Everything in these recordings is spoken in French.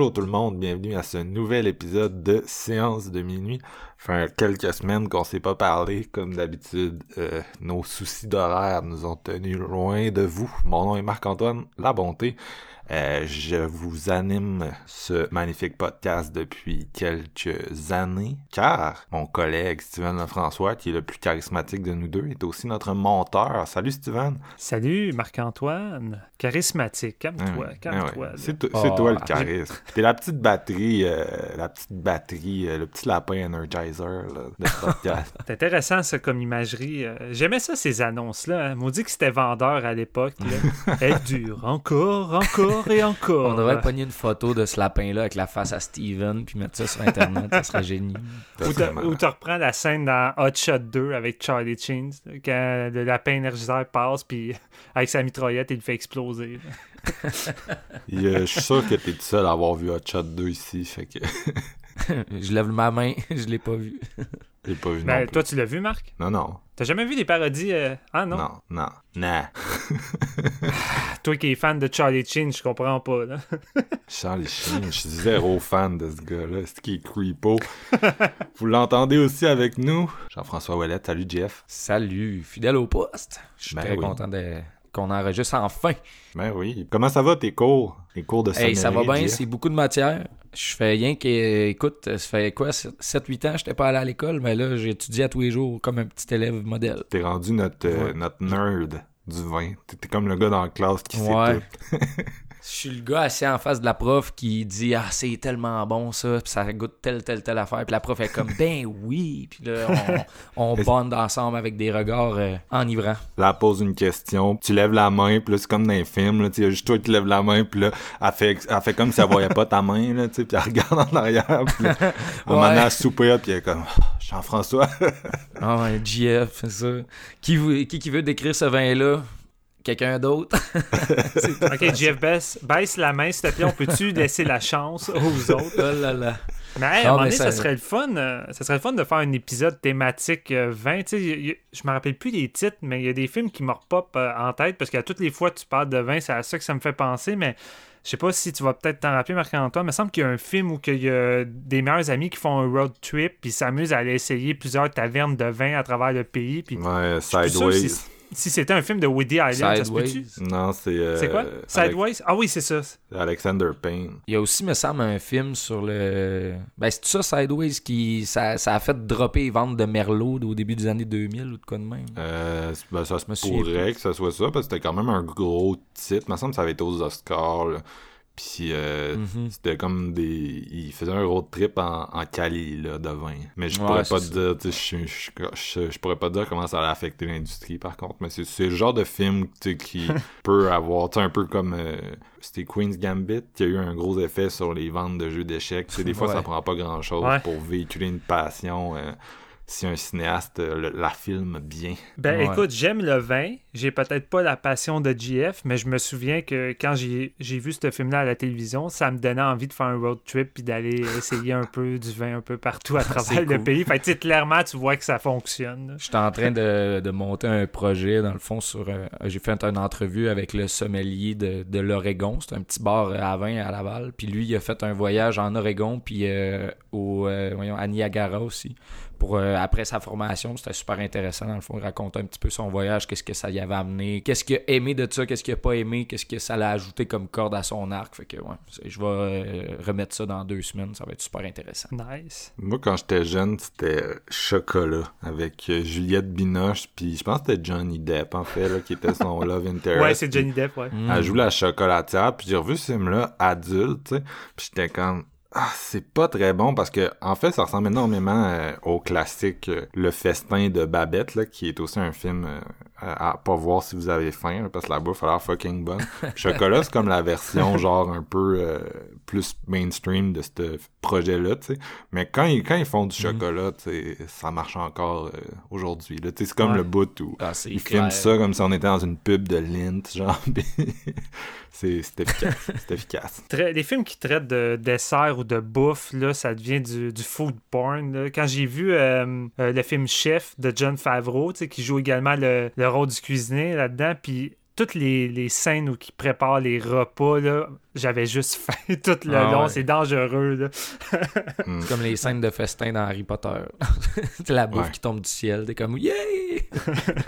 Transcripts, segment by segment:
Bonjour tout le monde, bienvenue à ce nouvel épisode de Séance de minuit. Fait quelques semaines qu'on s'est pas parlé, comme d'habitude, euh, nos soucis d'horaire nous ont tenus loin de vous. Mon nom est Marc-Antoine La Bonté. Euh, je vous anime ce magnifique podcast depuis quelques années, car mon collègue Steven Lefrançois, qui est le plus charismatique de nous deux, est aussi notre monteur. Salut Steven! Salut Marc-Antoine! Charismatique, calme-toi, Ah calme-toi. ouais. là. C'est to- Oh, c'est toi le j'ai- charisme. T'es la petite batterie, euh, la petite batterie, euh, le petit lapin energizer là, de ce podcast. C'est intéressant ça comme imagerie. J'aimais ça ces annonces-là. Hein. Maudit que c'était vendeur à l'époque. Elle dure encore, encore et encore. On devrait pogner une photo de ce lapin-là avec la face à Steven puis mettre ça sur Internet, ça serait génial. Ou tu reprends la scène dans Hot Shot 2 avec Charlie Sheen, quand le lapin énergiseur passe, puis avec sa mitraillette, il le fait exploser. Et, euh, je suis sûr que t'es le seul à avoir vu Hot Shot 2 ici, fait que je lève ma main, je l'ai pas vu. j'ai pas vu non Ben, plus. toi, tu l'as vu, Marc? Non, non, T'as jamais vu des parodies? euh, Ah non? non, non, non. Toi qui es fan de Charlie Sheen, je comprends pas. Là. Charlie Sheen, je suis zéro fan de ce gars-là, c'est qui est creepo? Vous l'entendez aussi avec nous, Jean-François Ouellette, salut Jeff. Salut, fidèle au poste. Je suis Ben très oui. content de... qu'on enregistre enfin. Ben oui, comment ça va tes cours? Les cours de Hey, ça va bien, c'est beaucoup de matière. Je fais rien que, écoute, ça fait quoi, 7-8 ans, j'étais pas allé à l'école, mais là, j'étudie à tous les jours comme un petit élève modèle. T'es rendu notre, euh, Ouais. notre nerd du vin. T'es t'es comme le gars dans la classe qui Ouais. sait tout. Je suis le gars assis en face de la prof qui dit Ah, c'est tellement bon ça, puis ça goûte telle, telle, telle affaire. Puis la prof est comme Ben oui. Puis là, on, on bande ensemble avec des regards euh, enivrants. Là, elle pose une question, tu lèves la main, puis là, c'est comme dans les films, là, juste toi qui lève la main, puis là, elle fait, elle fait comme si elle voyait pas ta main, là, tu sais, puis elle regarde en arrière, puis là, à donné, Ouais. elle soupire, puis elle est comme, Ah, Jean-François. Ah, ouais, GF, c'est ça. Qui, qui, qui veut décrire ce vin-là? Quelqu'un d'autre Ok, Jeff baisse, baisse la main, s'il te plaît. On peut-tu laisser la chance aux autres? Oh là là. Mais hey, à un moment donné, ça... ça- serait le fun. euh, ça serait le fun de faire un épisode thématique euh, 20. Tu sais, y- y- je me rappelle plus des titres, mais il y a des films qui me repopent euh, en tête parce qu'à toutes les fois que tu parles de vin, c'est à ça que ça me fait penser. Mais je sais pas si tu vas peut-être t'en rappeler, Marc-Antoine. Il me semble qu'il y a un film où il y a des meilleurs amis qui font un road trip puis s'amusent à aller essayer plusieurs tavernes de vin à travers le pays. Puis Ouais, Sideways. Si, c'était un film de Woody Allen, ça se peut-tu? Sideways. Non, c'est... euh, C'est quoi? Alex- Sideways? Ah oui, c'est ça. Alexander Payne. Il y a aussi, me semble, un film sur le. Ben, c'est ça, Sideways, qui. Ça, ça a fait dropper les ventes de Merlot au début des années 2000 ou de quoi de même. Euh, c'est- ben, ça se pourrait que ça soit ça, parce que c'était quand même un gros titre. Il me semble que ça avait été aux Oscars, là. Puis euh, Mhm. c'était comme des... Il faisait un road trip en, en Cali, là, de vin. Mais je Ouais, pourrais pas c'est te dire, tu sais, je, je, je, je pourrais pas dire comment ça allait affecter l'industrie, par contre. Mais c'est le genre de film, qui peut avoir, un peu comme... euh, c'était Queen's Gambit, qui a eu un gros effet sur les ventes de jeux d'échecs. Tu sais, des fois, Ouais. ça prend pas grand-chose Ouais. pour véhiculer une passion... euh, si un cinéaste euh, le- la filme bien. Ben Ouais. écoute, j'aime le vin. J'ai peut-être pas la passion de GF, mais je me souviens que quand j'ai j'ai vu ce film-là à la télévision, ça me donnait envie de faire un road trip puis d'aller essayer un peu du vin un peu partout à travers C'est le cool. pays. Fait que tu sais, clairement, tu vois que ça fonctionne. là. J'étais en train de, de monter un projet, dans le fond, sur. euh, J'ai fait une entrevue avec le sommelier de, de l'Oregon. C'est un petit bar à vin à Laval. Puis lui, il a fait un voyage en Oregon, puis euh, au, euh, voyons, à Niagara aussi, pour euh, après sa formation, c'était super intéressant. Dans le fond, il racontait un petit peu son voyage, qu'est-ce que ça y avait amené, qu'est-ce qu'il a aimé de ça, qu'est-ce qu'il a pas aimé, qu'est-ce que ça l'a ajouté comme corde à son arc. Fait que, ouais, je vais euh, remettre ça dans deux semaines. Ça va être super intéressant. Nice. Moi, quand j'étais jeune, c'était Chocolat avec euh, Juliette Binoche, puis je pense que c'était Johnny Depp, en fait, là, qui était son love interest. ouais, c'est Johnny Depp, ouais. Elle joue la chocolatière, puis j'ai revu ce film-là adulte, tu sais, puis j'étais comme ah, c'est pas très bon parce que en fait ça ressemble énormément euh, au classique euh, Le festin de Babette là, qui est aussi un film euh, à, pas voir si vous avez faim parce que la bouffe a l'air fucking bonne. Chocolat c'est comme la version genre un peu plus mainstream de ce projet là, tu sais. Mais quand ils quand ils font du mhm. chocolat, tu sais, ça marche encore aujourd'hui. Là, c'est comme le bout où ah, ils filment ça comme si on était dans une pub de Lint, genre. c'est efficace, c'est efficace. les films qui traitent de dessert ou de bouffe, là, ça devient du, du food porn. Quand j'ai vu euh, euh, le film Chef de John Favreau, qui joue également le, le rôle du cuisinier là-dedans, puis toutes les, les, scènes où il prépare les repas, là, j'avais juste faim tout le ah long. C'est dangereux. Là. Hmm. Comme les scènes de festin dans Harry Potter. c'est la bouffe qui tombe du ciel. T'es comme, yeah!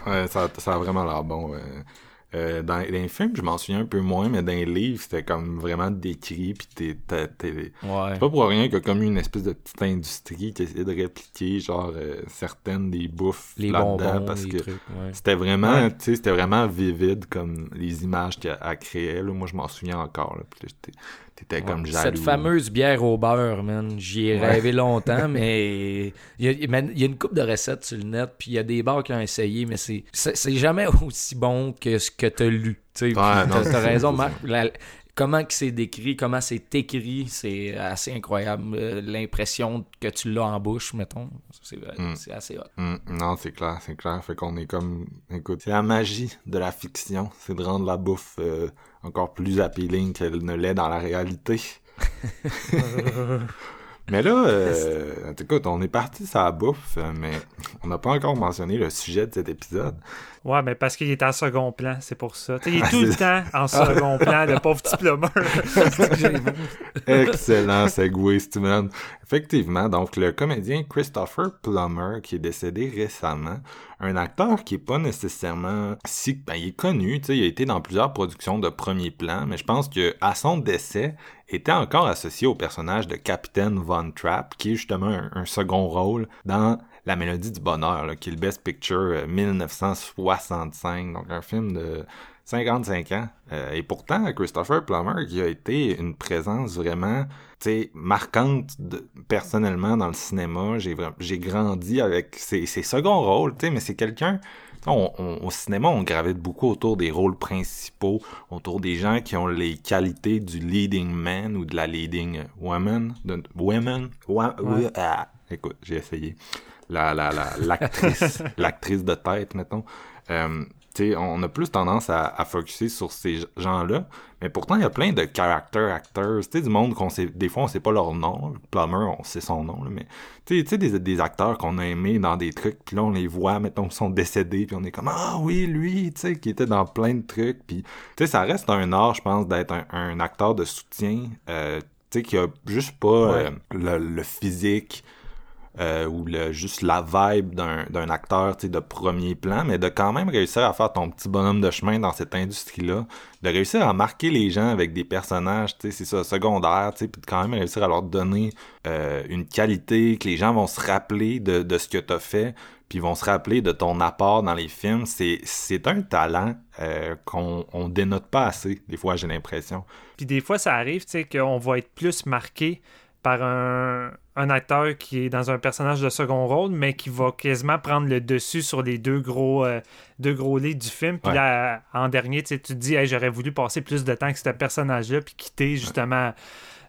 ouais, ça, ça, a vraiment l'air bon. Euh, dans, les films, je m'en souviens un peu moins, mais dans les livres, c'était comme vraiment décrit, puis t'es, t'es, C'est pas pour rien qu'il y a comme une espèce de petite industrie qui essaie de répliquer, genre, euh, certaines des bouffes les là-dedans, parce que c'était vraiment, tu sais, c'était vraiment vivide, comme les images qu'elle créait, là. Moi, je m'en souviens encore, là. Puis T'étais comme jaloux. Cette fameuse bière au beurre, man. J'y ai rêvé longtemps, mais il y, a, une coupe de recettes sur le net, puis il y a des bars qui ont essayé, mais c'est, c'est, jamais aussi bon que ce que t'as lu. Tu as raison, Marc. comment que c'est décrit, comment c'est écrit, c'est assez incroyable. Euh, l'impression que tu l'as en bouche, mettons, c'est mm. assez hot. Mm. Non, c'est clair, c'est clair. Fait qu'on est comme, écoute, c'est la magie de la fiction, c'est de rendre la bouffe euh, encore plus appealing qu'elle ne l'est dans la réalité. Mais là, euh, écoute, on est parti la bouffe, mais on n'a pas encore mentionné le sujet de cet épisode. Ouais, mais parce qu'il est en second plan, c'est pour ça. il est tout le temps en second plan, le pauvre petit plumeur. Excellent segway, Steven. Effectivement, donc le comédien Christopher Plummer, qui est décédé récemment, un acteur qui est pas nécessairement si... Ben, il est connu, tu sais, il a été dans plusieurs productions de premier plan, mais je pense que à son décès, était encore associé au personnage de Captain Von Trapp, qui est justement un second rôle dans la Mélodie du Bonheur, qui est le Best Picture 1965, euh, donc un film de 55 ans. Euh, et pourtant, Christopher Plummer, qui a été une présence vraiment marquante personnellement dans le cinéma, j'ai grandi avec ses, ses seconds rôles, mais c'est quelqu'un... au cinéma, on gravite beaucoup autour des rôles principaux, autour des gens qui ont les qualités du leading man ou de la leading woman. De, women. Ah, écoute, j'ai essayé la, la, l'actrice, l'actrice de tête, mettons. Euh, on a plus tendance à, à focuser sur ces gens-là, mais pourtant, il y a plein de character actors, tu du monde qu'on sait, des fois, on sait pas leur nom. Plummer, on sait son nom, mais tu sais, des, des acteurs qu'on a aimés dans des trucs, puis là, on les voit, mettons, ils sont décédés, puis on est comme, ah oui, lui, tu sais, qui était dans plein de trucs, puis tu sais, ça reste un art, je pense, d'être un, acteur de soutien, euh, tu sais, qui a juste pas euh, le physique, euh, ou le, juste la vibe d'un acteur de premier plan, mais de quand même réussir à faire ton petit bonhomme de chemin dans cette industrie-là, de réussir à marquer les gens avec des personnages, c'est ça, secondaires, puis de quand même réussir à leur donner euh, une qualité que les gens vont se rappeler de, de ce que tu as fait, puis vont se rappeler de ton apport dans les films. C'est un talent euh, qu'on on dénote pas assez, des fois, j'ai l'impression. Puis des fois, ça arrive, tu sais, qu'on va être plus marqué par un, un, acteur qui est dans un personnage de second rôle, mais qui va quasiment prendre le dessus sur les deux gros, euh, deux gros lits du film. Puis là, en dernier, tu te dis, j'aurais voulu passer plus de temps avec ce personnage-là, puis quitter justement.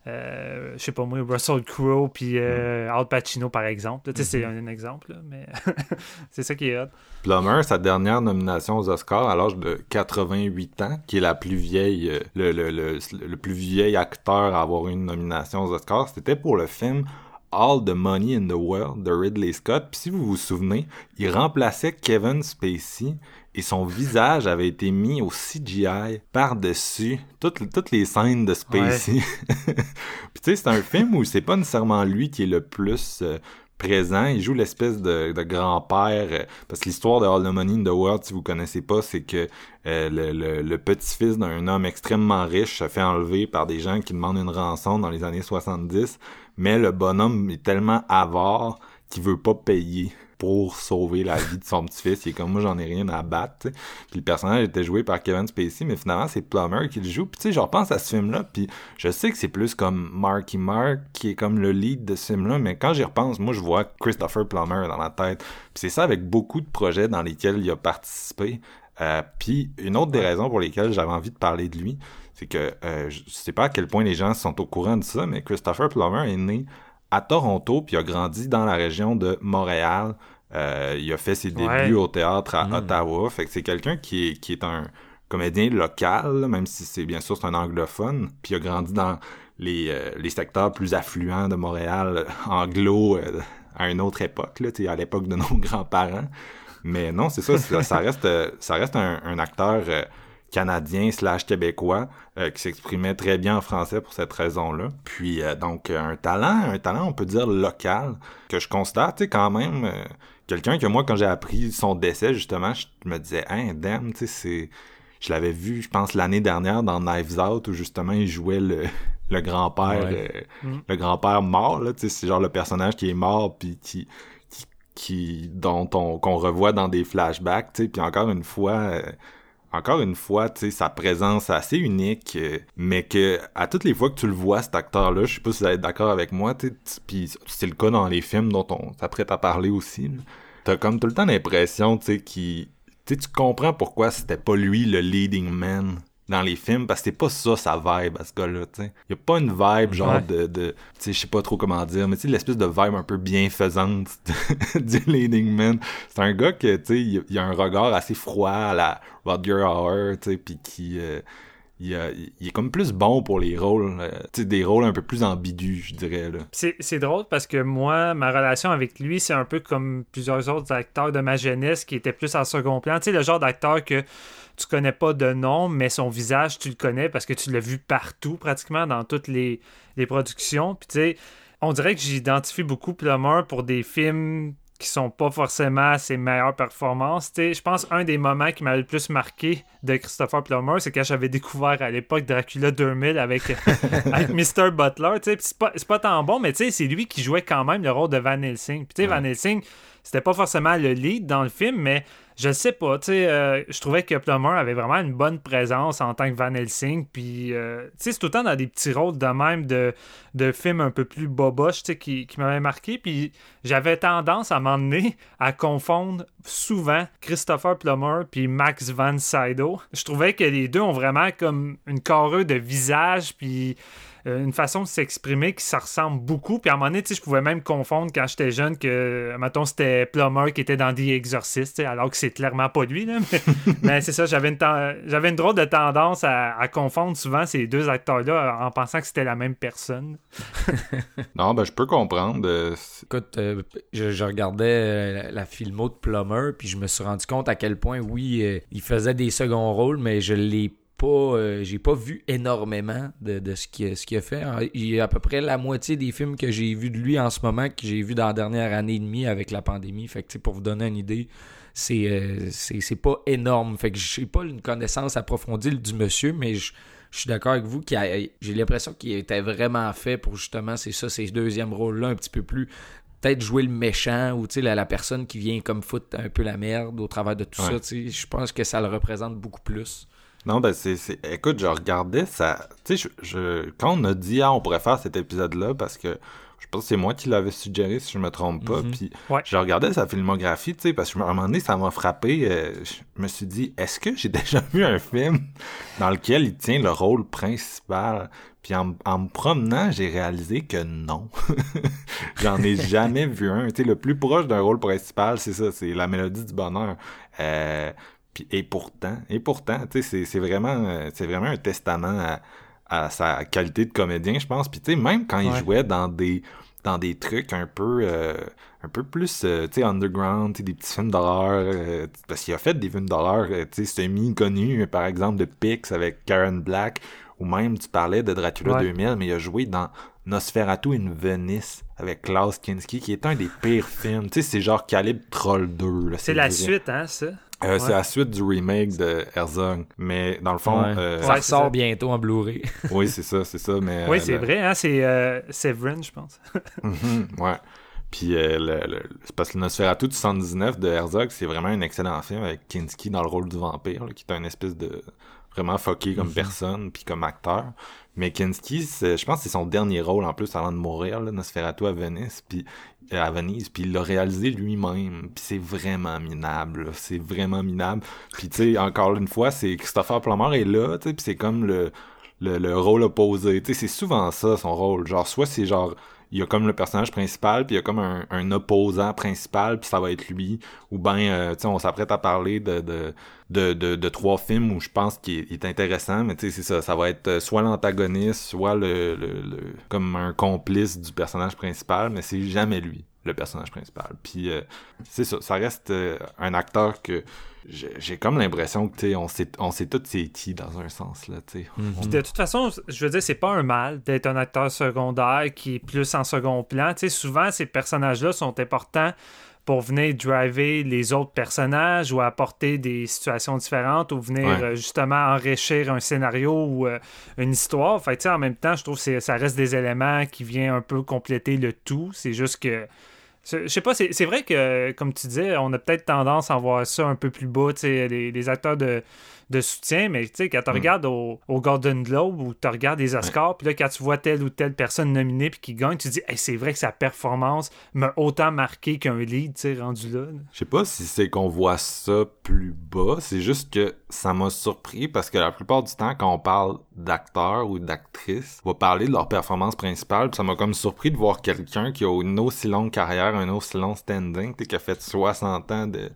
Je sais pas moi, Russell Crowe puis euh, Al Pacino par exemple. Tu sais, c'est mm-hmm. un, exemple, mais c'est ça qui est hot. Plummer, sa dernière nomination aux Oscars à l'âge de 88 ans, qui est la plus vieille, euh, le, le, le, le plus vieil acteur à avoir une nomination aux Oscars, c'était pour le film All the Money in the World de Ridley Scott. Puis si vous vous souvenez, il remplaçait Kevin Spacey et son visage avait été mis au CGI par-dessus toutes, toutes les scènes de Spacey. Puis tu sais, c'est un film où c'est pas nécessairement lui qui est le plus euh, présent. Il joue l'espèce de, grand-père. Euh, parce que l'histoire de All the Money in the World, si vous connaissez pas, c'est que euh, le, le, petit-fils d'un homme extrêmement riche se fait enlever par des gens qui demandent une rançon dans les années 70. Mais le bonhomme est tellement avare qu'il veut pas payer pour sauver la vie de son petit-fils. Il est comme moi, j'en ai rien à battre. Puis le personnage était joué par Kevin Spacey, mais finalement, c'est Plummer qui le joue. Puis tu sais, je repense à ce film-là, puis je sais que c'est plus comme Marky Mark qui est comme le lead de ce film-là, mais quand j'y repense, moi, je vois Christopher Plummer dans la tête. Puis c'est ça avec beaucoup de projets dans lesquels il a participé. Euh, puis une autre des raisons pour lesquelles j'avais envie de parler de lui, c'est que euh, je sais pas à quel point les gens sont au courant de ça, mais Christopher Plummer est né à Toronto, puis a grandi dans la région de Montréal. Euh, il a fait ses débuts au théâtre à mm. Ottawa. Fait que c'est quelqu'un qui est, qui est un comédien local, même si c'est bien sûr c'est un anglophone. Puis il a grandi dans les, euh, les secteurs plus affluents de Montréal, anglo, euh, à une autre époque, là, à l'époque de nos grands-parents. Mais non, c'est ça, ça, reste, ça reste un, un acteur canadien slash québécois qui s'exprimait très bien en français pour cette raison-là. Puis donc un talent, un talent on peut dire local que je constate quand même quelqu'un que moi, quand j'ai appris son décès, justement, je me disais, hein, damn, tu sais, c'est. Je l'avais vu, je pense, l'année dernière dans Knives Out, où justement il jouait le, le grand-père euh, mm. le grand-père mort, là, tu sais, c'est genre le personnage qui est mort, puis qui, qui, dont on, qu'on revoit dans des flashbacks, tu sais, puis encore une fois. Euh, encore une fois, tu sais, sa présence assez unique, euh, mais que à toutes les fois que tu le vois, cet acteur-là, je sais pas si vous êtes d'accord avec moi, tu puis c'est le cas dans les films dont on s'apprête à parler aussi. T'as comme tout le temps l'impression, tu sais, qui, tu tu comprends pourquoi c'était pas lui le leading man dans les films parce que c'est pas ça sa vibe à ce gars-là, tu sais. Y a pas une vibe genre de, de tu sais, je sais pas trop comment dire, mais tu sais l'espèce de vibe un peu bienfaisante du leading man. C'est un gars que tu sais, il, a un regard assez froid à la Roger Hauer, tu sais, puis qui euh, il, est comme plus bon pour les rôles, euh, sais, des rôles un peu plus ambigus, je dirais. C'est, drôle parce que moi, ma relation avec lui, c'est un peu comme plusieurs autres acteurs de ma jeunesse qui étaient plus en second plan. Tu sais, le genre d'acteur que tu connais pas de nom, mais son visage, tu le connais parce que tu l'as vu partout, pratiquement, dans toutes les, les productions. Puis tu sais, on dirait que j'identifie beaucoup Plummer pour des films qui sont pas forcément ses meilleures performances. je pense un des moments qui m'a le plus marqué de Christopher Plummer, c'est quand j'avais découvert à l'époque Dracula 2000 avec, avec Mr. Butler. C'est pas, pas tant bon, mais c'est lui qui jouait quand même le rôle de Van Helsing. Puis Van Helsing, c'était pas forcément le lead dans le film, mais je sais pas, tu euh, je trouvais que Plummer avait vraiment une bonne présence en tant que Van Helsing, puis, euh, c'est tout le temps dans des petits rôles de même de, de films un peu plus boboches, tu qui, qui m'avaient marqué, puis j'avais tendance à m'emmener à confondre souvent Christopher Plummer puis Max Van Sydow. Je trouvais que les deux ont vraiment comme une carrure de visage, puis une façon de s'exprimer qui ça ressemble beaucoup. Puis à un moment donné, je pouvais même confondre quand j'étais jeune que, mettons, c'était Plummer qui était dans The Exorcist, alors que c'est clairement pas lui. Mais, c'est ça, j'avais une, j'avais une drôle de tendance à, confondre souvent ces deux acteurs-là en pensant que c'était la même personne. non, ben je peux comprendre. Euh, Écoute, euh, je, regardais la filmo de Plummer, puis je me suis rendu compte à quel point, oui, il faisait des seconds rôles, mais je l'ai euh, j'ai pas vu énormément de, ce qu'il ce a fait. Il y a à peu près la moitié des films que j'ai vus de lui en ce moment que j'ai vu dans la dernière année et demie avec la pandémie. Fait que pour vous donner une idée, c'est euh, pas énorme. Fait que j'ai pas une connaissance approfondie du monsieur, mais je, suis d'accord avec vous j'ai l'impression qu'il était vraiment fait pour justement, c'est ça, ces deuxième rôle-là un petit peu plus peut-être jouer le méchant ou la, la personne qui vient comme foutre un peu la merde au travers de tout ça. Je pense que ça le représente beaucoup plus. Non, ben c'est. Écoute, je regardais ça. Tu sais, je, quand on a dit, ah, on pourrait faire cet épisode-là, parce que je pense que c'est moi qui l'avais suggéré, si je me trompe pas. Mhm. Puis je regardais sa filmographie, tu sais, parce que à un moment donné, ça m'a frappé. Euh, je me suis dit, est-ce que j'ai déjà vu un film dans lequel il tient le rôle principal? Puis en, en me promenant, j'ai réalisé que non. J'en ai jamais vu un. Tu sais, le plus proche d'un rôle principal, c'est ça, c'est La Mélodie du Bonheur. Euh, et pourtant, et pourtant, tu sais, c'est vraiment, euh, c'est vraiment un testament à, à, sa qualité de comédien, je pense. Puis tu sais, même quand il jouait dans des dans des trucs un peu euh, un peu plus euh, tu sais underground des petits films d'horreur parce qu'il a fait des films d'horreur tu sais semi connu par exemple de Pix avec Karen Black ou même tu parlais de Dracula 2000 mais il a joué dans Nosferatu in Venice avec Klaus Kinski, qui est un des pires films. Tu sais, c'est genre calibre Troll 2. là, C'est la suite, hein, ça? Euh, C'est la suite du remake de Herzog. Mais dans le fond, Ouais. euh, ça ressort bientôt en Blu-ray. oui, c'est ça, c'est ça. Mais, oui, euh, c'est le- vrai, hein? C'est euh, Severin, je pense. Mhm, ouais. Puis euh, le, le- c'est parce que le Nosferatu de 79 de Herzog, c'est vraiment un excellent film avec Kinski dans le rôle du vampire, là, qui est un espèce de vraiment fucké comme personne puis comme acteur. Mais Kinski, c'est- je pense que c'est son dernier rôle en plus avant de mourir, là, Nosferatu à Venise, puis à Venise, puis il l'a réalisé lui-même, puis c'est vraiment minable, c'est vraiment minable. Puis tu sais, encore une fois, c'est Christopher Plummer est là, tu sais, puis c'est comme le, le, le rôle opposé, tu sais, c'est souvent ça son rôle, genre soit c'est genre il y a comme le personnage principal, puis il y a comme un, un opposant principal, puis ça va être lui. Ou ben, euh, tu sais, on s'apprête à parler de, de, de, de, de trois films où je pense qu'il est, intéressant, mais tu sais, c'est ça, ça va être euh, soit l'antagoniste, soit le, le, le- comme un complice du personnage principal, mais c'est jamais lui, le personnage principal. Puis euh, c'est ça, ça reste euh, un acteur que j'ai comme l'impression que, tu sais, on sait, on sait tous c'est qui dans un sens, là, tu sais. Puis de toute façon, je veux dire, c'est pas un mal d'être un acteur secondaire qui est plus en second plan. Tu sais, souvent, ces personnages-là sont importants pour venir driver les autres personnages ou apporter des situations différentes ou venir Ouais. euh, justement enrichir un scénario ou euh, une histoire. Fait que, tu sais, en même temps, je trouve que ça reste des éléments qui viennent un peu compléter le tout. C'est juste que. Je sais pas, c'est vrai que, comme tu disais, on a peut-être tendance à voir ça un peu plus bas, les, les acteurs de, de soutien, mais tu sais, quand tu Mm. regardes au, au Golden Globe ou tu regardes les Oscars, puis là, quand tu vois telle ou telle personne nominée puis qui gagne, tu te dis, Hey, c'est vrai que sa performance m'a autant marqué qu'un lead, tu sais, rendu là. Je sais pas si c'est qu'on voit ça plus bas, c'est juste que ça m'a surpris parce que la plupart du temps, quand on parle d'acteurs ou d'actrices, on va parler de leur performance principale, puis ça m'a comme surpris de voir quelqu'un qui a une aussi longue carrière, un aussi long standing, qui a fait 60 ans de,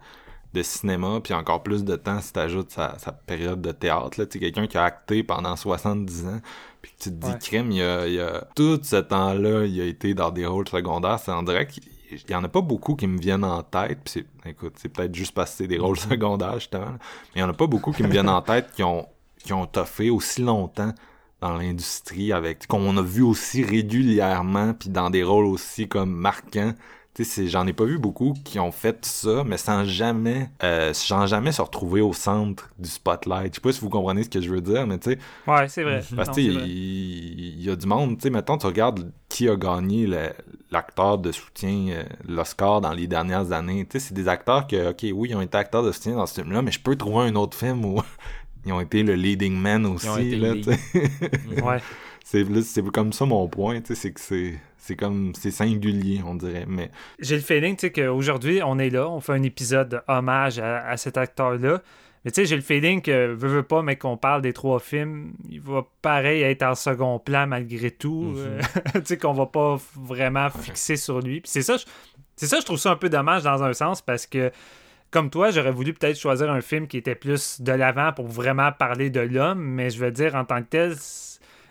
de cinéma, puis encore plus de temps si t'ajoutes sa, sa période de théâtre, tu sais, quelqu'un qui a acté pendant 70 ans, puis que tu te dis, Ouais. crème, il y a, il y a tout ce temps-là, il a été dans des rôles secondaires, c'est en direct qu'il il y en a pas beaucoup qui me viennent en tête. Puis c'est, écoute, c'est peut-être juste parce que c'est des rôles secondaires, justement. Mais il y en a pas beaucoup qui me viennent en tête qui ont, qui ont toffé aussi longtemps dans l'industrie avec, qu'on a vu aussi régulièrement puis dans des rôles aussi comme marquants. J'en ai pas vu beaucoup qui ont fait ça, mais sans jamais, euh, sans jamais se retrouver au centre du spotlight. Je sais pas si vous comprenez ce que je veux dire, mais tu sais, Ouais, c'est vrai. parce que il y, a du monde, tu sais, mettons, tu regardes qui a gagné l'acteur de soutien, euh, l'Oscar dans les dernières années. Tu sais, c'est des acteurs que, ok, oui, ils ont été acteurs de soutien dans ce film-là, mais je peux trouver un autre film où ils ont été le leading man aussi, ont été là. Ouais. c'est, là, c'est comme ça mon point, tu sais, c'est que c'est, c'est comme, c'est singulier, on dirait, mais J'ai le feeling, tu sais, qu'aujourd'hui, on est là, on fait un épisode de hommage à, à cet acteur-là. Mais tu sais, j'ai le feeling que, veux, veux pas, mais qu'on parle des trois films, il va pareil être en second plan malgré tout. euh, tu sais, qu'on va pas vraiment fixer sur lui. Puis c'est ça, je- c'est ça, je trouve ça un peu dommage dans un sens parce que, comme toi, j'aurais voulu peut-être choisir un film qui était plus de l'avant pour vraiment parler de l'homme, mais je veux dire, en tant que tel,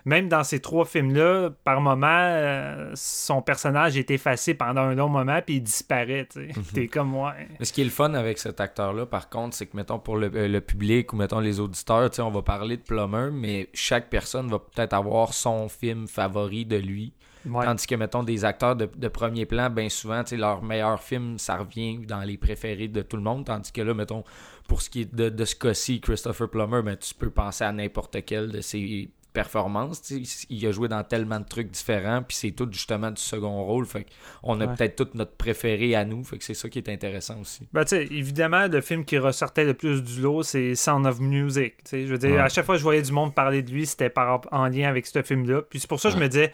même dans ces trois films-là, par moment, euh, son personnage est effacé pendant un long moment, puis il disparaît, tu sais. T'es comme, ouais. Mais ce qui est le fun avec cet acteur-là, par contre, c'est que, mettons, pour le, euh, le public ou, mettons, les auditeurs, tu sais, on va parler de Plummer, mais chaque personne va peut-être avoir son film favori de lui. Ouais. Tandis que, mettons, des acteurs de, de premier plan, bien souvent, tu sais, leur meilleur film, ça revient dans les préférés de tout le monde. Tandis que là, mettons, pour ce qui est de, de ce cas-ci, Christopher Plummer, ben, tu peux penser à n'importe quel de ses sais. Il a joué dans tellement de trucs différents, puis c'est tout justement du second rôle. Fait qu'on a Ouais. peut-être tout notre préféré à nous. Fait que c'est ça qui est intéressant aussi. Ben, tu sais, évidemment, le film qui ressortait le plus du lot, c'est Sound of Music. Je veux dire, Ouais. à chaque fois que je voyais du monde parler de lui, c'était en lien avec ce film-là. Puis c'est pour ça que je me disais,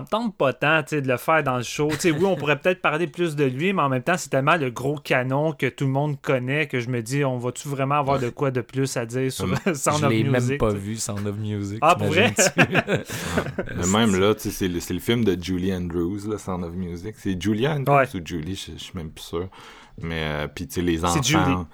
me tente pas tant de le faire dans le show. Oui, on pourrait peut-être parler plus de lui, mais en même temps, c'est tellement le gros canon que tout le monde connaît que je me dis, on va-tu vraiment avoir de quoi de plus à dire sur Sound je of l'ai Music? même pas tu sais? vu, Sound of Music. Ah, pour vrai? même là, c'est le, film de Julie Andrews, là, Sound of Music. C'est Julia Andrews Ouais. ou Julie, je, je suis même plus sûr. Mais, euh, puis tu sais, les C'est Julie. enfants,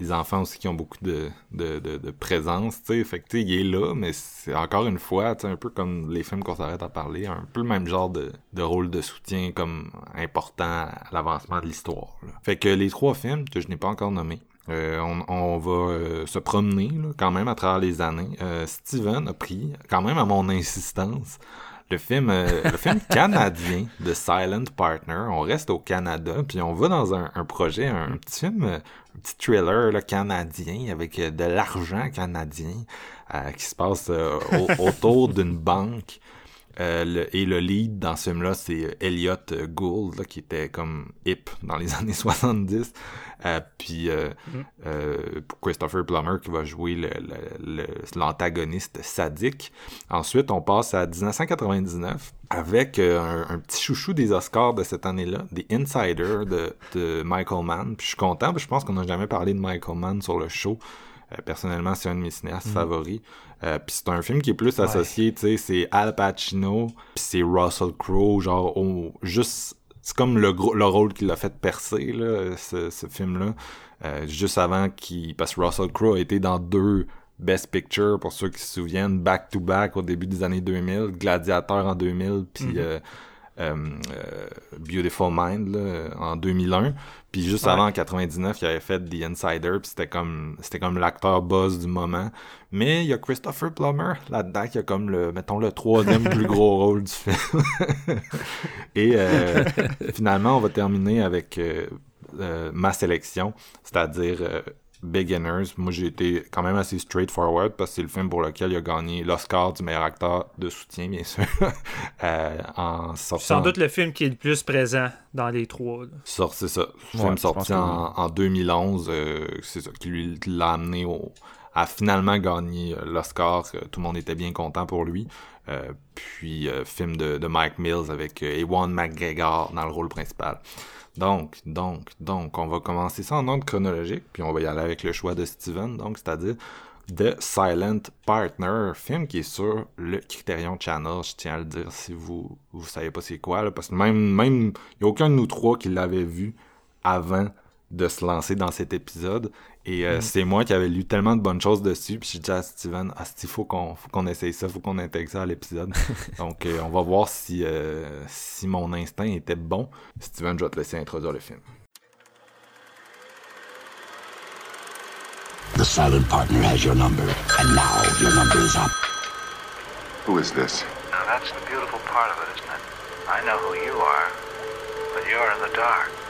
les enfants aussi qui ont beaucoup de, de, de, de présence, tu sais. Fait que, tu sais, il est là, mais c'est encore une fois, tu sais, un peu comme les films qu'on s'arrête à parler, un peu le même genre de, de rôle de soutien comme important à l'avancement de l'histoire. Fait que les trois films que je n'ai pas encore nommés, euh, on, on va euh, se promener là, quand même à travers les années. Euh, Steven a pris, quand même à mon insistance, le film, euh, le film canadien de Silent Partner. On reste au Canada, puis on va dans un, projet, un, petit film, petit thriller là, canadien avec euh, de l'argent canadien euh, qui se passe autour d'une banque. Et le lead dans ce film-là, c'est Elliot Gould, qui était comme hip dans les années 70. Euh, puis euh, mm-hmm. euh, Christopher Plummer qui va jouer l'antagoniste sadique. Ensuite, on passe à 1999 avec un, petit chouchou des Oscars de cette année-là, The Insider de, Michael Mann. Puis je suis content, je pense qu'on n'a jamais parlé de Michael Mann sur le show. personnellement, c'est un de mes cinéastes mm-hmm. favoris. Puis c'est un film qui est plus associé, tu sais, c'est Al Pacino, puis c'est Russell Crowe, genre, juste c'est comme le, le rôle qui l'a fait percer, là, ce, ce film-là. Euh, juste avant qu'il... Parce que Russell Crowe a été dans deux Best Picture, pour ceux qui se souviennent, back-to-back au début des années 2000, Gladiateur en 2000, puis... Mm-hmm. Euh, euh, Beautiful Mind là, en 2001 puis juste avant en 99 il avait fait The Insider puis c'était comme c'était comme l'acteur buzz du moment. Mais il y a Christopher Plummer là-dedans qui a comme le mettons le troisième plus gros rôle du film. Et euh, finalement on va terminer avec euh, ma sélection c'est-à-dire Beginners, moi j'ai été quand même assez straightforward parce que c'est le film pour lequel il a gagné l'Oscar du meilleur acteur de soutien, bien sûr. euh, en Sans doute le film qui est le plus présent dans les trois. C'est ça. Le film sorti en, 2011, euh, c'est ça qui lui l'a amené au, à finalement gagner euh, l'Oscar. Tout le monde était bien content pour lui. Euh, puis, film de, de, Mike Mills avec Ewan McGregor dans le rôle principal. Donc, donc, donc, on va commencer ça en ordre chronologique, puis on va y aller avec le choix de Steven, donc, c'est-à-dire The Silent Partner, film qui est sur le Criterion Channel, je tiens à le dire si vous vous savez pas c'est quoi, parce que même, même, il n'y a aucun de nous trois qui l'avait vu avant de se lancer dans cet épisode. Et euh, mm. c'est moi qui avais lu tellement de bonnes choses dessus. Puis j'ai dit à Steven, ah, il faut qu'on faut qu'on essaye ça, faut qu'on intègre ça à l'épisode. Donc euh, on va voir si, euh, si mon instinct était bon. Steven, je vais te laisser introduire le film. The silent partner has your number, and now your number is up. Who is this? Now that's the beautiful part of it, isn't it? I know who you are, but you're in the dark.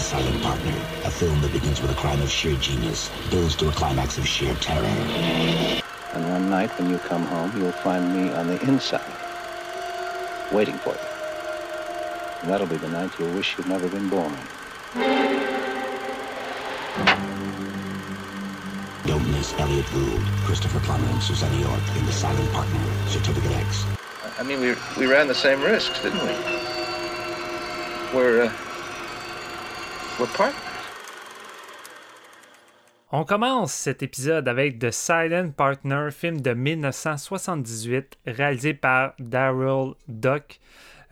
The Silent Partner, a film that begins with a crime of sheer genius, builds to a climax of sheer terror. And one night when you come home, you'll find me on the inside, waiting for you. And that'll be the night you'll wish you'd never been born. Don't miss Elliot Gould, Christopher Plummer, and Susanna York in The Silent Partner, Certificate X. I mean, we, we ran the same risks, didn't we? We're, uh, On commence cet épisode avec The Silent Partner, film de 1978 réalisé par Daryl Duck.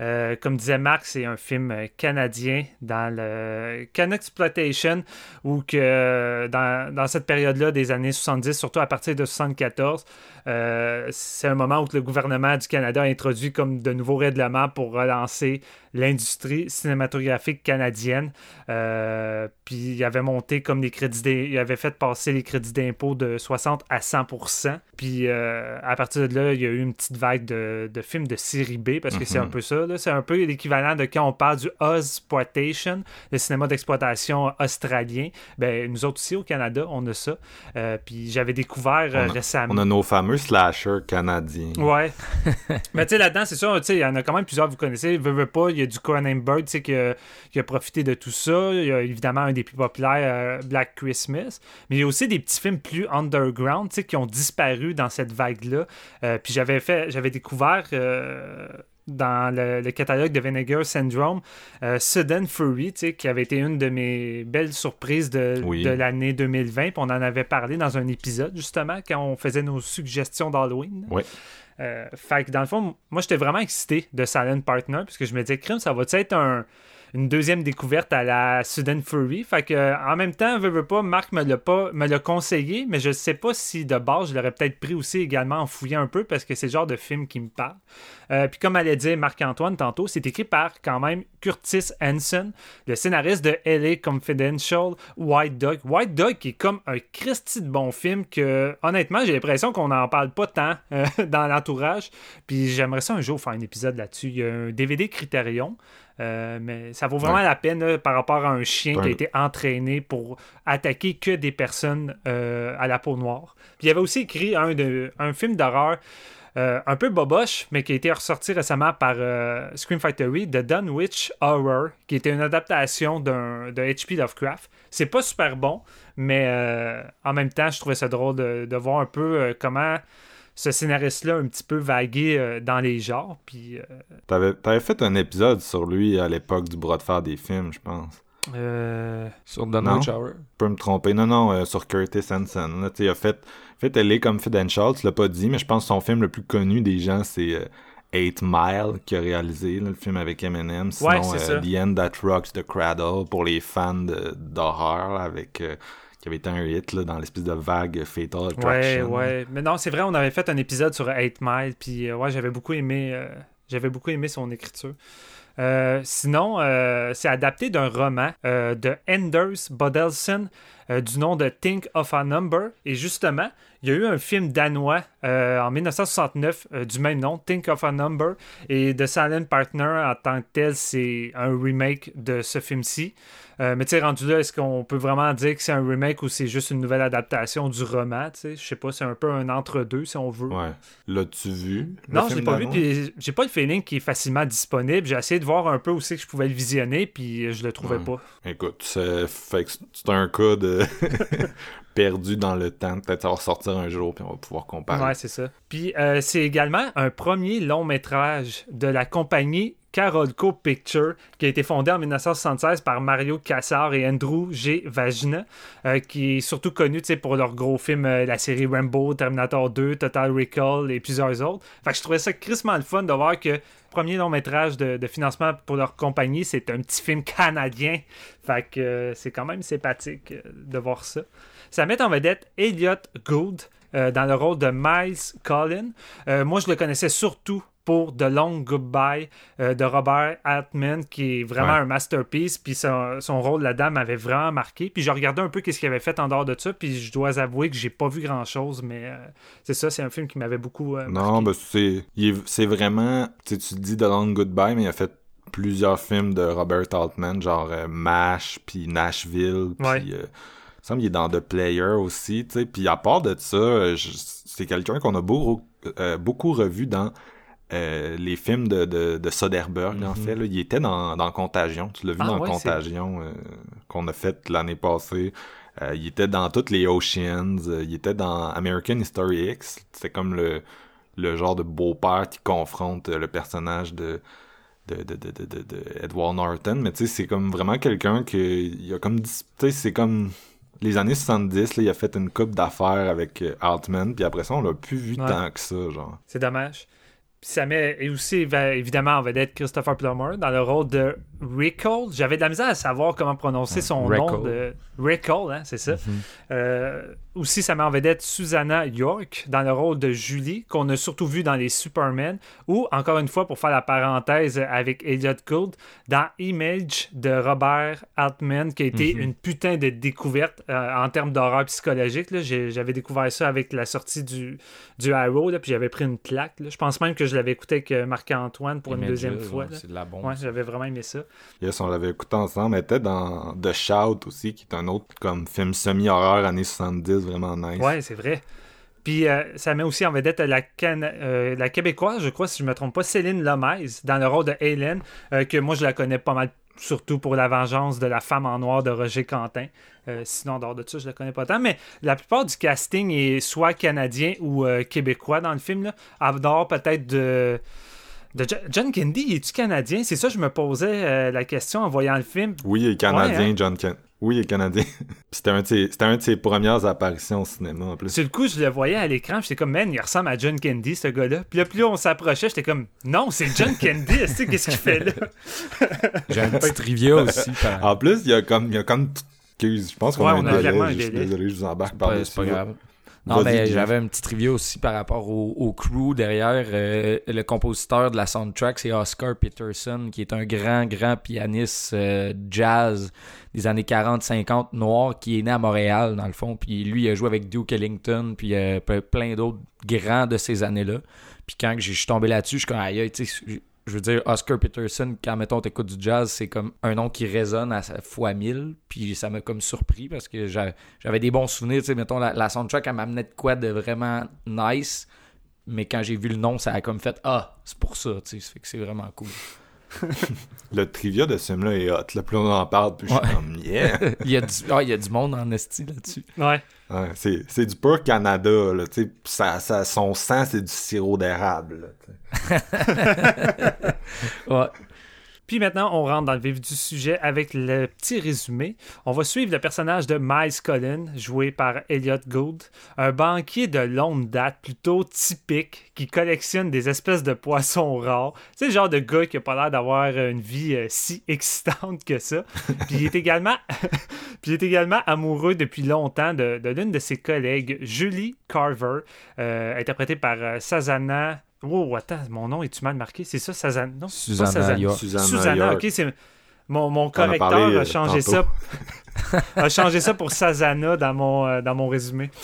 Euh, comme disait Marc, c'est un film canadien dans le Can Exploitation, où que dans, dans cette période-là des années 70, surtout à partir de 74, euh, c'est un moment où le gouvernement du Canada a introduit comme de nouveaux règlements pour relancer l'industrie cinématographique canadienne. Euh, puis il avait monté comme les crédits, il avait fait passer les crédits d'impôt de 60 à 100% Puis euh, à partir de là, il y a eu une petite vague de, de films de série B parce que c'est un mhm. peu ça. C'est un peu l'équivalent de quand on parle du Ozploitation, le cinéma d'exploitation australien. Ben nous autres aussi au Canada, on a ça. puis j'avais découvert récemment. On a nos fameux slasher canadien. Ouais. Mais tu sais, là-dedans, c'est sûr, il y en a quand même plusieurs, vous connaissez. Veux, veux pas, il y a du Cronenberg qui a, qui a profité de tout ça. Il y a évidemment un des plus populaires, euh, Black Christmas. Mais il y a aussi des petits films plus underground qui ont disparu dans cette vague-là. Euh, puis j'avais fait, j'avais découvert. Euh, dans le, catalogue de Vinegar Syndrome, euh, Sudden Fury, qui avait été une de mes belles surprises de, de l'année 2020. Puis on en avait parlé dans un épisode, justement, quand on faisait nos suggestions d'Halloween. Oui. Euh, fait que dans le fond, moi, j'étais vraiment excité de Silent Partner, parce que je me disais, crime, ça va être un une deuxième découverte à la Sudden Fury. Fait que, en même temps, veux, veux pas, Marc me l'a conseillé, mais je sais pas si de base je l'aurais peut-être pris aussi également en fouillant un peu parce que c'est le genre de film qui me parle. Euh, puis comme allait dire Marc-Antoine tantôt, c'est écrit par quand même Curtis Hanson, le scénariste de LA Confidential, White Dog. White Dog qui est comme un Christy de bon film que honnêtement j'ai l'impression qu'on n'en parle pas tant euh, dans l'entourage. Puis j'aimerais ça un jour faire un épisode là-dessus. Il y a un DVD Criterion. Euh, mais ça vaut vraiment la peine par rapport à un chien qui a été entraîné pour attaquer que des personnes à la peau noire. Puis il avait aussi écrit un, de, un film d'horreur euh, un peu boboche, mais qui a été ressorti récemment par euh, Scream Factory, The Dunwich Horror, qui était une adaptation d'un, de H.P. Lovecraft. C'est pas super bon, mais euh, en même temps, je trouvais ça drôle de, voir un peu comment ce scénariste-là un petit peu vagué dans les genres. Puis, t'avais, t'avais fait un épisode sur lui à l'époque du bras de fer des films, je pense. Sur Dunwich Horror. Je peux me tromper. Non, non, sur Curtis Hanson. Là, il a fait fait, elle est comme Confidential, tu l'as pas dit, mais je pense que son film le plus connu des gens, c'est euh, Eight Mile qui a réalisé le film avec Eminem. Sinon, euh, The End That Rocks the Cradle pour les fans d'horreur avec euh, qui avait été un hit dans l'espèce de vague Fatal Attraction. Ouais, ouais. Mais non, c'est vrai, on avait fait un épisode sur Eight Mile, puis ouais, j'avais beaucoup aimé, j'avais beaucoup aimé son écriture. sinon, c'est adapté d'un roman de Anders Bodelson du nom de Think of a Number. Et justement, il y a eu un film danois euh, en 1969 euh, du même nom, Think of a Number, et The Silent Partner en tant que tel, c'est un remake de ce film-ci. Euh, mais tu sais, rendu là, est-ce qu'on peut vraiment dire que c'est un remake ou c'est juste une nouvelle adaptation du roman? Je sais pas, c'est un peu un entre-deux si on veut. Ouais. L'as-tu vu? Non, je l'ai pas vu, puis j'ai pas le feeling qu'il est facilement disponible. J'ai essayé de voir un peu aussi que je pouvais le visionner, puis je le trouvais pas. Écoute, c'est un cas de perdu dans le temps. Peut-être ça va ressortir un jour, puis on va pouvoir comparer. Ouais, c'est ça. Puis euh, c'est également un premier long métrage de la compagnie Carolco Picture, qui a été fondée en 1976 par Mario Cassar et Andrew G. Vagina, euh, qui est surtout connu pour leurs gros films, euh, la série Rambo, Terminator 2, Total Recall et plusieurs autres. Fait que je trouvais ça crissement le fun de voir que premier long métrage de, financement pour leur compagnie, c'est un petit film canadien. Fait que c'est quand même sympathique de voir ça. Ça met en vedette Elliot Gould euh, dans le rôle de Miles Collin. Euh, moi, je le connaissais surtout pour The Long Goodbye euh, de Robert Altman, qui est vraiment un masterpiece. Puis son, rôle là-dedans m'avait vraiment marqué. Puis j'ai regardé un peu ce qu'il avait fait en dehors de ça. Puis je dois avouer que j'ai pas vu grand-chose, mais c'est ça, c'est un film qui m'avait beaucoup marqué. Non, ben c'est, c'est vraiment... Tu dis The Long Goodbye, mais il a fait plusieurs films de Robert Altman, genre MASH, puis Nashville, puis semble qu'il est dans The Player aussi, tu sais. Puis à part de ça, c'est quelqu'un qu'on a beaucoup, euh, beaucoup revu dans euh, les films de, de, Soderbergh, en mm-hmm. fait. Il était dans, dans Contagion. Tu l'as vu ah dans Contagion euh, qu'on a fait l'année passée. il était dans toutes les Oceans. il était dans American History X. C'est comme le, le genre de beau-père qui confronte le personnage de, de, de, de, de, Edward Norton. Mais tu sais, c'est comme vraiment quelqu'un qui... Il a comme... Tu sais, c'est comme les années 70, il a fait une coupe d'affaires avec euh, Altman, puis après ça, on l'a plus vu tant que ça, genre. C'est dommage. Ça met et aussi évidemment en vedette Christopher Plummer dans le rôle de Rickle. J'avais de la misère à savoir comment prononcer son nom de hein, c'est ça. Mm-hmm. Euh, aussi, ça met en vedette Susanna York dans le rôle de Julie, qu'on a surtout vu dans les Superman, ou encore une fois, pour faire la parenthèse avec Elliot Gould, dans Image de Robert Altman, qui a été mm-hmm. une putain de découverte euh, en termes d'horreur psychologique. J'avais découvert ça avec la sortie du, du Arrow, là, puis j'avais pris une claque. Je pense même que je l'avais écouté avec euh, Marc-Antoine pour une deuxième fois. C'est de la bombe. Ouais, j'avais vraiment aimé ça. Yes, on l'avait écouté ensemble. Elle était dans The Shout aussi, qui est un autre comme film semi-horreur années 70, vraiment nice. Ouais, c'est vrai. Puis euh, ça met aussi en vedette la, euh, la québécoise, je crois, si je me trompe pas, Céline Lomez, dans le rôle de Hélène, que moi je la connais pas mal, surtout pour la vengeance de la femme en noir de Roger Quentin. sinon, en dehors de ça, je la connais pas tant. Mais la plupart du casting est soit canadien ou québécois dans le film. Là. Dehors peut-être de De John Candy, es-tu canadien? C'est ça, je me posais euh, la question en voyant le film. Oui, il est canadien, Ouais, hein? John Kent. Oui, il est canadien. Puis c'était un, de ses- c'était un de ses premières apparitions au cinéma en plus. Sur le coup, je le voyais à l'écran, j'étais comme, man, il ressemble à John Candy, ce gars-là. Puis là, plus on s'approchait, j'étais comme, non, c'est John Candy, tu sais, qu'est-ce qu'il fait là? J'ai un petit trivia aussi. par- En plus, il y a comme. Il y a comme excuse, je pense qu'on Ouais, a un délai. Je suis désolé, je vous embarque C'est par pas, dessus. c'est pas grave. Non, mais j'avais un petit trivia aussi par rapport au, au crew derrière. Euh, le compositeur de la soundtrack, c'est Oscar Peterson, qui est un grand, grand pianiste euh, jazz des années 40-50 noir, qui est né à Montréal, dans le fond. Puis lui, il a joué avec Duke Ellington, puis euh, plein d'autres grands de ces années-là. Puis quand je suis tombé là-dessus, je suis comme, aïe, tu sais, je veux dire, Oscar Peterson, quand, mettons, t'écoutes du jazz, c'est comme un nom qui résonne à fois mille. Puis ça m'a comme surpris parce que j'a- j'avais des bons souvenirs. Tu sais, mettons, la, soundtrack, elle m'amenait de quoi de vraiment nice. Mais quand j'ai vu le nom, ça a comme fait Ah, c'est pour ça. Tu sais, c'est vraiment cool. Le trivia de ce film-là est hot. Là, plus on en parle, plus je suis comme yeah. il, y a du, ah, il y a du monde en esti là-dessus. Ouais. Ouais, c'est, c'est du pur Canada, là. Ça, ça, son sang, c'est du sirop d'érable. Ouais. Puis maintenant, on rentre dans le vif du sujet avec le petit résumé. On va suivre le personnage de Miles Collin, joué par Elliot Gould, un banquier de longue date plutôt typique qui collectionne des espèces de poissons rares. C'est le genre de gars qui a pas l'air d'avoir une vie euh, si excitante que ça. Puis il est également, puis il est également amoureux depuis longtemps de, de l'une de ses collègues, Julie Carver, euh, interprétée par euh, Sazana. Oh, attends, mon nom est-tu mal marqué? C'est ça, Sazana? Non, pas Susanna Sazana. Susanna ok, c'est mon, mon correcteur parlé, a euh, changé tantôt. ça. a changé ça pour Sazana dans mon, euh, dans mon résumé.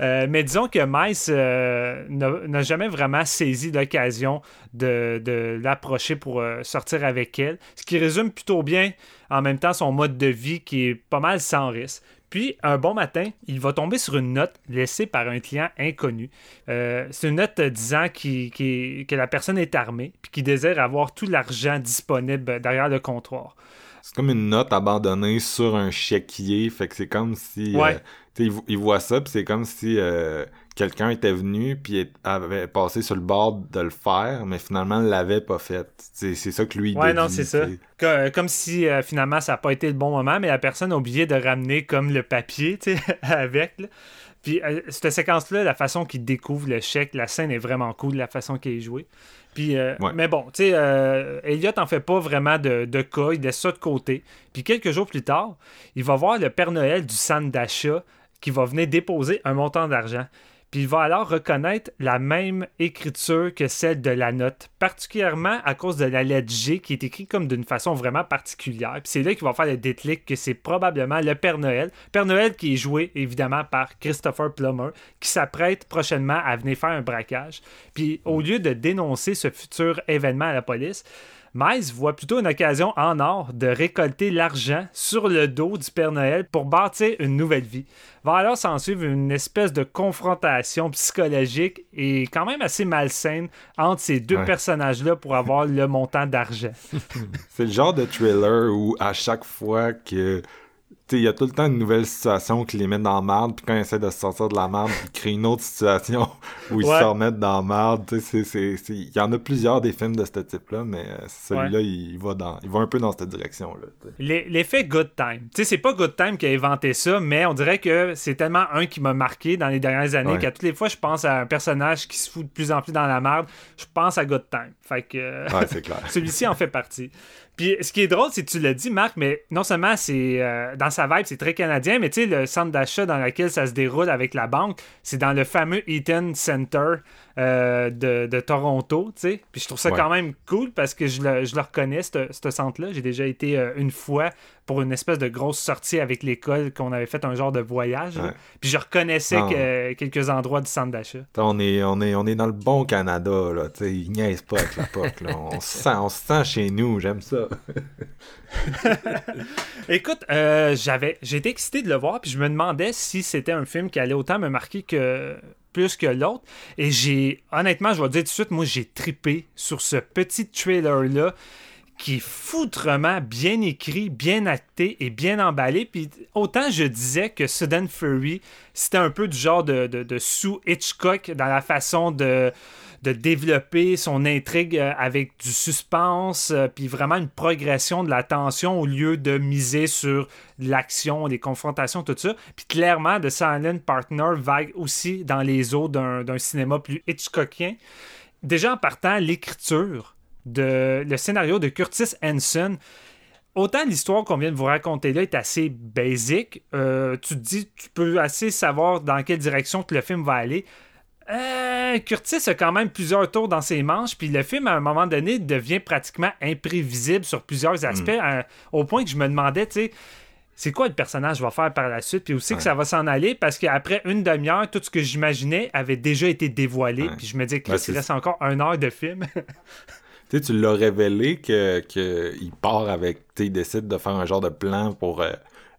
Euh, mais disons que euh, n'a n'a jamais vraiment saisi l'occasion de, de l'approcher pour euh, sortir avec elle, ce qui résume plutôt bien en même temps son mode de vie qui est pas mal sans risque. Puis, un bon matin, il va tomber sur une note laissée par un client inconnu. Euh, c'est une note euh, disant que la personne est armée puis qu'il désire avoir tout l'argent disponible derrière le comptoir. C'est comme une note abandonnée sur un chéquier, fait que c'est comme si... Ouais. euh, il, vo- il voit ça, puis c'est comme si euh, quelqu'un était venu, puis avait passé sur le bord de le faire, mais finalement l'avait pas fait. C'est ça que lui, il Ouais, non, c'est ça. euh, Comme si euh, finalement ça n'a pas été le bon moment, mais la personne a oublié de ramener comme le papier tu sais, avec. là. Puis euh, cette séquence-là, la façon qu'il découvre le chèque, la scène est vraiment cool, la façon qu'il est joué. Puis, euh, Ouais. Mais bon, tu sais, euh, Elliot en fait pas vraiment de, de cas, il laisse ça de côté. Puis quelques jours plus tard, il va voir le Père Noël du centre d'achat qui va venir déposer un montant d'argent. Puis il va alors reconnaître la même écriture que celle de la note, particulièrement à cause de la lettre G qui est écrite comme d'une façon vraiment particulière. Puis c'est là qu'il va faire le déclic que c'est probablement le Père Noël. Père Noël qui est joué évidemment par Christopher Plummer, qui s'apprête prochainement à venir faire un braquage. Puis au lieu de dénoncer ce futur événement à la police, Miles voit plutôt une occasion en or de récolter l'argent sur le dos du Père Noël pour bâtir une nouvelle vie. Va alors s'en suivre une espèce de confrontation psychologique et quand même assez malsaine entre ces deux Ouais. personnages-là pour avoir le montant d'argent. C'est le genre de thriller où à chaque fois que il y a tout le temps une nouvelle situation qui les met dans la merde, puis quand ils essaient de se sortir de la merde, ils créent une autre situation où ils Ouais. se remettent dans la merde. Il y en a plusieurs des films de ce type-là, mais euh, celui-là, il, va dans, il va un peu dans cette direction-là. L'effet Good Time. Tu sais, c'est pas Good Time qui a inventé ça, mais on dirait que c'est tellement un qui m'a marqué dans les dernières années Ouais. qu'à toutes les fois, je pense à un personnage qui se fout de plus en plus dans la merde. Je pense à Good Time. Fait que. Ouais, c'est clair. Celui-ci en fait partie. Puis ce qui est drôle, c'est que tu l'as dit, Marc, mais non seulement c'est euh, dans sa vibe, c'est très canadien, mais tu sais, le centre d'achat dans lequel ça se déroule avec la banque, c'est dans le fameux Eaton Center euh, de, de Toronto, tu sais. Puis je trouve ça Ouais. quand même cool parce que je le, je le reconnais, ce ce centre-là. J'ai déjà été euh, une fois pour une espèce de grosse sortie avec l'école qu'on avait fait un genre de voyage. Ouais. Puis je reconnaissais que- quelques endroits du centre d'achat. On est, on, est, on est dans le bon Canada, là. T'sais, ils niaisent pas avec la POC, là. On se sent, on se sent chez nous, j'aime ça. Écoute, euh, j'avais, j'étais excité de le voir, puis je me demandais si c'était un film qui allait autant me marquer que plus que l'autre. Et j'ai, honnêtement, je vais te dire tout de suite, moi j'ai tripé sur ce petit trailer là qui est foutrement bien écrit, bien acté et bien emballé. Puis autant je disais que Sudden Fury, c'était un peu du genre de, de, sous Hitchcock dans la façon de, de développer son intrigue euh, avec du suspense, euh, puis vraiment une progression de la tension au lieu de miser sur l'action, les confrontations, tout ça. Puis clairement, The Silent Partner vague aussi dans les eaux d'un cinéma plus Hitchcockien. Déjà en partant, l'écriture de le scénario de Curtis Hanson. Autant l'histoire qu'on vient de vous raconter là est assez basique, euh, tu te dis, tu peux assez savoir dans quelle direction que le film va aller. Euh, Curtis a quand même plusieurs tours dans ses manches, puis le film, à un moment donné, devient pratiquement imprévisible sur plusieurs aspects, hmm. au point que je me demandais, tu sais, c'est quoi le personnage va faire par la suite, puis aussi que ça va s'en aller, parce qu'après une demi-heure, tout ce que j'imaginais avait déjà été dévoilé, puis je me dis, Chris, il reste encore une heure de film. tu tu l'as révélé que, il part avec, tu il décide de faire un genre de plan pour, euh,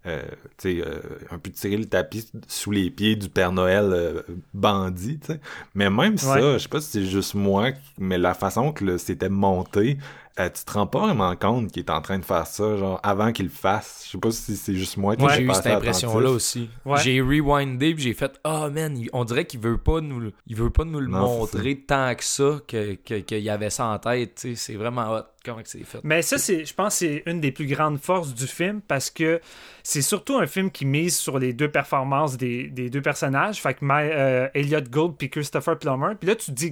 euh, tu euh, un peu tirer le tapis sous les pieds du Père Noël bandit, tu Mais même ça, je sais pas si c'est juste moi, mais la façon que c'était monté, euh, tu te rends pas vraiment compte qu'il est en train de faire ça, genre, avant qu'il le fasse? Je sais pas si c'est juste moi qui J'ai eu cette impression-là aussi. J'ai rewindé puis j'ai fait Ah, oh, man, on dirait qu'il veut pas nous, il veut pas nous le montrer tant que ça, qu'il que, y avait ça en tête. C'est vraiment hot comment c'est fait. Mais ça, c'est, je pense c'est une des plus grandes forces du film parce que c'est surtout un film qui mise sur les deux performances des, deux personnages. Fait que euh, Elliot Gould puis Christopher Plummer. Puis là, tu te dis,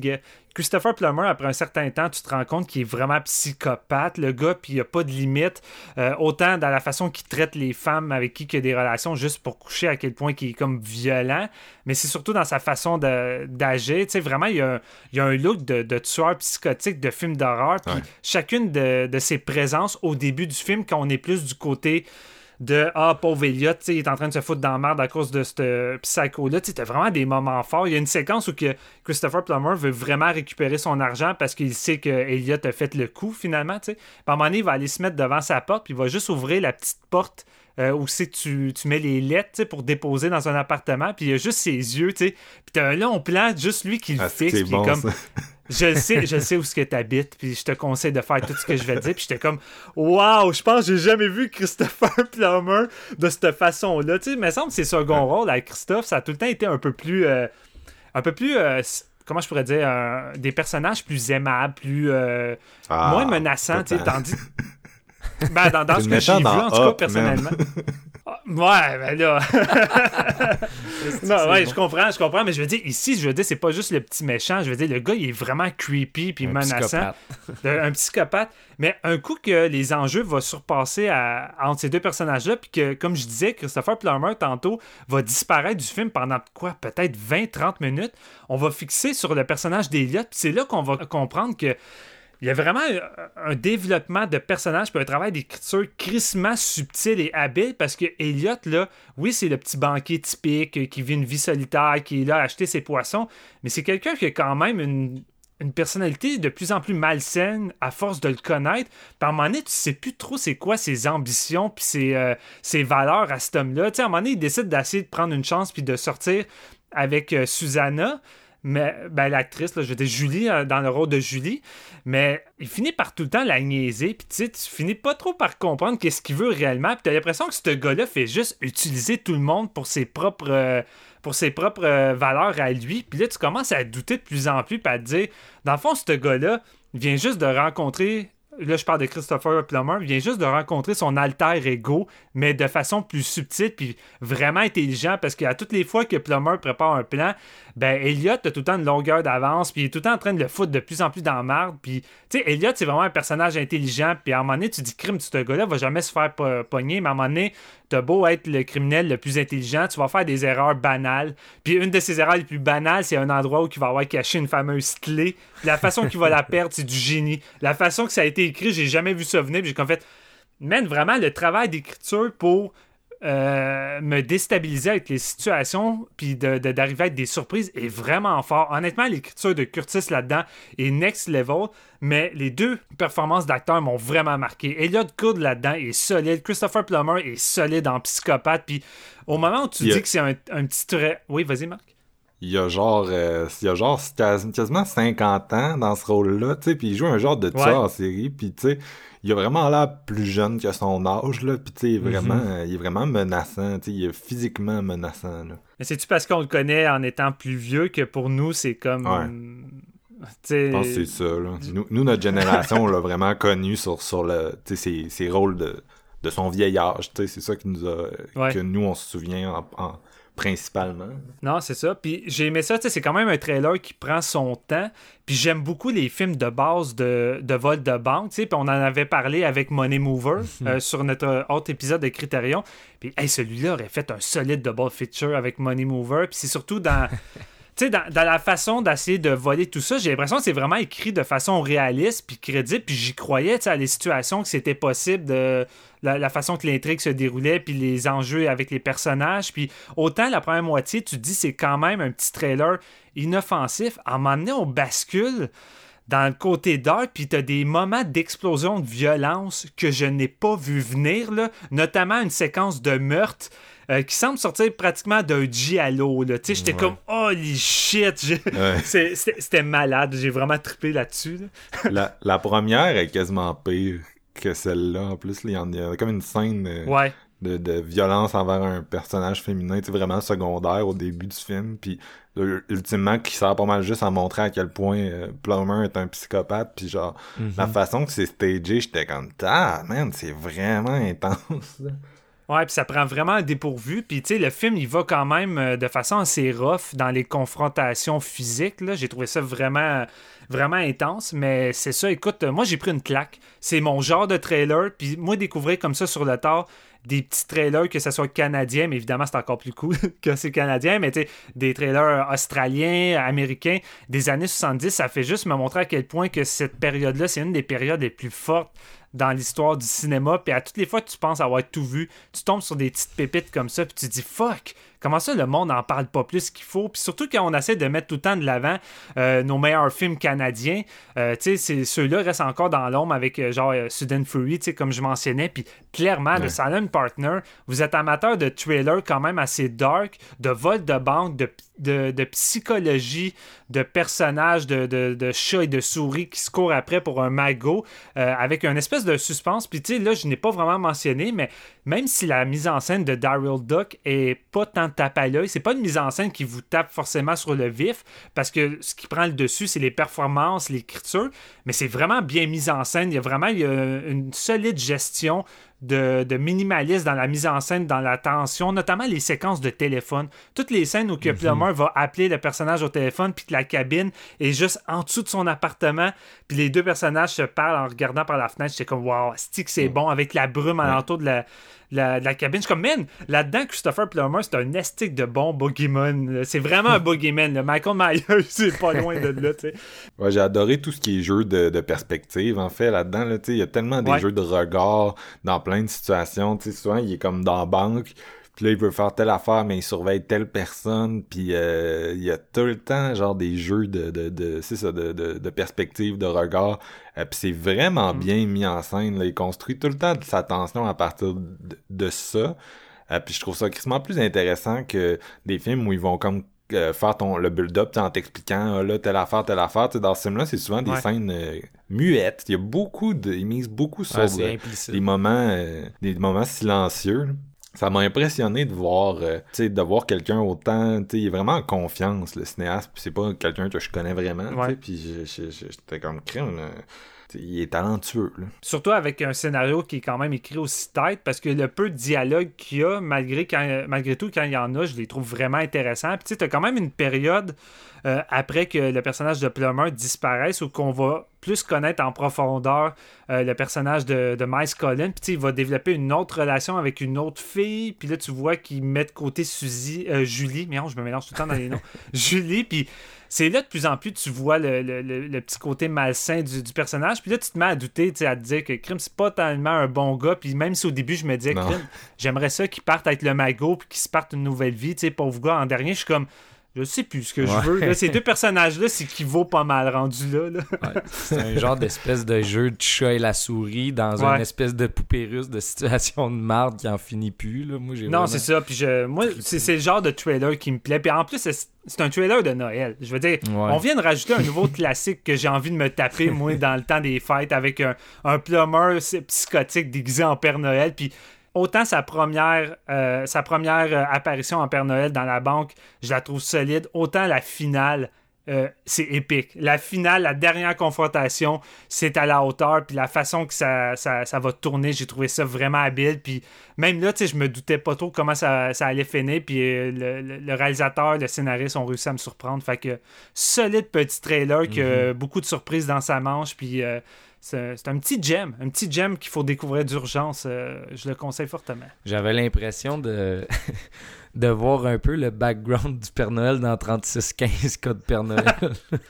Christopher Plummer, après un certain temps, tu te rends compte qu'il est vraiment psychopathe, le gars, puis il n'y a pas de limite. Euh, autant dans la façon qu'il traite les femmes avec qui il a des relations juste pour coucher, à quel point il est comme violent. Mais c'est surtout dans sa façon d'agir. Tu sais, vraiment, il y, a, un look de, tueur psychotique, de film d'horreur. Puis chacune de, de ses présences au début du film, quand on est plus du côté de Ah, pauvre Elliot, il est en train de se foutre dans la merde à cause de ce psycho-là. C'était vraiment des moments forts. Il y a une séquence où que Christopher Plummer veut vraiment récupérer son argent parce qu'il sait que Elliot a fait le coup finalement. Puis à un moment donné, il va aller se mettre devant sa porte, puis il va juste ouvrir la petite porte euh, où c'est tu, tu mets les lettres pour déposer dans un appartement, puis il y a juste ses yeux, tu sais. Puis t'as un long plan, juste lui qui le ah, fixe, puis comme. je sais, je sais où ce que t'habites, puis je te conseille de faire tout ce que je vais te dire. Puis j'étais comme, waouh, je pense que j'ai jamais vu Christopher Plummer de cette façon-là. Tu sais, il me semble que ses second rôle avec Christophe, ça a tout le temps été un peu plus, euh, un peu plus, euh, comment je pourrais dire, des personnages plus aimables, plus, ah, moins menaçants. Tu sais, tandis ben, dans, dans ce que j'ai vu, en tout cas, personnellement. Ah, ouais, ben là. non, ouais, je comprends, je comprends, mais je veux dire, ici, je veux dire, c'est pas juste le petit méchant. Je veux dire, le gars, il est vraiment creepy puis menaçant. un psychopathe. Mais un coup que les enjeux vont surpasser entre ces deux personnages-là, puis que, comme je disais, Christopher Plummer, tantôt, va disparaître du film pendant quoi, peut-être 20-30 minutes, on va fixer sur le personnage d'Eliot, puis c'est là qu'on va comprendre que il y a vraiment un développement de personnage puis un travail d'écriture crissement subtil et habile parce que Elliot, là, oui, c'est le petit banquier typique qui vit une vie solitaire, qui est là à acheter ses poissons, mais c'est quelqu'un qui a quand même une, personnalité de plus en plus malsaine à force de le connaître. Par un moment donné, tu sais plus trop c'est quoi ses ambitions puis ses, euh, ses valeurs à cet homme-là. Tu sais, à un moment donné, il décide d'essayer de prendre une chance puis de sortir avec euh, Susanna mais ben, l'actrice, je veux dire Julie euh, dans le rôle de Julie, mais il finit par tout le temps la niaiser, puis tu finis pas trop par comprendre qu'est-ce qu'il veut réellement, puis t'as l'impression que ce gars-là fait juste utiliser tout le monde pour ses propres euh, pour ses propres euh, valeurs à lui, puis là tu commences à douter de plus en plus, puis à te dire, dans le fond, ce gars-là vient juste de rencontrer là je parle de Christopher Plummer, vient juste de rencontrer son alter ego, mais de façon plus subtile puis vraiment intelligent parce qu'à toutes les fois que Plummer prépare un plan, ben Elliot a tout le temps une longueur d'avance, puis il est tout le temps en train de le foutre de plus en plus dans marde, puis tu sais, Elliot c'est vraiment un personnage intelligent, puis à un moment donné tu dis crime, ce gars-là va jamais se faire pogner, mais à un moment donné, t'as beau être le criminel le plus intelligent, tu vas faire des erreurs banales, puis une de ces erreurs les plus banales, c'est un endroit où il va avoir caché une fameuse clé, la façon qu'il va la perdre, c'est du génie, la façon que ça a été écrit, j'ai jamais vu ça venir, j'ai comme fait, man, vraiment le travail d'écriture pour euh, me déstabiliser avec les situations, puis d'arriver de, à être des surprises est vraiment fort. Honnêtement, l'écriture de Curtis là-dedans est next level, mais les deux performances d'acteurs m'ont vraiment marqué. Elliot Gould là-dedans est solide, Christopher Plummer est solide en psychopathe, puis au moment où tu dis que c'est un, petit trait... Oui, vas-y, Marc il y a genre euh, il y a genre quasiment 50 ans dans ce rôle-là, tu sais, puis il joue un genre de tueur en série, puis tu sais, il a vraiment l'air plus jeune que son âge, là. Puis, tu sais, vraiment, mm-hmm. il est vraiment menaçant. Tu il est physiquement menaçant, là. Mais c'est-tu parce qu'on le connaît en étant plus vieux que pour nous, c'est comme. Je pense que c'est ça. Là. Nous, notre génération, on l'a vraiment connu sur, sur le, ses, ses rôles de, de son vieil âge. C'est ça qui nous a, que nous, on se souvient en, principalement. Non, c'est ça. Puis j'ai aimé ça. C'est quand même un trailer qui prend son temps. Puis j'aime beaucoup les films de base de, de vol de banque. Puis on en avait parlé avec Money Mover euh, sur notre autre épisode de Criterion. Puis celui-là aurait fait un solide double feature avec Money Mover. Puis c'est surtout dans. tu sais, dans, la façon d'essayer de voler tout ça, j'ai l'impression que c'est vraiment écrit de façon réaliste puis crédible. Puis j'y croyais, tu sais, à les situations que c'était possible de. La, façon que l'intrigue se déroulait, puis les enjeux avec les personnages. Puis autant la première moitié, tu te dis c'est quand même un petit trailer inoffensif. À un moment donné, on bascule dans le côté dark, puis t'as des moments d'explosion de violence que je n'ai pas vu venir, là, notamment une séquence de meurtre euh, qui semble sortir pratiquement d'un giallo. J'étais comme holy shit! C'était malade. J'ai vraiment trippé là-dessus. la, la, première est quasiment pire que celle-là. En plus, il y, a comme une scène euh, de, de, violence envers un personnage féminin, vraiment secondaire au début du film. Puis ultimement, qui sert pas mal juste à montrer à quel point euh, Plummer est un psychopathe. Puis genre, la mhm. façon que c'est stagé, j'étais comme, ah man, c'est vraiment intense. Ouais, puis ça prend vraiment un dépourvu. Puis, tu sais, le film, il va quand même euh, de façon assez rough dans les confrontations physiques. J'ai trouvé ça vraiment, vraiment intense. Mais c'est ça, écoute, moi, j'ai pris une claque. C'est mon genre de trailer. Puis, moi, découvrir comme ça sur le tard des petits trailers, que ce soit canadien, mais évidemment, c'est encore plus cool que c'est canadien, mais tu des trailers australiens, américains, des années 70, ça fait juste me montrer à quel point que cette période-là, c'est une des périodes les plus fortes dans l'histoire du cinéma. Puis à toutes les fois que tu penses avoir tout vu, tu tombes sur des petites pépites comme ça, puis tu dis fuck, comment ça le monde n'en parle pas plus qu'il faut? Puis surtout quand on essaie de mettre tout le temps de l'avant euh, nos meilleurs films canadiens, euh, tu sais, ceux-là restent encore dans l'ombre avec euh, genre Sudden Fury, tu sais, comme je mentionnais. Puis clairement, le Silent Partner, vous êtes amateur de thriller quand même assez dark, de vol de banque, de, de, psychologie, de personnages, de, de, chats et de souris qui se courent après pour un magot, avec une espèce de suspense. Puis tu sais, là, je n'ai pas vraiment mentionné, mais même si la mise en scène de Daryl Duck est pas tant tape à l'œil, c'est pas une mise en scène qui vous tape forcément sur le vif, parce que ce qui prend le dessus, c'est les performances, l'écriture, mais c'est vraiment bien mis en scène. Il y a vraiment une solide gestion de, de, minimaliste dans la mise en scène, dans la tension, notamment les séquences de téléphone. Toutes les scènes où que Plummer va appeler le personnage au téléphone, puis que la cabine est juste en dessous de son appartement, puis les deux personnages se parlent en regardant par la fenêtre. c'est comme, wow, c'est bon, avec la brume alentour de la, la, la, cabine. Je suis comme, man, là-dedans, Christopher Plummer, c'est un estique de bon boogeyman. C'est vraiment un boogeyman. Là. Michael Myers, c'est pas loin de là, tu sais. Ouais, j'ai adoré tout ce qui est jeu de, de perspective, en fait, là-dedans. Là, il y a tellement des jeux de regard dans plein de situations. Tu sais, souvent, il est comme dans la banque puis là il veut faire telle affaire mais il surveille telle personne puis euh, il y a tout le temps genre des jeux de de, de c'est ça de, de, de, perspective de regard euh, puis c'est vraiment mm. bien mis en scène là. il construit tout le temps de sa tension à partir de, ça euh, puis je trouve ça quasiment plus intéressant que des films où ils vont comme faire ton le build-up en t'expliquant ah, là telle affaire telle affaire dans ce film là c'est souvent des scènes muettes. Il y a beaucoup de ils misent beaucoup sur des moments des moments silencieux ça m'a impressionné de voir euh, de voir quelqu'un autant il est vraiment en confiance le cinéaste c'est pas quelqu'un que je connais vraiment puis j'étais comme crème euh, il est talentueux. Surtout avec un scénario qui est quand même écrit aussi tête, parce que le peu de dialogue qu'il y a, malgré, quand, malgré tout, quand il y en a, je les trouve vraiment intéressants. Puis tu as quand même une période euh, après que le personnage de Plummer disparaisse ou qu'on va plus connaître en profondeur euh, le personnage de, de Miles Collin. Puis il va développer une autre relation avec une autre fille. Puis là, tu vois qu'il met de côté Suzy, euh, Julie. Mais non, je me mélange tout le temps dans les noms. Julie, puis c'est là de plus en plus tu vois le, le, petit côté malsain du, du, personnage. Puis là, tu te mets à douter, à te dire que Krim, c'est pas tellement un bon gars. Puis même si au début, je me disais, Krim, j'aimerais ça qu'il parte avec le magot, puis qu'il se parte une nouvelle vie, tu sais, pauvre gars. En dernier, je suis comme je sais plus ce que je veux. Là, ces deux personnages-là, c'est qui vaut pas mal rendu là. c'est un genre d'espèce de jeu de chat et la souris dans une espèce de poupée russe de situation de marde qui en finit plus. Là. Moi, non, c'est ça. Puis je... moi, c'est le genre de trailer qui me plaît. Puis en plus, c'est un trailer de Noël. Je veux dire, on vient de rajouter un nouveau classique que j'ai envie de me taper, moi, dans le temps des fêtes, avec un, un plumber psychotique déguisé en Père Noël. Puis autant sa première, euh, sa première euh, apparition en Père Noël dans la banque, je la trouve solide, autant la finale, euh, c'est épique. La finale, la dernière confrontation, c'est à la hauteur, puis la façon que ça, ça, va tourner, j'ai trouvé ça vraiment habile. Puis même là, tu sais, je me doutais pas trop comment ça, allait finir, puis le, réalisateur, le scénariste ont réussi à me surprendre. Fait que solide petit trailer, qui a mhm. beaucoup de surprises dans sa manche, puis c'est un petit gem, un petit gem qu'il faut découvrir d'urgence. Euh, je le conseille fortement. J'avais l'impression de, de voir un peu le background du Père Noël dans 3615 Code Père Noël.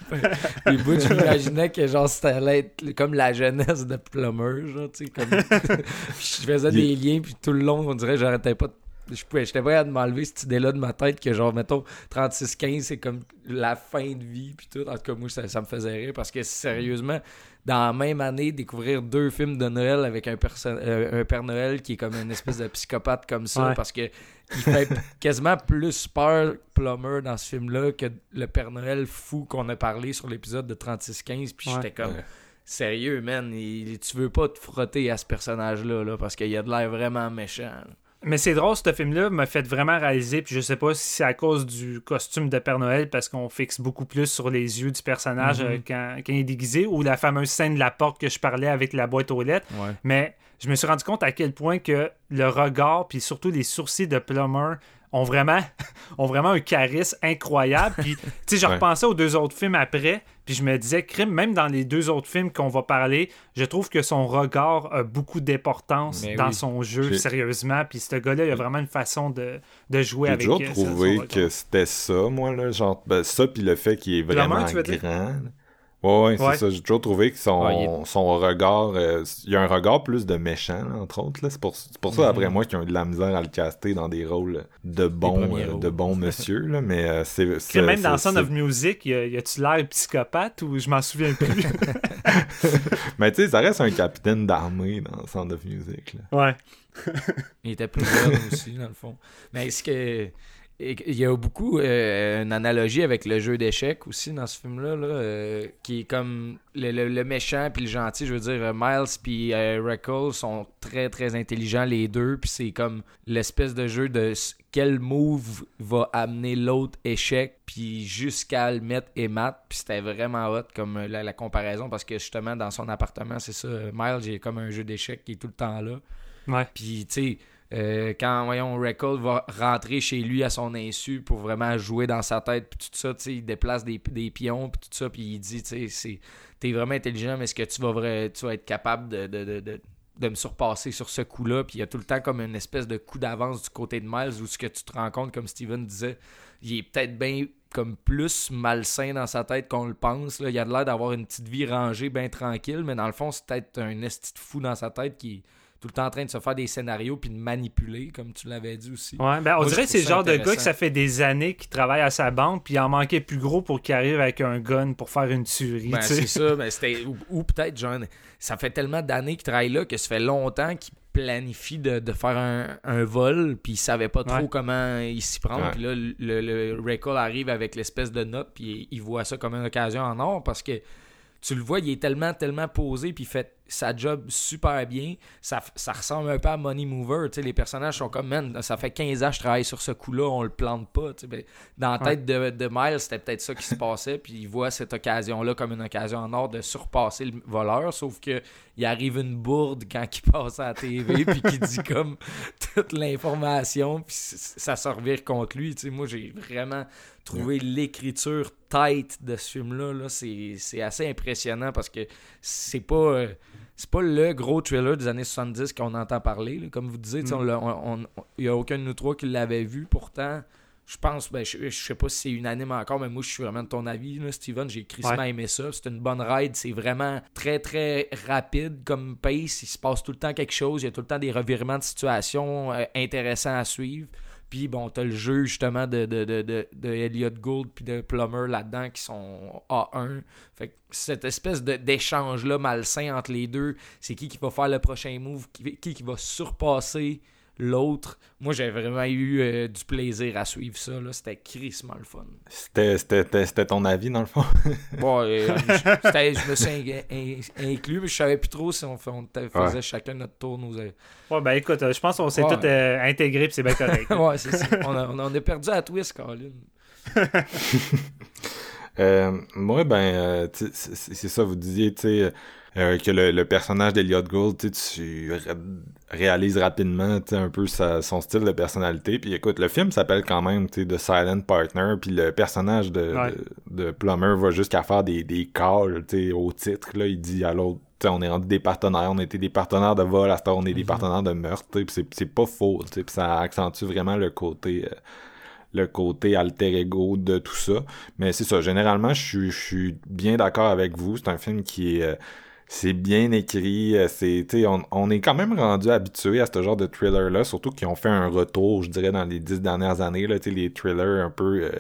Les bouts, je m'imaginais que genre allait être comme la jeunesse de Plummer, genre, tu sais, comme... je faisais des liens, puis tout le long, on dirait j'arrêtais pas de je pouvais j'étais prêt à m'enlever cette idée là de ma tête que genre mettons 36 15 c'est comme la fin de vie puis tout en tout cas moi ça, ça me faisait rire parce que sérieusement dans la même année, découvrir deux films de Noël avec un, euh, un Père Noël qui est comme une espèce de psychopathe comme ça, parce que il fait quasiment plus peur Plummer dans ce film-là que le Père Noël fou qu'on a parlé sur l'épisode de 36-15. Puis j'étais comme, sérieux, man, tu veux pas te frotter à ce personnage-là, là, parce qu'il a de l'air vraiment méchant. Mais c'est drôle, ce film-là m'a fait vraiment réaliser, puis je sais pas si c'est à cause du costume de Père Noël, parce qu'on fixe beaucoup plus sur les yeux du personnage euh, quand, il est déguisé, ou la fameuse scène de la porte que je parlais avec la boîte aux lettres. Mais je me suis rendu compte à quel point que le regard, puis surtout les sourcils de Plummer ont vraiment, ont vraiment un charisme incroyable. Puis, tu sais, je repensais aux deux autres films après, puis je me disais, crime, même dans les deux autres films qu'on va parler, je trouve que son regard a beaucoup d'importance dans son jeu, sérieusement. Puis ce gars-là, il a vraiment une façon de, de jouer avec J'ai toujours trouvé que c'était ça, moi, là, genre, ben, ça, puis le fait qu'il est vraiment grand. Ouais, c'est ça. J'ai toujours trouvé que son, son regard, euh, il y a un regard plus de méchant, entre autres. C'est pour, pour ça, après mhm. moi, qu'ils ont eu de la misère à le caster dans des rôles de bon, euh, de bon monsieur. Là, mais euh, c'est. même dans Son of Music, y a-tu l'air psychopathe ou je m'en souviens plus? mais tu sais, ça reste un capitaine d'armée dans Son of Music. Là. Ouais. il était plus jeune aussi, dans le fond. Mais est-ce que il y a beaucoup euh, une analogie avec le jeu d'échecs aussi dans ce film-là, euh, qui est comme le, méchant puis le gentil. Je veux dire, Miles puis euh, sont très très intelligents les deux, puis c'est comme l'espèce de jeu de quel move va amener l'autre échec, puis jusqu'à le mettre et mat. Puis c'était vraiment hot comme la, comparaison parce que justement dans son appartement, c'est ça. Miles, j'ai comme un jeu d'échecs qui est tout le temps là. Ouais. Puis tu sais euh, quand, voyons, Record va rentrer chez lui à son insu pour vraiment jouer dans sa tête, puis tout ça, tu sais, il déplace des, pions, puis tout ça, puis il dit, tu sais, t'es vraiment intelligent, mais est-ce que tu vas, tu vas être capable de, de, me surpasser sur ce coup-là? Puis il y a tout le temps comme une espèce de coup d'avance du côté de Miles, où ce que tu te rends compte, comme Steven disait, il est peut-être bien comme plus malsain dans sa tête qu'on le pense. Là. Il a l'air d'avoir une petite vie rangée, bien tranquille, mais dans le fond, c'est peut-être un esti fou dans sa tête qui tout le temps en train de se faire des scénarios puis de manipuler, comme tu l'avais dit aussi. Ouais, ben, on dirait que c'est le genre de gars que ça fait des années qu'il travaille à sa banque, puis il en manquait plus gros pour qu'il arrive avec un gun pour faire une tuerie. Ben, c'est ça, ben, c'était, ou, peut-être, genre, ça fait tellement d'années qu'il travaille là que ça fait longtemps qu'il planifie de, faire un, vol, puis il savait pas trop comment il s'y prend. Puis là, le, le, arrive avec l'espèce de note, puis il voit ça comme une occasion en or parce que tu le vois, il est tellement, tellement posé, puis il fait sa job super bien. Ça, ça ressemble un peu à Money Mover. les personnages sont comme, man, ça fait 15 ans que je travaille sur ce coup-là, on le plante pas. Ben, dans la tête de, de, Miles, c'était peut-être ça qui se passait, puis il voit cette occasion-là comme une occasion en or de surpasser le voleur, sauf que il arrive une bourde quand il passe à la TV, puis qu'il dit comme toute l'information, puis ça se revire contre lui. moi, j'ai vraiment trouvé l'écriture tight de ce film-là. -là, c'est assez impressionnant parce que c'est pas. Euh, c'est pas le gros thriller des années 70 qu'on entend parler. Comme vous disiez, il n'y a aucun de nous trois qui l'avait vu. Pourtant, je pense, ben, je, sais pas si c'est unanime encore, mais moi, je suis vraiment de ton avis, Steven. J'ai crissement aimé ça. C'est une bonne ride. C'est vraiment très, très rapide comme pace. Il se passe tout le temps quelque chose. Il y a tout le temps des revirements de situation euh, intéressants à suivre. Puis bon, t'as le jeu justement de, de, Elliot Gould puis de Plummer là-dedans qui sont A1. Fait que cette espèce d'échange-là malsain entre les deux, c'est qui qui va faire le prochain move, qui, qui va surpasser l'autre. Moi, j'ai vraiment eu euh, du plaisir à suivre ça. C'était crissement le fun. C'était ton avis, dans le fond? bon, euh, je, me suis inclus, mais je savais plus trop si on, faisait chacun notre tour. Nous, ouais, ben écoute, je pense qu'on s'est tous euh, intégrés et c'est bien correct. ouais, c'est ça. On a, on a, perdu à twist, Colin. moi, ben, c'est ça, vous disiez, tu sais euh, que le, personnage d'Eliot Gould, tu réalises rapidement un peu son style de personnalité. Puis écoute, le film s'appelle quand même The Silent Partner, puis le personnage de, de, Plummer va jusqu'à faire des, des calls au titre. Là, il dit à l'autre on est rendu des partenaires, on était des partenaires de vol, à ce on est des mm-hmm. partenaires de meurtre, c'est pas faux, puis ça accentue vraiment le côté euh, le côté alter ego de tout ça. Mais c'est ça, généralement, je suis bien d'accord avec vous, c'est un film qui est... Euh, c'est bien écrit, euh, c'est on, on est quand même rendu habitué à ce genre de thriller là, surtout qu'ils ont fait un retour, je dirais dans les dix dernières années là, les thrillers un peu euh,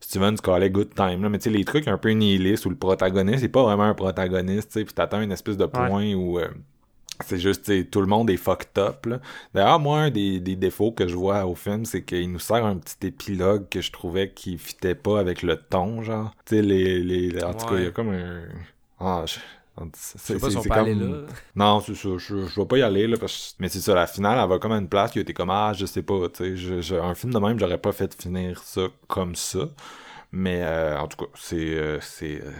Steven callait Good Time là, mais les trucs un peu nihilistes où le protagoniste c'est pas vraiment un protagoniste, puis t'attends une espèce de point où euh, c'est juste tout le monde est fucked up D'ailleurs moi un des, des, défauts que je vois au film c'est qu'il nous sert un petit épilogue que je trouvais qui fitait pas avec le ton genre, tu sais les, les en tout cas il y a comme un ah, c'est pas si on peut aller là. Non, c'est ça. Je, je vais pas y aller, là, parce... mais c'est ça, la finale, elle va comme à une place qui était comme, ah, je sais pas, tu sais, un film de même, j'aurais pas fait finir ça comme ça. Mais euh, en tout cas, c'est euh, c'est euh,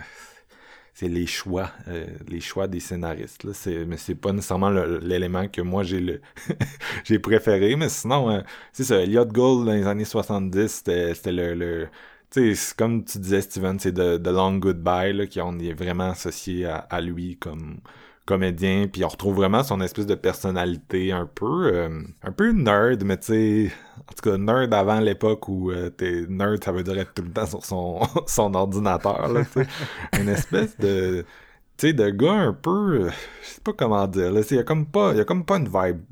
c'est les choix, les choix des scénaristes. Là. Mais c'est pas nécessairement l'élément que moi j'ai le j'ai préféré. Mais sinon, c'est ça, Elliot Gould dans les années 70, c'était le c'est comme tu disais, Steven, c'est de, Long Goodbye, là, qui on est vraiment associé à, lui comme comédien, puis on retrouve vraiment son espèce de personnalité un peu euh, un peu nerd, mais tu sais, en tout cas nerd avant l'époque où euh, t'es nerd, ça veut dire être tout le temps sur son, son ordinateur, là. Une espèce de tu sais, de gars un peu, je sais pas comment dire, là, il y a comme pas, il y a comme pas une vibe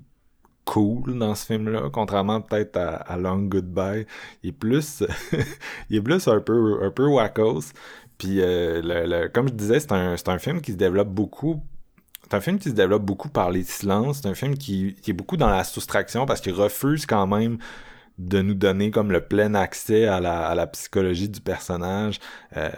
cool dans ce film-là, contrairement peut-être à, Long Goodbye. Il est plus, il plus un peu, un peu wackos. Puis, euh, comme je disais, c'est un, film qui se développe beaucoup c'est un film qui se développe beaucoup par les silences. C'est un film qui, est beaucoup dans la soustraction parce qu'il refuse quand même de nous donner comme le plein accès à la, psychologie du personnage. Euh,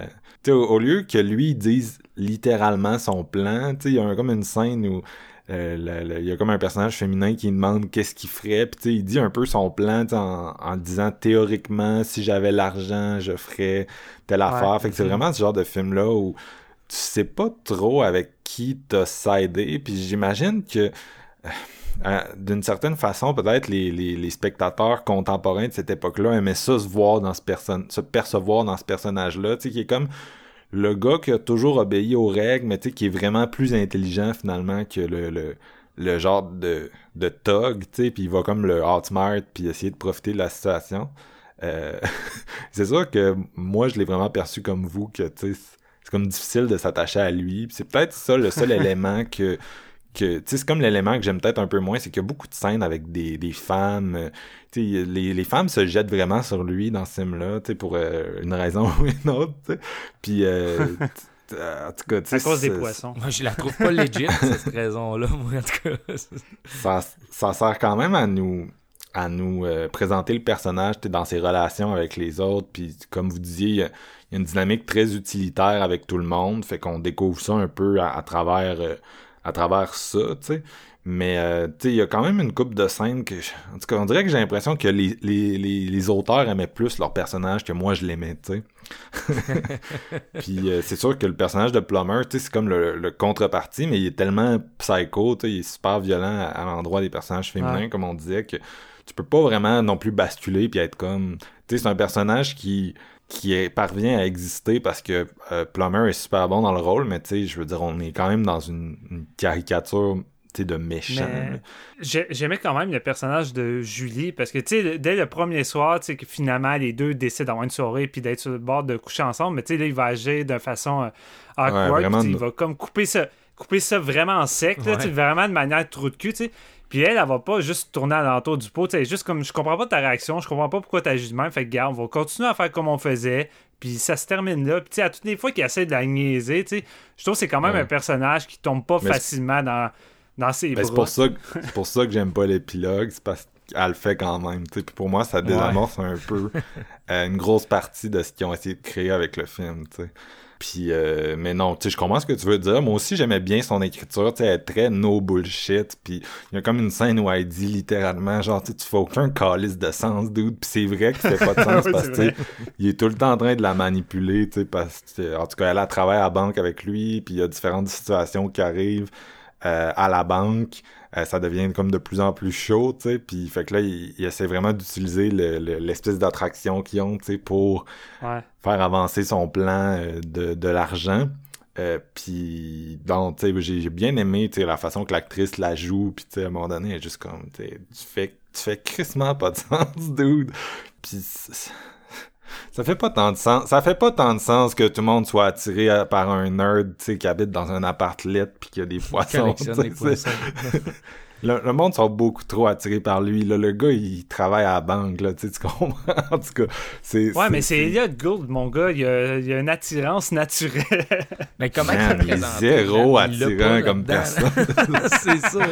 au, lieu que lui dise littéralement son plan, il y a comme une scène où il y a comme un personnage féminin qui demande qu'est-ce qu'il ferait, puis il dit un peu son plan en, en disant théoriquement si j'avais l'argent je ferais telle affaire. Fait que c'est vraiment ce genre de film là où tu sais pas trop avec qui t'as sidé, puis j'imagine que euh, euh, d'une certaine façon, peut-être les, les, les, spectateurs contemporains de cette époque-là aimaient ça se voir dans ce personne, se percevoir dans ce personnage-là, tu sais, qui est comme le gars qui a toujours obéi aux règles, mais tu sais, qui est vraiment plus intelligent finalement que le, le, le genre de, de sais, puis il va comme le outsmart puis essayer de profiter de la situation. Euh, c'est sûr que moi, je l'ai vraiment perçu comme vous, que tu sais, c'est comme difficile de s'attacher à lui. C'est peut-être ça le seul élément que que c'est comme l'élément que j'aime peut-être un peu moins, c'est qu'il y a beaucoup de scènes avec des, des femmes. Euh, les, les femmes se jettent vraiment sur lui dans ce film-là, pour euh, une raison ou une autre. Puis euh, en tout cas, à cause des poissons. Moi, je la trouve pas legit, cette raison-là, moi, en tout cas. ça, ça sert quand même à nous à nous présenter le personnage dans ses relations avec les autres. Puis comme vous disiez, il y, a, une dynamique très utilitaire avec tout le monde. Fait qu'on découvre ça un peu à, travers à travers ça, tu sais. Mais, euh, tu sais, il y a quand même une coupe de scènes que... En tout cas, on dirait que j'ai l'impression que les, les, les, auteurs aimaient plus leur personnage que moi, je l'aimais, tu sais. Puis euh, c'est sûr que le personnage de Plummer, tu sais, c'est comme le, le, contrepartie, mais il est tellement psycho, tu sais, il est super violent à, l'endroit des personnages féminins, comme on disait, que tu peux pas vraiment non plus basculer puis être comme... Tu sais, c'est un personnage qui qui est, parvient à exister parce que euh, Plummer est super bon dans le rôle, mais tu sais, je veux dire, on est quand même dans une, une caricature de méchant. J'aimais quand même le personnage de Julie parce que tu sais, dès le premier soir, tu sais, que finalement les deux décident d'avoir une soirée puis d'être sur le bord de coucher ensemble, mais tu sais, là, il va agir de façon euh, awkward, il va comme couper ça, couper ça vraiment en sec, là, vraiment de manière trop de cul, tu sais. Puis elle, elle va pas juste tourner à l'entour du pot. sais juste comme je comprends pas ta réaction, je comprends pas pourquoi t'as agis de même. Fait que, gars, on va continuer à faire comme on faisait. Puis ça se termine là. Puis tu sais, à toutes les fois qu'il essaie de la niaiser, tu sais, je trouve que c'est quand même un personnage qui tombe pas facilement dans, dans ses. C'est pour ça que, pour ça que j'aime pas l'épilogue. C'est parce qu'elle le fait quand même. Puis pour moi, ça désamorce un peu euh, une grosse partie de ce qu'ils ont essayé de créer avec le film. sais puis, euh, mais non, tu sais, je comprends ce que tu veux dire. Moi aussi, j'aimais bien son écriture. Tu sais, elle est très no bullshit. Puis, il y a comme une scène où elle dit littéralement, genre, tu fais aucun calice de sens, dude. Puis c'est vrai qu'il fait pas de sens parce que, il est tout le temps en train de la manipuler, tu sais, parce que, en tout cas, elle a travaillé à la banque avec lui. Puis, il y a différentes situations qui arrivent euh, à la banque. Euh, ça devient comme de plus en plus chaud, tu sais. Puis fait que là, il, essaie vraiment d'utiliser l'espèce d'attraction qu'ils ont, tu sais, pour faire avancer son plan euh, de, de l'argent. Euh, puis donc tu sais j'ai bien aimé tu sais la façon que l'actrice la joue puis tu sais à un moment donné elle est juste comme tu tu fais tu fais crissement pas de sens dude puis ça fait pas tant de sens. Ça fait pas tant de sens que tout le monde soit attiré par un nerd, tu sais, qui habite dans un appart lit puis qui a des poissons. Le, monde sont beaucoup trop attirés par lui. Là. Le gars, il travaille à la banque, là, tu, sais, tu comprends? en tout cas, c'est... Ouais, mais c'est Elliot Gould, mon gars. Il a, il a une attirance naturelle. mais comment il est zéro attirant comme personne. c'est ça.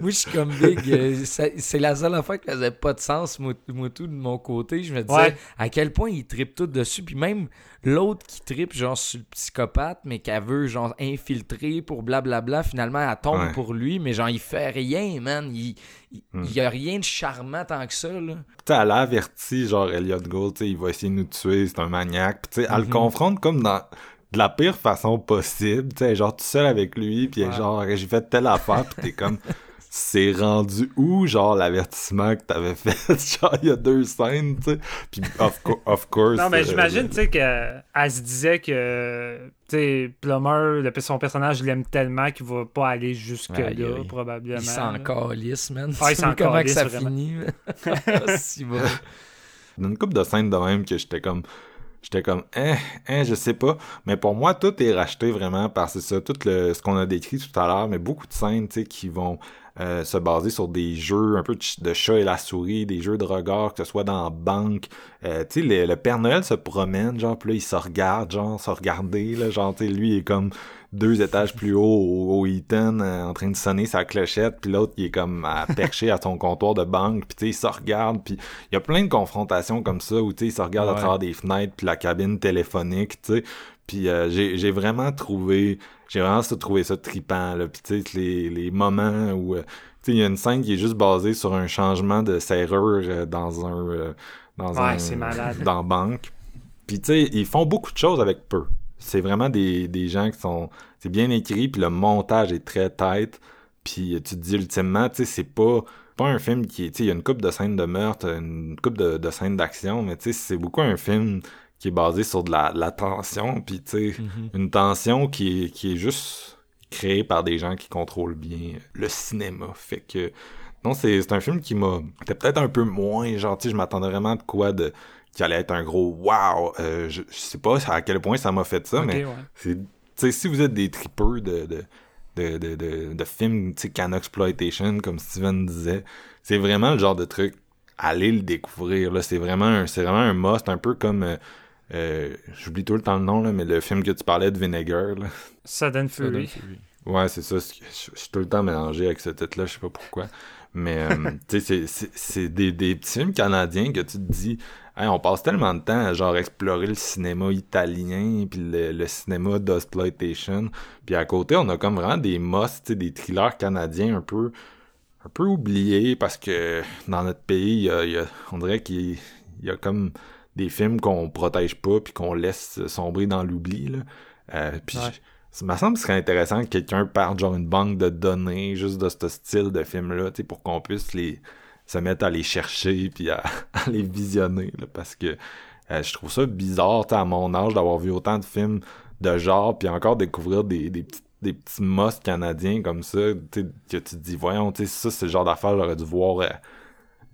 Moi, je suis comme Big. Euh, c'est la seule affaire qui faisait pas de sens, moi, tout, de mon côté. Je me disais à quel point il tripe tout dessus. Puis même l'autre qui tripe genre sur le psychopathe mais qu'elle veut genre infiltrer pour blablabla finalement elle tombe pour lui mais genre il fait rien man. Il, il, y a rien de charmant tant que ça là. Tu elle a averti genre Elliot Gould il va essayer de nous tuer c'est un maniaque. Tu sais elle le mhm. confronte comme dans de la pire façon possible tu sais genre tout seul avec lui puis genre j'ai fait telle affaire puis t'es comme c'est rendu où, genre, l'avertissement que t'avais fait, genre, il y a deux scènes, tu sais? Puis, of, course. Non, mais euh, j'imagine, tu sais, qu'elle se disait que, tu sais, Plummer, son personnage, il l'aime tellement qu'il va pas aller jusque-là, probablement. Il s'en calisse, man. Ah, il s'en comment que ça finit. si bon. Dans une couple de scènes de même que j'étais comme j'étais comme hein, hein, je sais pas mais pour moi tout est racheté vraiment par c'est ça tout le ce qu'on a décrit tout à l'heure mais beaucoup de scènes tu sais qui vont euh, se baser sur des jeux un peu de, chat et la souris, des jeux de regard, que ce soit dans la banque. Euh, tu sais, le, Père Noël se promène, genre, puis là, il se regarde, genre, se regarder, là, genre, tu sais, lui, il est comme deux étages plus haut au, Eaton, euh, en train de sonner sa clochette, puis l'autre, il est comme à perché à son comptoir de banque, puis tu sais, il se regarde, puis il y a plein de confrontations comme ça, où tu sais, il se regarde à travers des fenêtres, puis la cabine téléphonique, tu sais, puis j'ai vraiment trouvé j'ai vraiment trouvé ça tripant là. Puis tu sais les, les moments où euh, tu sais il y a une scène qui est juste basée sur un changement de serrure euh, dans un euh, dans ouais, malade. dans banque. Puis tu sais ils font beaucoup de choses avec peu. C'est vraiment des, des gens qui sont c'est bien écrit puis le montage est très tight. Puis tu te dis ultimement tu sais c'est pas pas un film qui tu sais il y a une coupe de scènes de meurtre une coupe de, de scènes d'action mais tu sais c'est beaucoup un film qui est basé sur de la, la tension, puis tu sais, mhm. une tension qui est, qui est juste créée par des gens qui contrôlent bien le cinéma. Fait que, non, c'est un film qui m'a... C'était peut-être un peu moins gentil, je m'attendais vraiment de quoi de qui allait être un gros wow. Euh, je, sais pas à quel point ça m'a fait ça, mais c'est, si vous êtes des tripeurs de, de, de, de, de, de films can exploitation, comme Steven disait, c'est vraiment le genre de truc. Allez le découvrir. Là, c'est vraiment un, c'est vraiment un must, un peu comme euh, euh, j'oublie tout le temps le nom, là, mais le film que tu parlais de Vinegar. Là. Sudden Fury. Ouais, c'est ça. Je suis tout le temps mélangé avec ce titre-là, je sais pas pourquoi. Mais, euh, tu sais, c'est des, des petits films canadiens que tu te dis, on passe tellement de temps à genre explorer le cinéma italien, puis le, cinéma d'exploitation. Puis à côté, on a comme vraiment des must, des thrillers canadiens un peu un peu oubliés parce que dans notre pays, on dirait qu'il y a comme des films qu'on protège pas puis qu'on laisse sombrer dans l'oubli. Là. Euh, puis ça me semble que ce serait intéressant que quelqu'un parte genre une banque de données juste de ce style de film-là, pour qu'on puisse les se mettre à les chercher puis à, les visionner. parce que euh, je trouve ça bizarre à mon âge d'avoir vu autant de films de genre puis encore découvrir des, des petits des petits mosques canadiens comme ça, que tu te dis, voyons, ça, c'est le genre d'affaires j'aurais dû voir euh,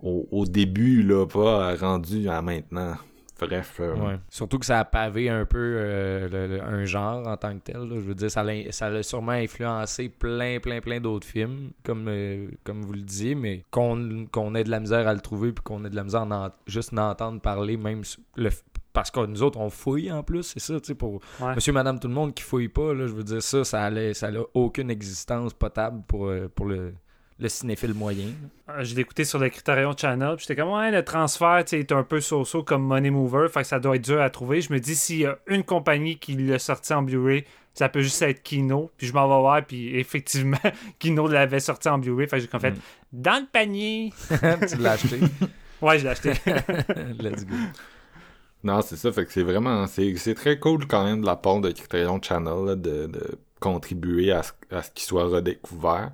au, au, début, là, pas rendu à maintenant. Bref. euh, Ouais. Surtout que ça a pavé un peu euh, le- le- un genre en tant que tel. là. Je veux dire, ça l'a, ça l'a sûrement influencé plein, plein, plein d'autres films, comme, euh, comme vous le disiez, mais qu'on, qu'on ait de la misère à le trouver puis qu'on ait de la misère à en- juste d'entendre parler, même le, f- parce que nous autres, on fouille en plus, c'est ça, tu sais, pour Ouais. monsieur, madame, tout le monde qui fouille pas, là, je veux dire, ça, ça n'a ça a aucune existence potable pour, pour le, le cinéphile moyen. Euh, Je l'ai écouté sur le Criterion Channel. puis J'étais comme, ouais, le transfert tu sais, est un peu so-so comme Money Mover. Fait que ça doit être dur à trouver. Je me dis, s'il y a une compagnie qui l'a sorti en Blu-ray, ça peut juste être Kino. Puis je m'en vais voir. Puis effectivement, Kino l'avait sorti en Blu-ray. Fait que j'ai comme fait, Mm. dans le panier. tu l'as acheté? Ouais, je l'ai acheté. Let's go. Non, c'est ça, fait que c'est vraiment, c'est c'est très cool quand même de la part de Criterion Channel là, de, de contribuer à ce, à ce qu'il soit redécouvert.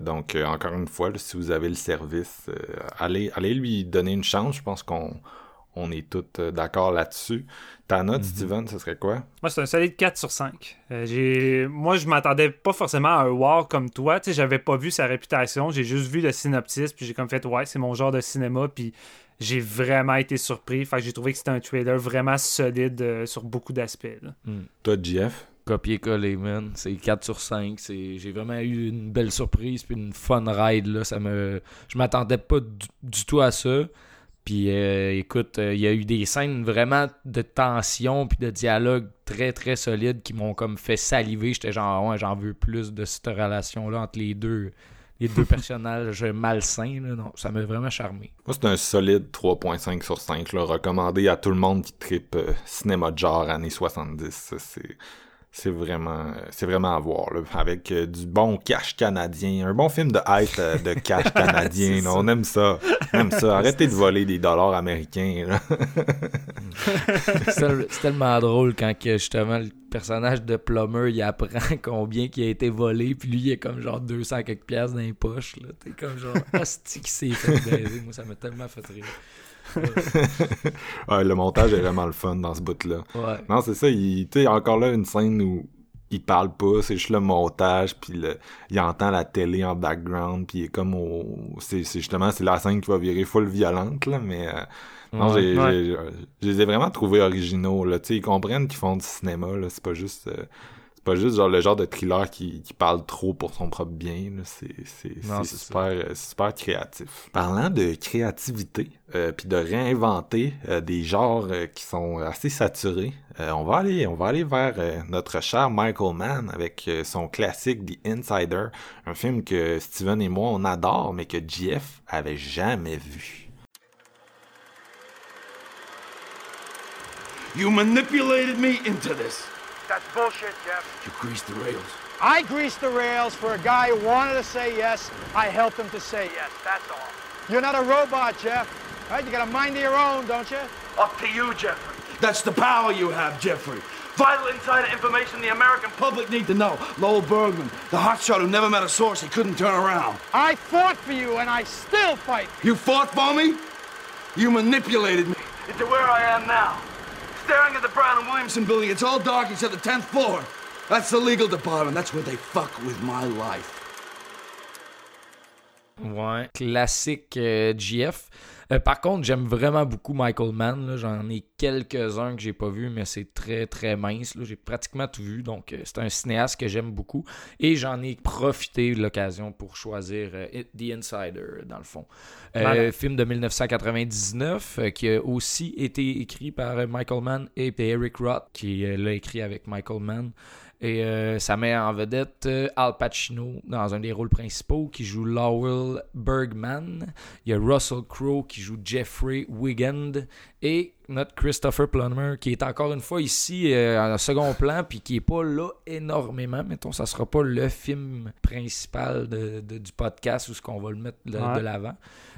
Donc, euh, encore une fois, là, si vous avez le service, euh, allez, allez lui donner une chance. Je pense qu'on on est tous euh, d'accord là-dessus. Ta note, Steven, ce serait quoi? Moi, c'est un solide 4 sur 5. Euh, j'ai... Moi, je m'attendais pas forcément à un wow comme toi. Tu sais, j'avais pas vu sa réputation. J'ai juste vu le synopsis. Puis j'ai comme fait, ouais, c'est mon genre de cinéma. Puis j'ai vraiment été surpris. Fait que j'ai trouvé que c'était un trailer vraiment solide euh, sur beaucoup d'aspects. là. Toi, Jeff? Copier-coller, man. C'est 4 sur 5. C'est... J'ai vraiment eu une belle surprise puis une fun ride. Là. Ça me... Je m'attendais pas du, du tout à ça. Puis euh, écoute, euh, il y a eu des scènes vraiment de tension puis de dialogue très très solides qui m'ont comme fait saliver. J'étais genre, ouais, j'en veux plus de cette relation-là entre les deux, les deux personnages malsains. Là. Non, ça m'a vraiment charmé. Moi, c'est un solide 3.5 sur 5, là, recommandé à tout le monde qui tripe euh, cinéma de genre années 70. Ça, C'est, c'est vraiment, c'est vraiment à voir, là, avec euh, du bon cash canadien, un bon film de hype euh, de cash canadien. Là, on aime ça, on aime ça. Arrêtez de voler des dollars américains. C'est tel- c'est tellement drôle quand que, justement le personnage de Plummer il apprend combien qui a été volé puis lui il est comme genre 200 quelques piastres dans les poches là t'es comme genre hostie qui s'est fait baiser moi ça m'a tellement fait rire Ouais, le montage est vraiment le fun dans ce bout-là. ouais Non, c'est ça. Il, tu sais, encore là, une scène où il parle pas, c'est juste le montage, puis le, il entend la télé en background, puis il est comme au... C'est, justement, c'est la scène qui va virer full violente, là, mais... euh, non, Ouais. j'ai, Ouais. je les ai vraiment trouvés originaux, là. Tu sais, ils comprennent qu'ils font du cinéma, là. C'est pas juste... euh, pas juste genre le genre de thriller qui, qui parle trop pour son propre bien. C'est, super, euh, super créatif. Parlant de créativité, euh, puis de réinventer euh, des genres euh, qui sont assez saturés, euh, on va aller, on va aller vers euh, notre cher Michael Mann avec euh, son classique The Insider, un film que Steven et moi on adore, mais que Jeff avait jamais vu. You manipulated me into this. That's bullshit, Jeff. You greased the rails. I greased the rails for a guy who wanted to say yes. I helped him to say yes. That's all. You're not a robot, Jeff. All right, you got a mind of your own, don't you? Up to you, Jeffrey. That's the power you have, Jeffrey. Vital insider information the American public Public need to know. Lowell Bergman, the hotshot who never met a source he couldn't turn around. I fought for you, and I still fight. You fought for me? You manipulated me. into where I am now. Staring at the Brown and Williamson building, it's all dark except the 10th floor. That's the legal department. That's where they fuck with my life. Ouais. Classique euh, GF. Euh, par contre, j'aime vraiment beaucoup Michael Mann. J'en ai quelques-uns que j'ai pas vus, mais c'est très très mince. J'ai pratiquement tout vu. Donc, euh, c'est un cinéaste que j'aime beaucoup. Et j'en ai profité de l'occasion pour choisir euh, The Insider, dans le fond. Malade. film de 1999 euh, qui a aussi été écrit par Michael Mann et Eric Roth, qui l'a écrit avec Michael Mann. Et euh, ça met en vedette euh, Al Pacino dans un des rôles principaux qui joue Lowell Bergman. Il y a Russell Crowe qui joue Jeffrey Wigand et notre Christopher Plummer qui est encore une fois ici euh, en second plan puis qui est pas là énormément. Mettons, ça sera pas le film principal de- de- du podcast où ce qu'on va le mettre de, Ouais. de l'avant.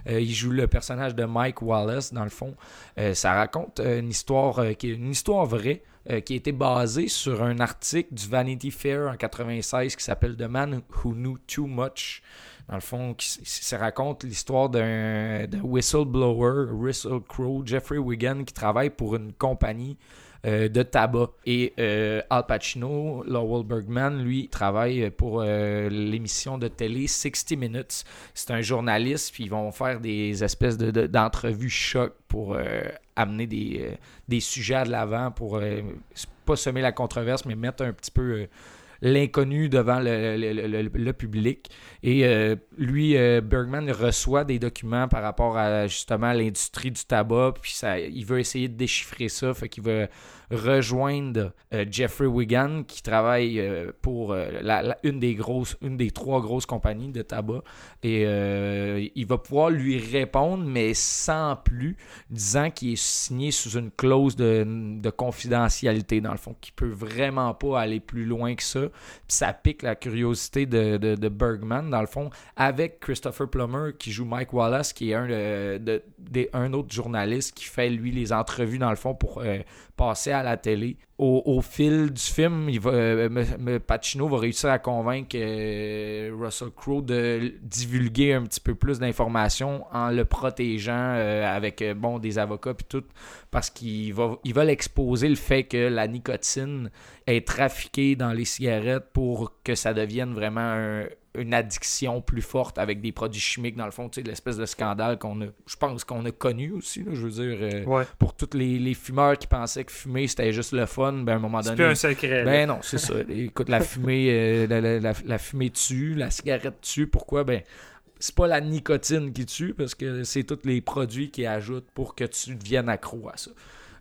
Euh, il joue le personnage de Mike Wallace dans le fond. Euh, ça raconte euh, une histoire euh, qui est une histoire vraie euh, qui été basée sur un article du Vanity Fair en 96 qui s'appelle The Man Who Knew Too Much. Dans le fond, ça raconte l'histoire d'un d'un whistleblower, Russell Crowe, Jeffrey Wigan, qui travaille pour une compagnie euh, de tabac. Et euh, Al Pacino, Lowell Bergman, lui, travaille pour euh, l'émission de télé 60 Minutes. C'est un journaliste, puis ils vont faire des espèces de- de- d'entrevues choc pour amener des, sujets à l'avant, pour pas semer la controverse, mais mettre un petit peu l'inconnu devant le, public. Et euh, lui, euh, Bergman reçoit des documents par rapport à justement l'industrie du tabac, puis il veut essayer de déchiffrer ça, fait veut rejoindre euh, Jeffrey Wigan qui travaille euh, pour euh, la- une des grosses, une des trois grosses compagnies de tabac, et il va pouvoir lui répondre, mais sans plus, disant qu'il est signé sous une clause de, de confidentialité dans le fond, qu'il peut vraiment pas aller plus loin que ça. Ça pique la curiosité de, Bergman, dans le fond, avec Christopher Plummer qui joue Mike Wallace, qui est un, de- un autre journaliste qui fait, lui, les entrevues, dans le fond, pour passer à la télé. Au, fil du film, il va, euh, Pacino va réussir à convaincre euh, Russell Crowe de divulguer un petit peu plus d'informations en le protégeant euh, avec bon, des avocats puis tout, parce qu'ils va, ils exposer le fait que la nicotine est trafiquée dans les cigarettes pour que ça devienne vraiment un- une addiction plus forte avec des produits chimiques dans le fond, tu sais, l'espèce de scandale qu'on a, je pense qu'on a connu aussi, là, je veux dire, euh, Ouais. pour tous les, les fumeurs qui pensaient que fumer c'était juste le fun, ben à un moment C'est donné. plus un secret. là. Ben non, c'est ça. Écoute, la fumée, euh, la, la- la- la fumée tue, la cigarette tue. Pourquoi? Ben, c'est pas la nicotine qui tue, parce que c'est tous les produits qui ajoutent pour que tu deviennes accro à ça.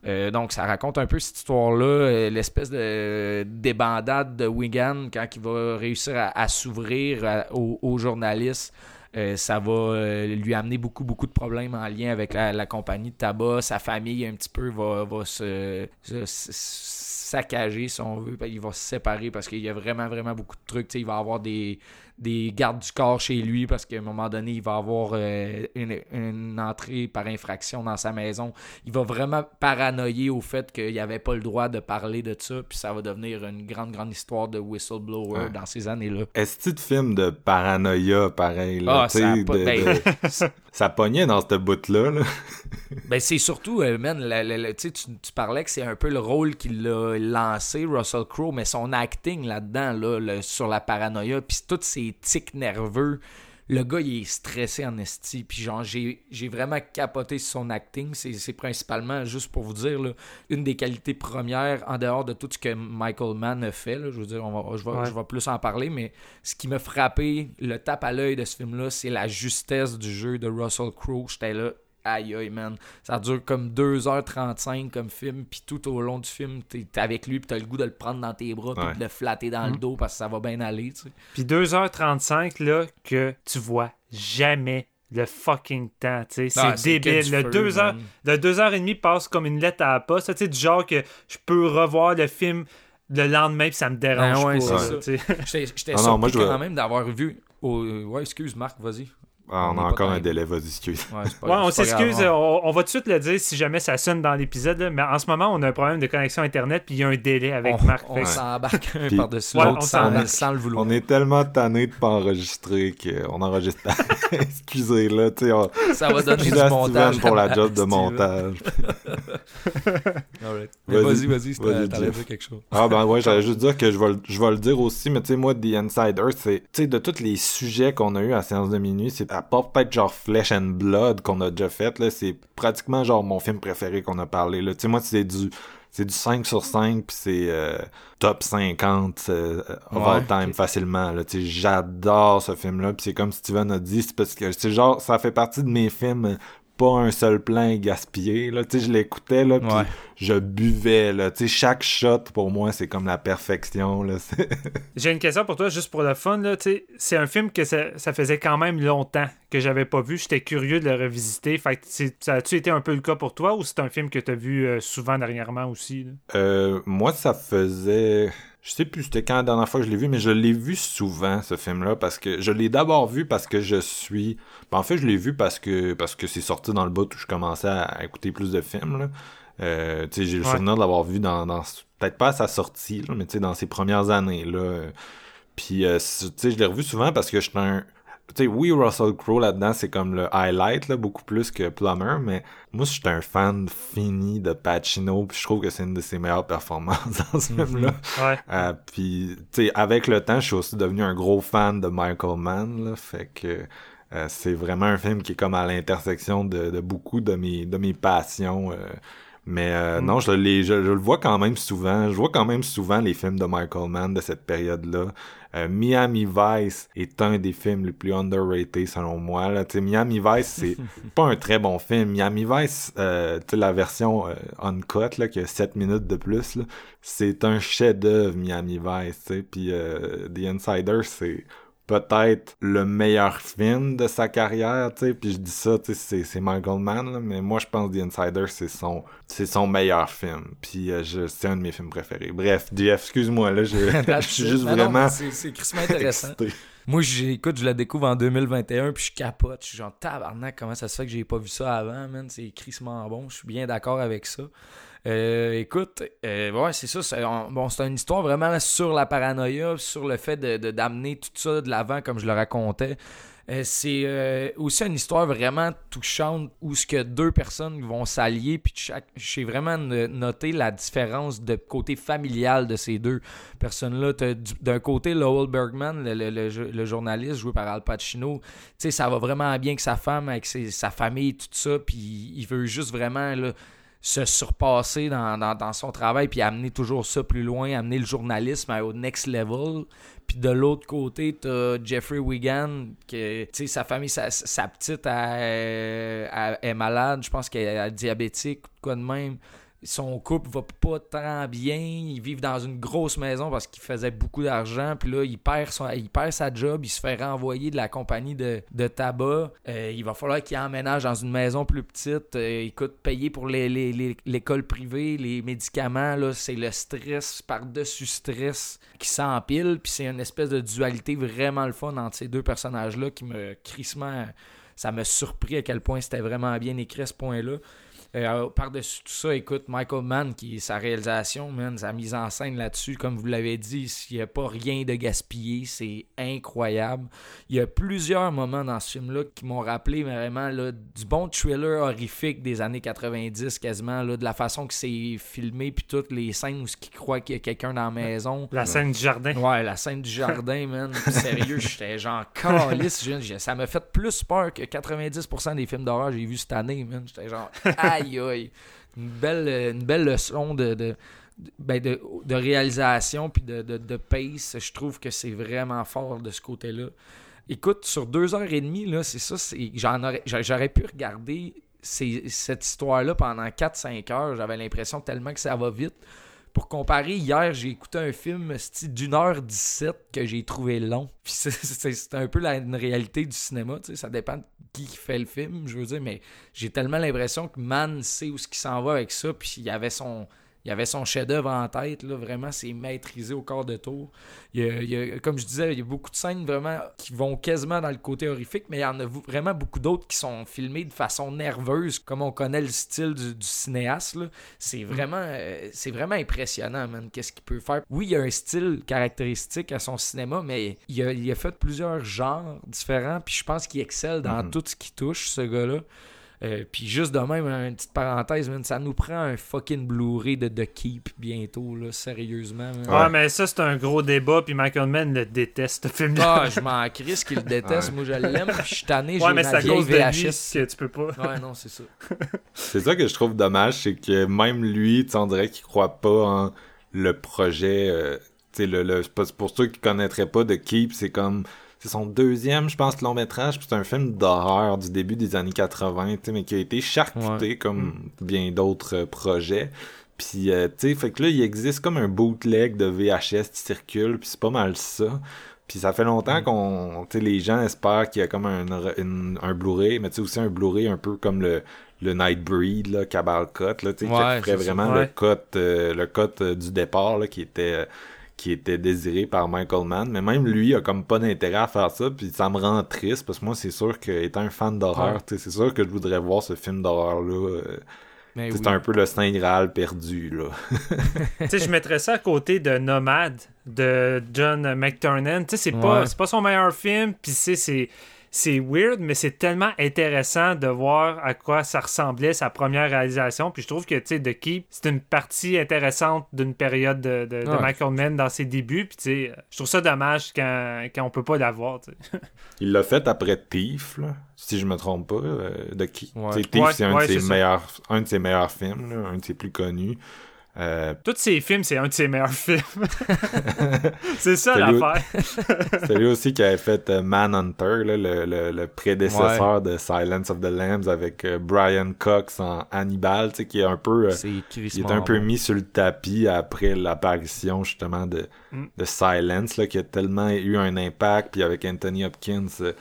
Euh, donc, ça raconte un peu cette histoire-là, euh, l'espèce de débandade de Wigan quand il va réussir à, s'ouvrir aux, journalistes. Euh, ça va lui amener beaucoup, beaucoup de problèmes en lien avec la, compagnie de tabac. Sa famille, un petit peu, va, se, saccager, si on veut. Il va se séparer parce qu'il y a vraiment, vraiment beaucoup de trucs. Il va avoir des, des gardes du corps chez lui parce qu'à un moment donné, il va avoir euh, une, une entrée par infraction dans sa maison. Il va vraiment paranoïer au fait qu'il n'avait pas le droit de parler de ça. Puis ça va devenir une grande, grande histoire de whistleblower Ouais. dans ces années-là. Est-ce de film de paranoïa, pareil, là, Ah, ça a pas- de- ben- de- ça pognait dans cette bout-là, là. Ben, c'est surtout, euh, man, la- la- la- tu, parlais que c'est un peu le rôle qu'il a lancé, Russell Crowe, mais son acting là-dedans, là, sur la paranoïa, puis tous ses tics nerveux, le gars, il est stressé en esti, puis genre, j'ai vraiment capoté sur son acting, c'est c'est principalement, juste pour vous dire, là, une des qualités premières, en dehors de tout ce que Michael Mann a fait, là, je veux dire, on va, je, vais, Ouais. je vais plus en parler, mais ce qui m'a frappé, le tape à l'œil de ce film-là, c'est la justesse du jeu de Russell Crowe, j'étais là, Aïe aïe man, ça dure comme 2h35 comme film, puis tout au long du film, t'es t'es avec lui, puis t'as le goût de le prendre dans tes bras, puis Ouais. de le flatter dans le dos parce que ça va bien aller, tu sais. Puis 2h35, là, que tu vois jamais le fucking temps, tu sais. C'est débile. Le feu, 2 heures, man. le 2h30 passe comme une lettre à la poste, tu sais, du genre que je peux revoir le film le lendemain, puis ça me dérange Ah ouais, pas. J'étais non, surpris moi, je quand même d'avoir vu... au- Ouais, excuse Marc, vas-y. Ah, on, a encore un délai, vas-y, excuse. Ouais, c'est pas- Ouais, on s'excuse, grave. on, on va tout de suite le dire si jamais ça sonne dans l'épisode, mais en ce moment, on a un problème de connexion Internet, puis il y a un délai avec on, Marc. on s'embarque un par-dessus Ouais, l'autre on sans, sans le vouloir. On est tellement tanné de pas enregistrer qu'on enregistre pas. Excusez, là, tu sais, on... Ça va donner du montage. Pour la job de montage. Vas-y. Vas-y, t'allais dire quelque chose. Ah ben ouais, j'allais juste dire que je vais, le- je vais le dire aussi, mais tu sais, moi, The Insider, c'est, tu sais, de tous les sujets qu'on a eu à Séance de minuit, c'est à part peut-être genre Flesh and Blood qu'on a déjà fait, là, c'est pratiquement genre mon film préféré qu'on a parlé, là. Tu sais, moi, c'est du, c'est du 5 sur 5, puis c'est euh, top 50 euh, of Ouais, all time facilement, là. Tu sais, j'adore ce film-là, puis c'est comme Steven a dit, c'est parce que, c'est genre, ça fait partie de mes films, euh, pas un seul plan gaspillé, là. Tu sais, je l'écoutais, là, puis Ouais. je buvais là tu sais chaque shot pour moi c'est comme la perfection là J'ai une question pour toi, juste pour le fun. Là, tu sais, c'est un film que ça, ça faisait quand même longtemps que j'avais pas vu. J'étais curieux de le revisiter. Fait que c'est- ça a-tu été un peu le cas pour toi ou c'est un film que tu as vu euh, souvent dernièrement aussi? là? Euh, moi ça faisait je sais plus c'était quand la dernière fois que je l'ai vu mais je l'ai vu souvent ce film là parce que je l'ai d'abord vu parce que je suis ben, en fait je l'ai vu parce que parce que c'est sorti dans le bout où je commençais à, écouter plus de films là. Euh, tu sais j'ai le souvenir de l'avoir vu dans, dans peut-être pas à sa sortie là, mais tu sais dans ses premières années là puis euh, c'est- tu sais je l'ai revu souvent parce que j'étais un tu sais, oui, Russell Crowe là-dedans, c'est comme le highlight, là, beaucoup plus que Plummer, mais moi, je suis un fan fini de Pacino, puis je trouve que c'est une de ses meilleures performances dans ce film-là. Ouais. Euh, puis, tu sais, avec le temps, je suis aussi devenu un gros fan de Michael Mann, là, fait que euh, c'est vraiment un film qui est comme à l'intersection de, de beaucoup de mes, de mes passions. euh, mais euh, non, je, les, je, je le vois quand même souvent. Je vois quand même souvent les films de Michael Mann de cette période-là. Euh, Miami Vice est un des films les plus underrated selon moi. Là. Tu sais, Miami Vice, c'est pas un très bon film. Miami Vice, euh, tu sais, la version euh, uncut, là, qui a 7 minutes de plus, c'est un chef-d'œuvre Miami Vice. Puis euh, The Insider, c'est peut-être le meilleur film de sa carrière, tu sais, puis je dis ça, tu sais, c'est, Mann, là, mais moi je pense que The Insider, c'est son, c'est son meilleur film, puis euh, je, c'est un de mes films préférés. Bref, Jeff, excuse-moi, là, je, je suis juste vraiment c'est- intéressant. excité. Moi, j'écoute, je la découvre en 2021, puis je capote. Je suis genre, tabarnak, comment ça se fait que j'ai pas vu ça avant, man? C'est crissement bon. Je suis bien d'accord avec ça. Euh, écoute, euh, ouais, c'est ça. C'est, on- bon, c'est une histoire vraiment sur la paranoïa, sur le fait de, d'amener tout ça de l'avant, comme je le racontais. Euh, c'est aussi une histoire vraiment touchante où ce que deux personnes vont s'allier puis chaque j'ai vraiment no- noté la différence de côté familial de ces deux personnes-là. D'un côté, Lowell Bergman, le, le- journaliste joué par Al Pacino, ça va vraiment bien avec sa femme, avec sa famille, tout ça, puis il veut juste vraiment se surpasser dans, dans- son travail, puis amener toujours ça plus loin, amener le journalisme au next level. Puis de l'autre côté, t'as Jeffrey Wigan, sais, sa famille, sa, sa petite est malade, je pense qu'elle est diabétique, quoi de même. Son couple va pas tant bien. Ils vivent dans une grosse maison parce qu'il faisait beaucoup d'argent. Puis là, il perd, son, il perd sa job. Il se fait renvoyer de la compagnie de, de tabac. Euh, il va falloir qu'il emménage dans une maison plus petite. Euh, écoute, payer pour l'école privée, les médicaments, là, c'est le stress par-dessus stress qui s'empile. Puis c'est une espèce de dualité vraiment le fun entre ces deux personnages-là qui me crissement. Ça m'a surpris à quel point c'était vraiment bien écrit ce point-là. Euh, Par-dessus tout ça, écoute, Michael Mann, qui sa réalisation, man, sa mise en scène là-dessus, comme vous l'avez dit, il n'y a pas rien de gaspillé, c'est incroyable. Il y a plusieurs moments dans ce film-là qui m'ont rappelé vraiment là, du bon thriller horrifique des années 90 quasiment, là, de la façon que c'est filmé, puis toutes les scènes où il croit qu'il y a quelqu'un dans la maison. La scène du jardin. Ouais, la scène du jardin, man. Sérieux, j'étais genre calice. Ça m'a fait plus peur que 90% des films d'horreur que j'ai vus cette année, man. J'étais genre aïe aïe. Une belle, une belle leçon de, de, ben réalisation puis de, de, pace. Je trouve que c'est vraiment fort de ce côté-là. Écoute, sur deux heures et demie, là, c'est ça, j'en aurais, j'a- j'aurais pu regarder cette histoire-là pendant 4-5 heures. J'avais l'impression tellement que ça va vite. Pour comparer, hier, j'ai écouté un film d'une heure 17 que j'ai trouvé long. C'est- un peu la une réalité du cinéma, ça dépend de qui fait le film, je veux dire, mais j'ai tellement l'impression que Man sait où ce qui s'en va avec ça, puis il y avait son il avait son chef-d'œuvre en tête, là, vraiment, c'est maîtrisé au quart de tour. Il y a- il y a- comme je disais, il y a beaucoup de scènes vraiment qui vont quasiment dans le côté horrifique, mais il y en a vraiment beaucoup d'autres qui sont filmées de façon nerveuse, comme on connaît le style du, du cinéaste. C'est vraiment, euh, c'est vraiment impressionnant, man, qu'est-ce qu'il peut faire. Oui, il y a un style caractéristique à son cinéma, mais il a, il a fait plusieurs genres différents, puis je pense qu'il excelle dans tout ce qui touche, ce gars-là. Euh, puis juste de même, une petite parenthèse, man, ça nous prend un fucking Blu-ray de The Keep bientôt, là, sérieusement. man. Ouais, mais ça, c'est un gros débat, puis Michael Mann le déteste, ce film-là. Ah, je m'en crisse qu'il le déteste. Moi, je l'aime. puis Je suis tanné. ouais, j'ai mais ma c'est à vieille cause de lui VHS. que tu peux pas. Ouais, non, c'est ça. C'est ça que je trouve dommage, c'est que même lui, tu dirait qu'il croit pas en le projet. euh, tu sais, le, le, pour ceux qui connaîtraient pas de Keep, c'est comme. C'est son deuxième, je pense, long métrage, puis c'est un film d'horreur du début des années 80, tu sais, mais qui a été charcuté comme bien d'autres euh, projets. Puis, euh, tu sais, fait que là, il existe comme un bootleg de VHS qui circule, puis c'est pas mal ça. Puis ça fait longtemps qu'on, tu sais, les gens espèrent qu'il y a comme un, une- un Blu-ray, mais tu sais aussi un Blu-ray un peu comme le, le Nightbreed, là, Cabal Cut, là, tu sais, Ouais, qui ferait vraiment Ouais. le cut, euh, le cut euh, du départ, là, qui était, qui était désiré par Michael Mann. Mais même lui a comme pas d'intérêt à faire ça, puis ça me rend triste, parce que moi, c'est sûr que, étant un fan d'horreur, Ouais. c'est sûr que je voudrais voir ce film d'horreur-là. euh, Mais c'est oui. un peu le Saint Graal perdu, là. tu sais, je mettrais ça à côté de Nomad de John McTiernan. Tu sais, c'est Ouais. pas, c'est pas son meilleur film, puis c'est, c'est, weird, mais c'est tellement intéressant de voir à quoi ça ressemblait sa première réalisation. Puis je trouve que, tu sais, The Keep, c'est une partie intéressante d'une période de, de, de Ouais. Michael Mann dans ses débuts. Puis, tu sais, je trouve ça dommage quand, quand on peut pas l'avoir, tu sais. Il l'a fait après Thief, là, si je me trompe pas, euh, de qui. Ouais. Thief, Ouais, c'est un, un de ses meilleurs films, là, un de ses plus connus. Euh, Tous ses films, c'est un de ses meilleurs films. c'est ça l'affaire. c'est lui aussi qui avait fait euh, Manhunter, là, le, le, le prédécesseur de Silence of the Lambs avec euh, Brian Cox en Hannibal, tu sais, qui est un peu... euh, est un peu mis sur le tapis après l'apparition justement de, Mm. de Silence là, qui a tellement eu un impact puis avec Anthony Hopkins euh,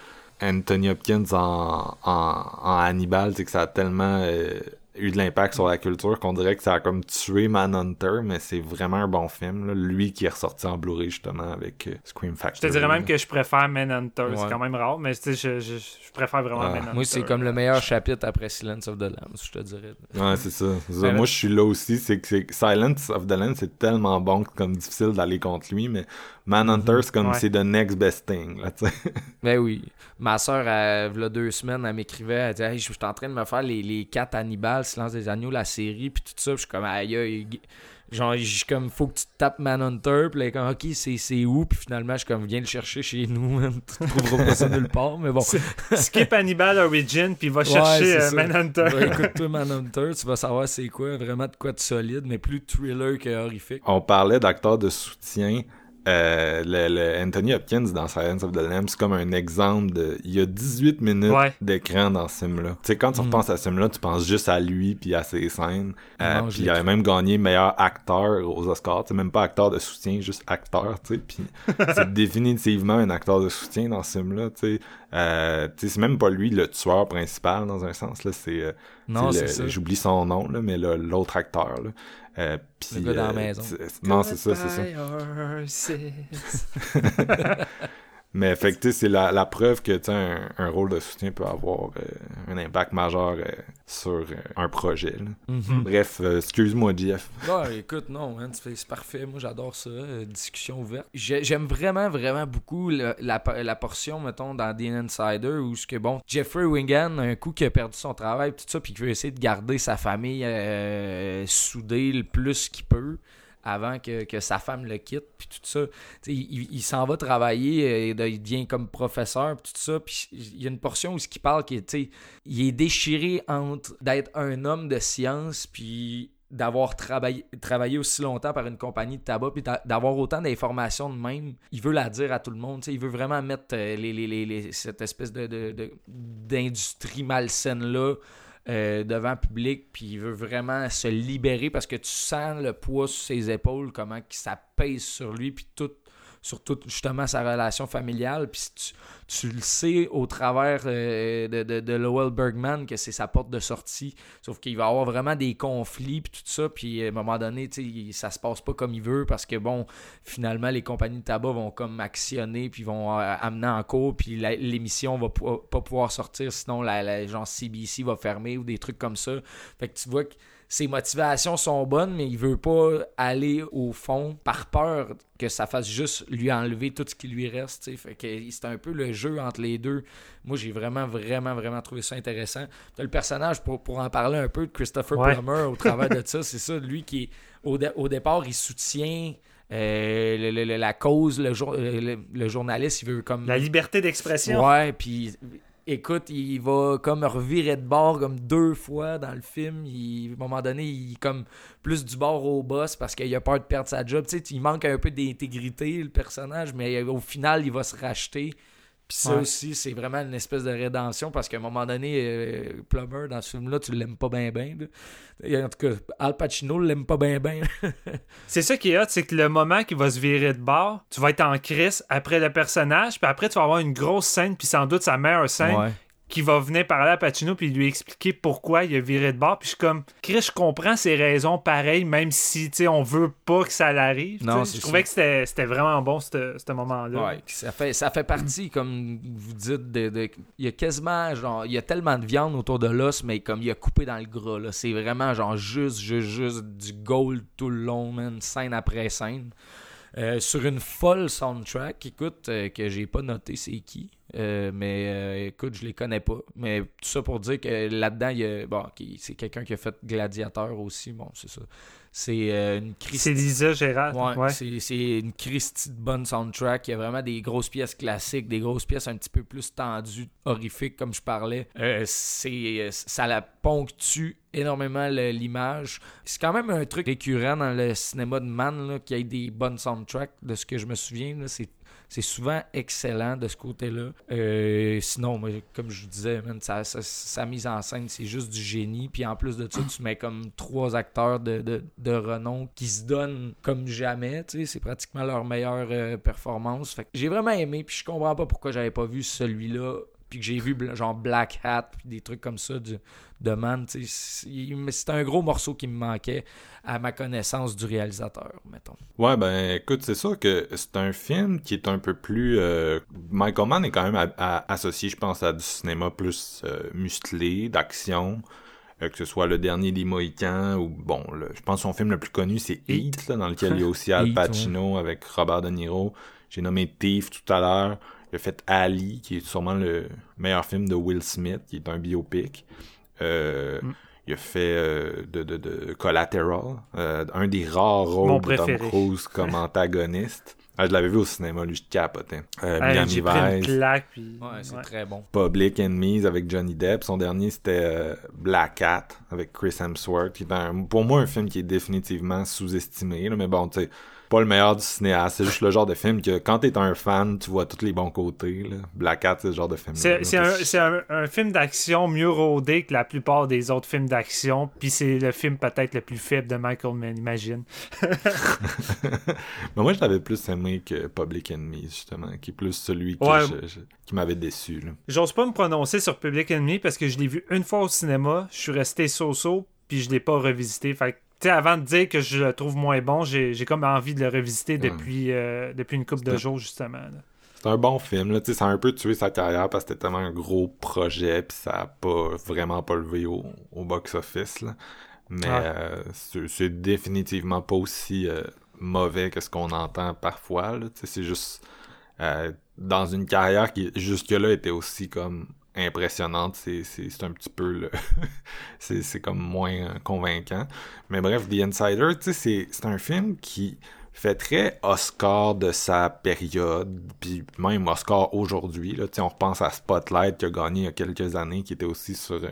Anthony Hopkins en, en, en Hannibal c'est que ça a tellement euh, eu de l'impact sur la culture qu'on dirait que ça a comme tué Manhunter mais c'est vraiment un bon film là. lui qui est ressorti en Blu-ray justement avec euh, Scream Je Factory te dirais même que je préfère Manhunter. C'est quand même rare, mais tu sais, je, je, je préfère vraiment Ah. Manhunter. Moi, c'est comme le meilleur chapitre après Silence of the Lambs, je te dirais. Ouais, c'est ça. Ben, Moi, je suis là aussi. C'est que c'est- Silence of the Land, c'est tellement bon que c'est comme difficile d'aller contre lui, mais Manhunter, c'est comme Ouais. c'est the next best thing, là, tu sais. Ben oui. Ma soeur, il y a deux semaines, elle m'écrivait, elle disait hey, Je suis en train de me faire les, les 4 Hannibal, Silence des Agneaux, la série, puis tout ça. Puis je suis comme Aïe, Genre, je suis comme, faut que tu tapes Manhunter. Puis là, elle est comme, ok, c'est c'est où? Puis finalement, je suis comme, viens le chercher chez nous. Tu trouveras pas ça nulle part, mais bon. Skip Hannibal Origin, puis va Ouais, chercher euh. Manhunter. Ouais, Écoute-toi Manhunter, tu vas savoir c'est quoi, vraiment de quoi de solide, mais plus thriller que horrifique. On parlait d'acteurs de soutien. Euh, le, le Anthony Hopkins dans Silence of the Lambs, c'est comme un exemple de. Il y a 18 minutes Ouais. d'écran dans ce film-là. Tu sais, quand tu Mm. repenses à ce film-là, tu penses juste à lui puis à ses scènes. Il Euh, puis il avait même gagné meilleur acteur aux Oscars. Tu sais, même pas acteur de soutien, juste acteur, tu sais. Puis c'est définitivement un acteur de soutien dans ce film-là, tu sais. Euh, tu sais, c'est même pas lui le tueur principal dans un sens, là. C'est. euh. J'oublie son nom, là, mais l'autre acteur, là. Euh, puis, Le gars dans la euh, maison. Non, c'est ça, c'est ça. Mais fait que c'est la, la preuve que un, un rôle de soutien peut avoir euh, un impact majeur euh, sur euh, un projet. Mhm. Bref, excuse-moi, Jeff. Ouais, écoute, non, man, c'est parfait. Moi, j'adore ça. discussion ouverte. J'ai- J'aime vraiment, vraiment beaucoup le- la, la portion, mettons, dans The Insider où, ce que, bon, Jeffrey Wingan, un coup qui a perdu son travail, tout ça, puis qui veut essayer de garder sa famille soudée le plus qu'il peut avant que, que sa femme le quitte, puis tout ça. Il il s'en va travailler, euh, il devient comme professeur, puis tout ça. Puis il y a une portion où ce parle qui est, il est déchiré entre d'être un homme de science, puis d'avoir travaillé, travaillé aussi longtemps par une compagnie de tabac, puis d'a- d'avoir autant d'informations de même. Il veut la dire à tout le monde. Il veut vraiment mettre euh, les, cette espèce de- d'industrie malsaine-là euh, devant public, puis il veut vraiment se libérer parce que tu sens le poids sur ses épaules, comment ça pèse sur lui, puis tout, sur toute justement sa relation familiale. Puis tu, tu le sais au travers euh, de, Lowell Bergman que c'est sa porte de sortie. Sauf qu'il va avoir vraiment des conflits puis tout ça. Puis à un moment donné, ça se passe pas comme il veut parce que bon, finalement, les compagnies de tabac vont comme actionner puis vont euh, amener en cours. Puis l'émission va pas pouvoir sortir, sinon la, la- CBC va fermer ou des trucs comme ça. Fait que tu vois que ses motivations sont bonnes, mais il veut pas aller au fond par peur que ça fasse juste lui enlever tout ce qui lui reste. Fait que c'est un peu le jeu entre les deux. Moi, j'ai vraiment, vraiment, vraiment trouvé ça intéressant. Le personnage, pour, pour en parler un peu, de Christopher Ouais. Plummer au travers de ça, c'est ça, lui qui, au, dé- au départ, il soutient euh, le- le- le- la cause, le, jour- euh, le- le journaliste, il veut comme... La liberté d'expression. Ouais, puis écoute, il va comme revirer de bord comme deux fois dans le film. Il, à un moment donné, il est comme plus du bord au boss parce qu'il a peur de perdre sa job. Tu sais, il manque un peu d'intégrité, le personnage, mais au final, il va se racheter. Puis ça Ouais. aussi, c'est vraiment une espèce de rédemption parce qu'à un moment donné, euh, Plummer, dans ce film-là, tu l'aimes pas bien, bien. En tout cas, Al Pacino l'aime pas bien, bien. C'est ça qui est hot, c'est que le moment qu'il va se virer de bord, tu vas être en crise après le personnage, puis après tu vas avoir une grosse scène, puis sans doute sa meilleure scène, qui va venir parler à Pacino puis lui expliquer pourquoi il a viré de bord. Puis je suis comme, Chris, je comprends ses raisons pareilles, même si, tu sais, on veut pas que ça l'arrive. Non, Je trouvais que c'était vraiment bon, ce moment-là. Ouais, ça fait, ça fait partie, comme vous dites, de, de- il y a quasiment, genre, il y a tellement de viande autour de l'os, mais comme il a coupé dans le gras, là. C'est vraiment, genre, juste, juste, juste du gold tout le long, man, scène après scène. Euh, sur une folle soundtrack, écoute, euh, que j'ai pas noté c'est qui. Euh, mais écoute, je les connais pas. Mais tout ça pour dire que là-dedans, il bon, c'est quelqu'un qui a fait Gladiateur aussi. Bon, c'est ça. C'est euh, une C'est Christie. Lisa Gérard. Ouais, Ouais. c'est- c'est une Christie de bonne soundtrack. Il y a vraiment des grosses pièces classiques, des grosses pièces un petit peu plus tendues, horrifiques, comme je parlais. Euh, c'est, ça la ponctue énormément l'image. C'est quand même un truc récurrent dans le cinéma de Man, qu'il y ait des bonnes soundtracks, de ce que je me souviens. c'est c'est souvent excellent de ce côté-là. Euh, sinon, comme je vous disais, sa, mise en scène, c'est juste du génie. Puis en plus de ça, tu mets comme trois acteurs de, de, de renom qui se donnent comme jamais. C'est pratiquement leur meilleure euh, performance. J'ai vraiment aimé. Puis je comprends pas pourquoi j'avais pas vu celui-là. Puis que j'ai vu genre Black Hat, puis des trucs comme ça du, de Man. C'était un gros morceau qui me manquait à ma connaissance du réalisateur, mettons. Ouais, ben écoute, c'est sûr que c'est un film qui est un peu plus... euh, Michael Mann est quand même à- à- associé, je pense, à du cinéma plus euh, musclé, d'action, euh, que ce soit Le Dernier des Mohicans ou, bon, le- je pense que son film le plus connu, c'est Heat. Là, dans lequel il y a aussi Al Pacino avec Robert De Niro. J'ai nommé Thief tout à l'heure. Il a fait Ali, qui est sûrement le meilleur film de Will Smith, qui est un biopic. Euh, Mm. Il a fait euh, de, de, de Collateral, euh, un des rares rôles de Tom. Cruise comme antagoniste. Ah, je l'avais vu au cinéma, lui, je capotais. Euh, Hey, Miami J'ai pris une Vice, claque. Puis... Ouais, c'est ouais. très bon. Public Enemies avec Johnny Depp. Son dernier, c'était euh, Black Cat avec Chris Hemsworth. qui est un- pour moi, un film qui est définitivement sous-estimé. là, Mais bon, tu sais, pas le meilleur du cinéaste. C'est juste le genre de film que quand t'es un fan, tu vois tous les bons côtés. Là. Black Cat, c'est le genre de film. C'est un, c'est un- un film d'action mieux rodé que la plupart des autres films d'action. Puis c'est le film peut-être le plus faible de Michael Mann, imagine. Mais moi, je l'avais plus aimé que Public Enemies, justement, qui est plus celui que Ouais. je- je- qui m'avait déçu. J'ose pas me prononcer sur Public Enemy parce que je l'ai vu une fois au cinéma. Je suis resté so-so. Puis je l'ai pas revisité. Fait sais, avant de dire que je le trouve moins bon, j'ai comme envie de le revisiter depuis, euh, depuis une couple de jours, justement. là. C'est un bon film, là. Ça a un peu tué sa carrière parce que c'était tellement un gros projet, puis ça a pas vraiment pas levé au, au box-office. Mais Ouais. euh, c'est définitivement pas aussi euh, mauvais que ce qu'on entend parfois, c'est juste euh, dans une carrière qui jusque-là était aussi comme impressionnante, c'est un petit peu le... c'est comme moins euh, convaincant. Mais bref, The Insider, c'est- un film qui fait très Oscar de sa période, puis même Oscar aujourd'hui. On repense à Spotlight qui a gagné il y a quelques années, qui était aussi sur euh,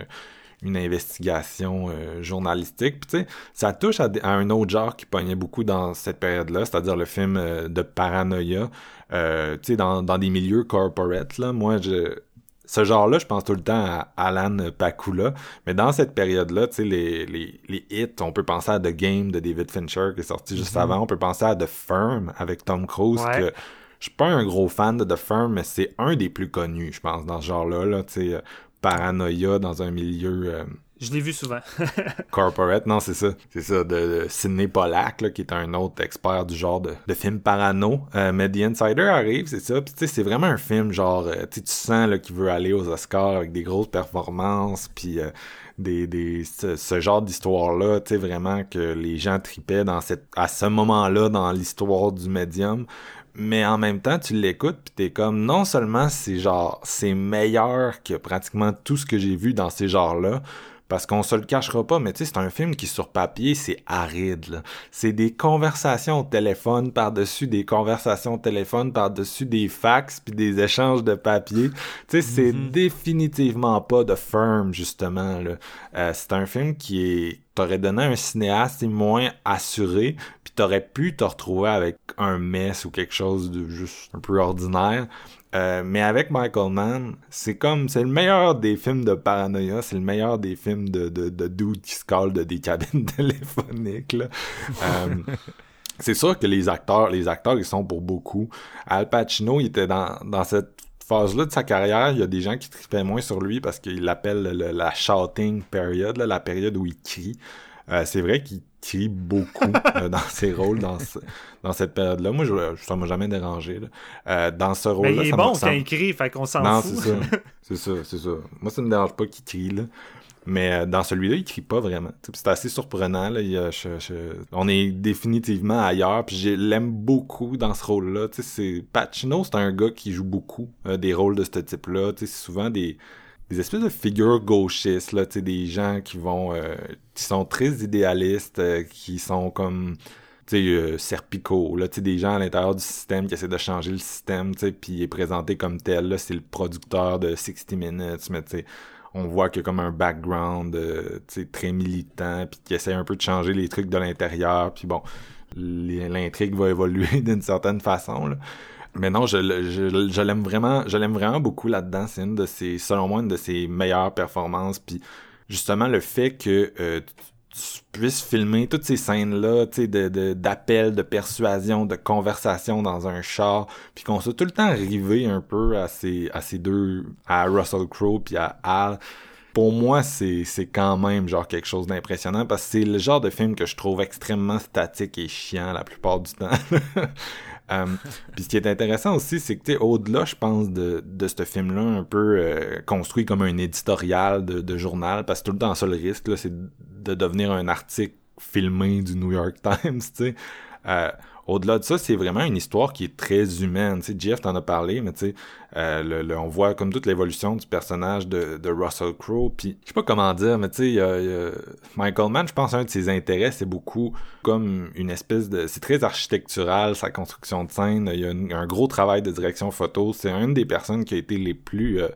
une investigation euh, journalistique. Puis ça touche à, un autre genre qui pognait beaucoup dans cette période-là, c'est-à-dire le film de paranoïa. Dans, dans des milieux corporate, là, moi, je, ce genre-là, je pense tout le temps à Alan Pakula. Mais dans cette période-là, tu sais, les, les, les hits, on peut penser à The Game de David Fincher qui est sorti juste avant. On peut penser à The Firm avec Tom Cruise. Ouais. Que je suis pas un gros fan de The Firm, mais c'est un des plus connus, je pense, dans ce genre-là. Là, tu sais, euh, paranoïa dans un milieu euh, Je l'ai vu souvent. corporate. Non, c'est ça. C'est ça, de, Sidney Pollack, là, qui est un autre expert du genre de, de film parano. Euh, mais The Insider arrive, c'est ça. Puis tu sais, c'est vraiment un film genre, euh, tu sens qu'il veut aller aux Oscars avec des grosses performances, puis euh, des, des, ce, ce genre d'histoire-là, tu sais, vraiment que les gens tripaient dans cette, à ce moment-là dans l'histoire du médium. Mais en même temps, tu l'écoutes pis t'es comme, non seulement c'est genre, c'est meilleur que pratiquement tout ce que j'ai vu dans ces genres-là, parce qu'on se le cachera pas, mais tu sais, c'est un film qui, sur papier, c'est aride, là. C'est des conversations au téléphone par-dessus des conversations au téléphone par-dessus des fax puis des échanges de papier. Tu sais, c'est définitivement pas de firm, justement, là. Euh, c'est un film qui est, t'aurais donné un cinéaste moins assuré, puis t'aurais pu te retrouver avec un mess ou quelque chose de juste un peu ordinaire. Euh, mais avec Michael Mann, c'est comme, c'est le meilleur des films de paranoïa, c'est le meilleur des films de, de, de dudes qui se collent de des cabines téléphoniques, là. Euh, c'est sûr que les acteurs, les acteurs, ils sont pour beaucoup. Al Pacino, il était dans, dans cette phase-là de sa carrière, il y a des gens qui tripaient moins sur lui parce qu'ils l'appellent le- la shouting period, là, la période où il crie. Euh, c'est vrai qu'il crie beaucoup euh, dans ses rôles dans, ce- dans cette période-là. Moi, je, ça m'a jamais dérangé. là. Euh, dans ce Mais rôle-là, il est bon quand il crie, fait qu'on s'en non, fout. c'est ça. C'est ça, c'est ça. Moi, ça me dérange pas qu'il crie, là. Mais euh, dans celui-là, il crie pas vraiment. C'est assez surprenant. Là. Il, On est définitivement ailleurs. Puis je l'aime beaucoup dans ce rôle-là. C'est... Pacino, c'est un gars qui joue beaucoup des rôles de ce type-là. C'est souvent des des espèces de figures gauchistes, là, tu des gens qui vont, euh, qui sont très idéalistes, euh, qui sont comme, tu euh, Serpico, là, tu des gens à l'intérieur du système qui essaient de changer le système, tu puis il est présenté comme tel, là, c'est le producteur de 60 Minutes, mais tu on voit qu'il y a comme un background, tu sais, très militant, puis qui essaie un peu de changer les trucs de l'intérieur, puis bon, l'intrigue va évoluer d'une certaine façon, là. Mais non, je, je, je l'aime vraiment, je l'aime vraiment beaucoup là-dedans. C'est une de ses, selon moi, une de ses meilleures performances. Puis justement, le fait que euh, tu puisses filmer toutes ces scènes-là, tu sais, de, d'appel, de, persuasion, de conversation dans un char, puis qu'on soit tout le temps arrivé un peu à ces, à ces deux, à Russell Crowe puis à Al. Pour moi, c'est quand même genre quelque chose d'impressionnant parce que c'est le genre de film que je trouve extrêmement statique et chiant la plupart du temps. Euh, puis ce qui est intéressant aussi, c'est que au-delà, je pense, de, de ce film-là, un peu euh, construit comme un éditorial de, de, journal, parce que tout le temps ça le risque, c'est de devenir un article filmé du New York Times, tu sais. Euh, au-delà de ça, c'est vraiment une histoire qui est très humaine. Tu sais, Jeff t'en a parlé, mais tu sais, euh, on voit comme toute l'évolution du personnage de, de Russell Crowe. Puis, je sais pas comment dire, mais tu sais, Michael Mann, je pense un de ses intérêts, c'est beaucoup comme une espèce de... C'est très architectural, sa construction de scène. Il y a un, gros travail de direction photo. C'est une des personnes qui a été les plus... Euh,